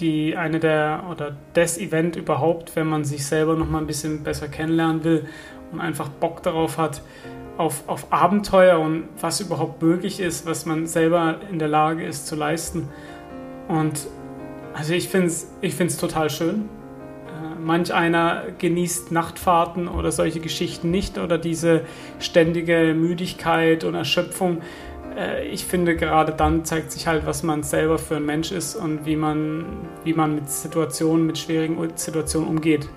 die eine der oder das Event überhaupt, wenn man sich selber noch mal ein bisschen besser kennenlernen will und einfach Bock darauf hat, auf, auf Abenteuer und was überhaupt möglich ist, was man selber in der Lage ist zu leisten. Und also ich finde es ich find's total schön. Äh, manch einer genießt Nachtfahrten oder solche Geschichten nicht oder diese ständige Müdigkeit und Erschöpfung. Äh, ich finde, gerade dann zeigt sich halt, was man selber für ein Mensch ist und wie man, wie man mit Situationen, mit schwierigen Situationen umgeht.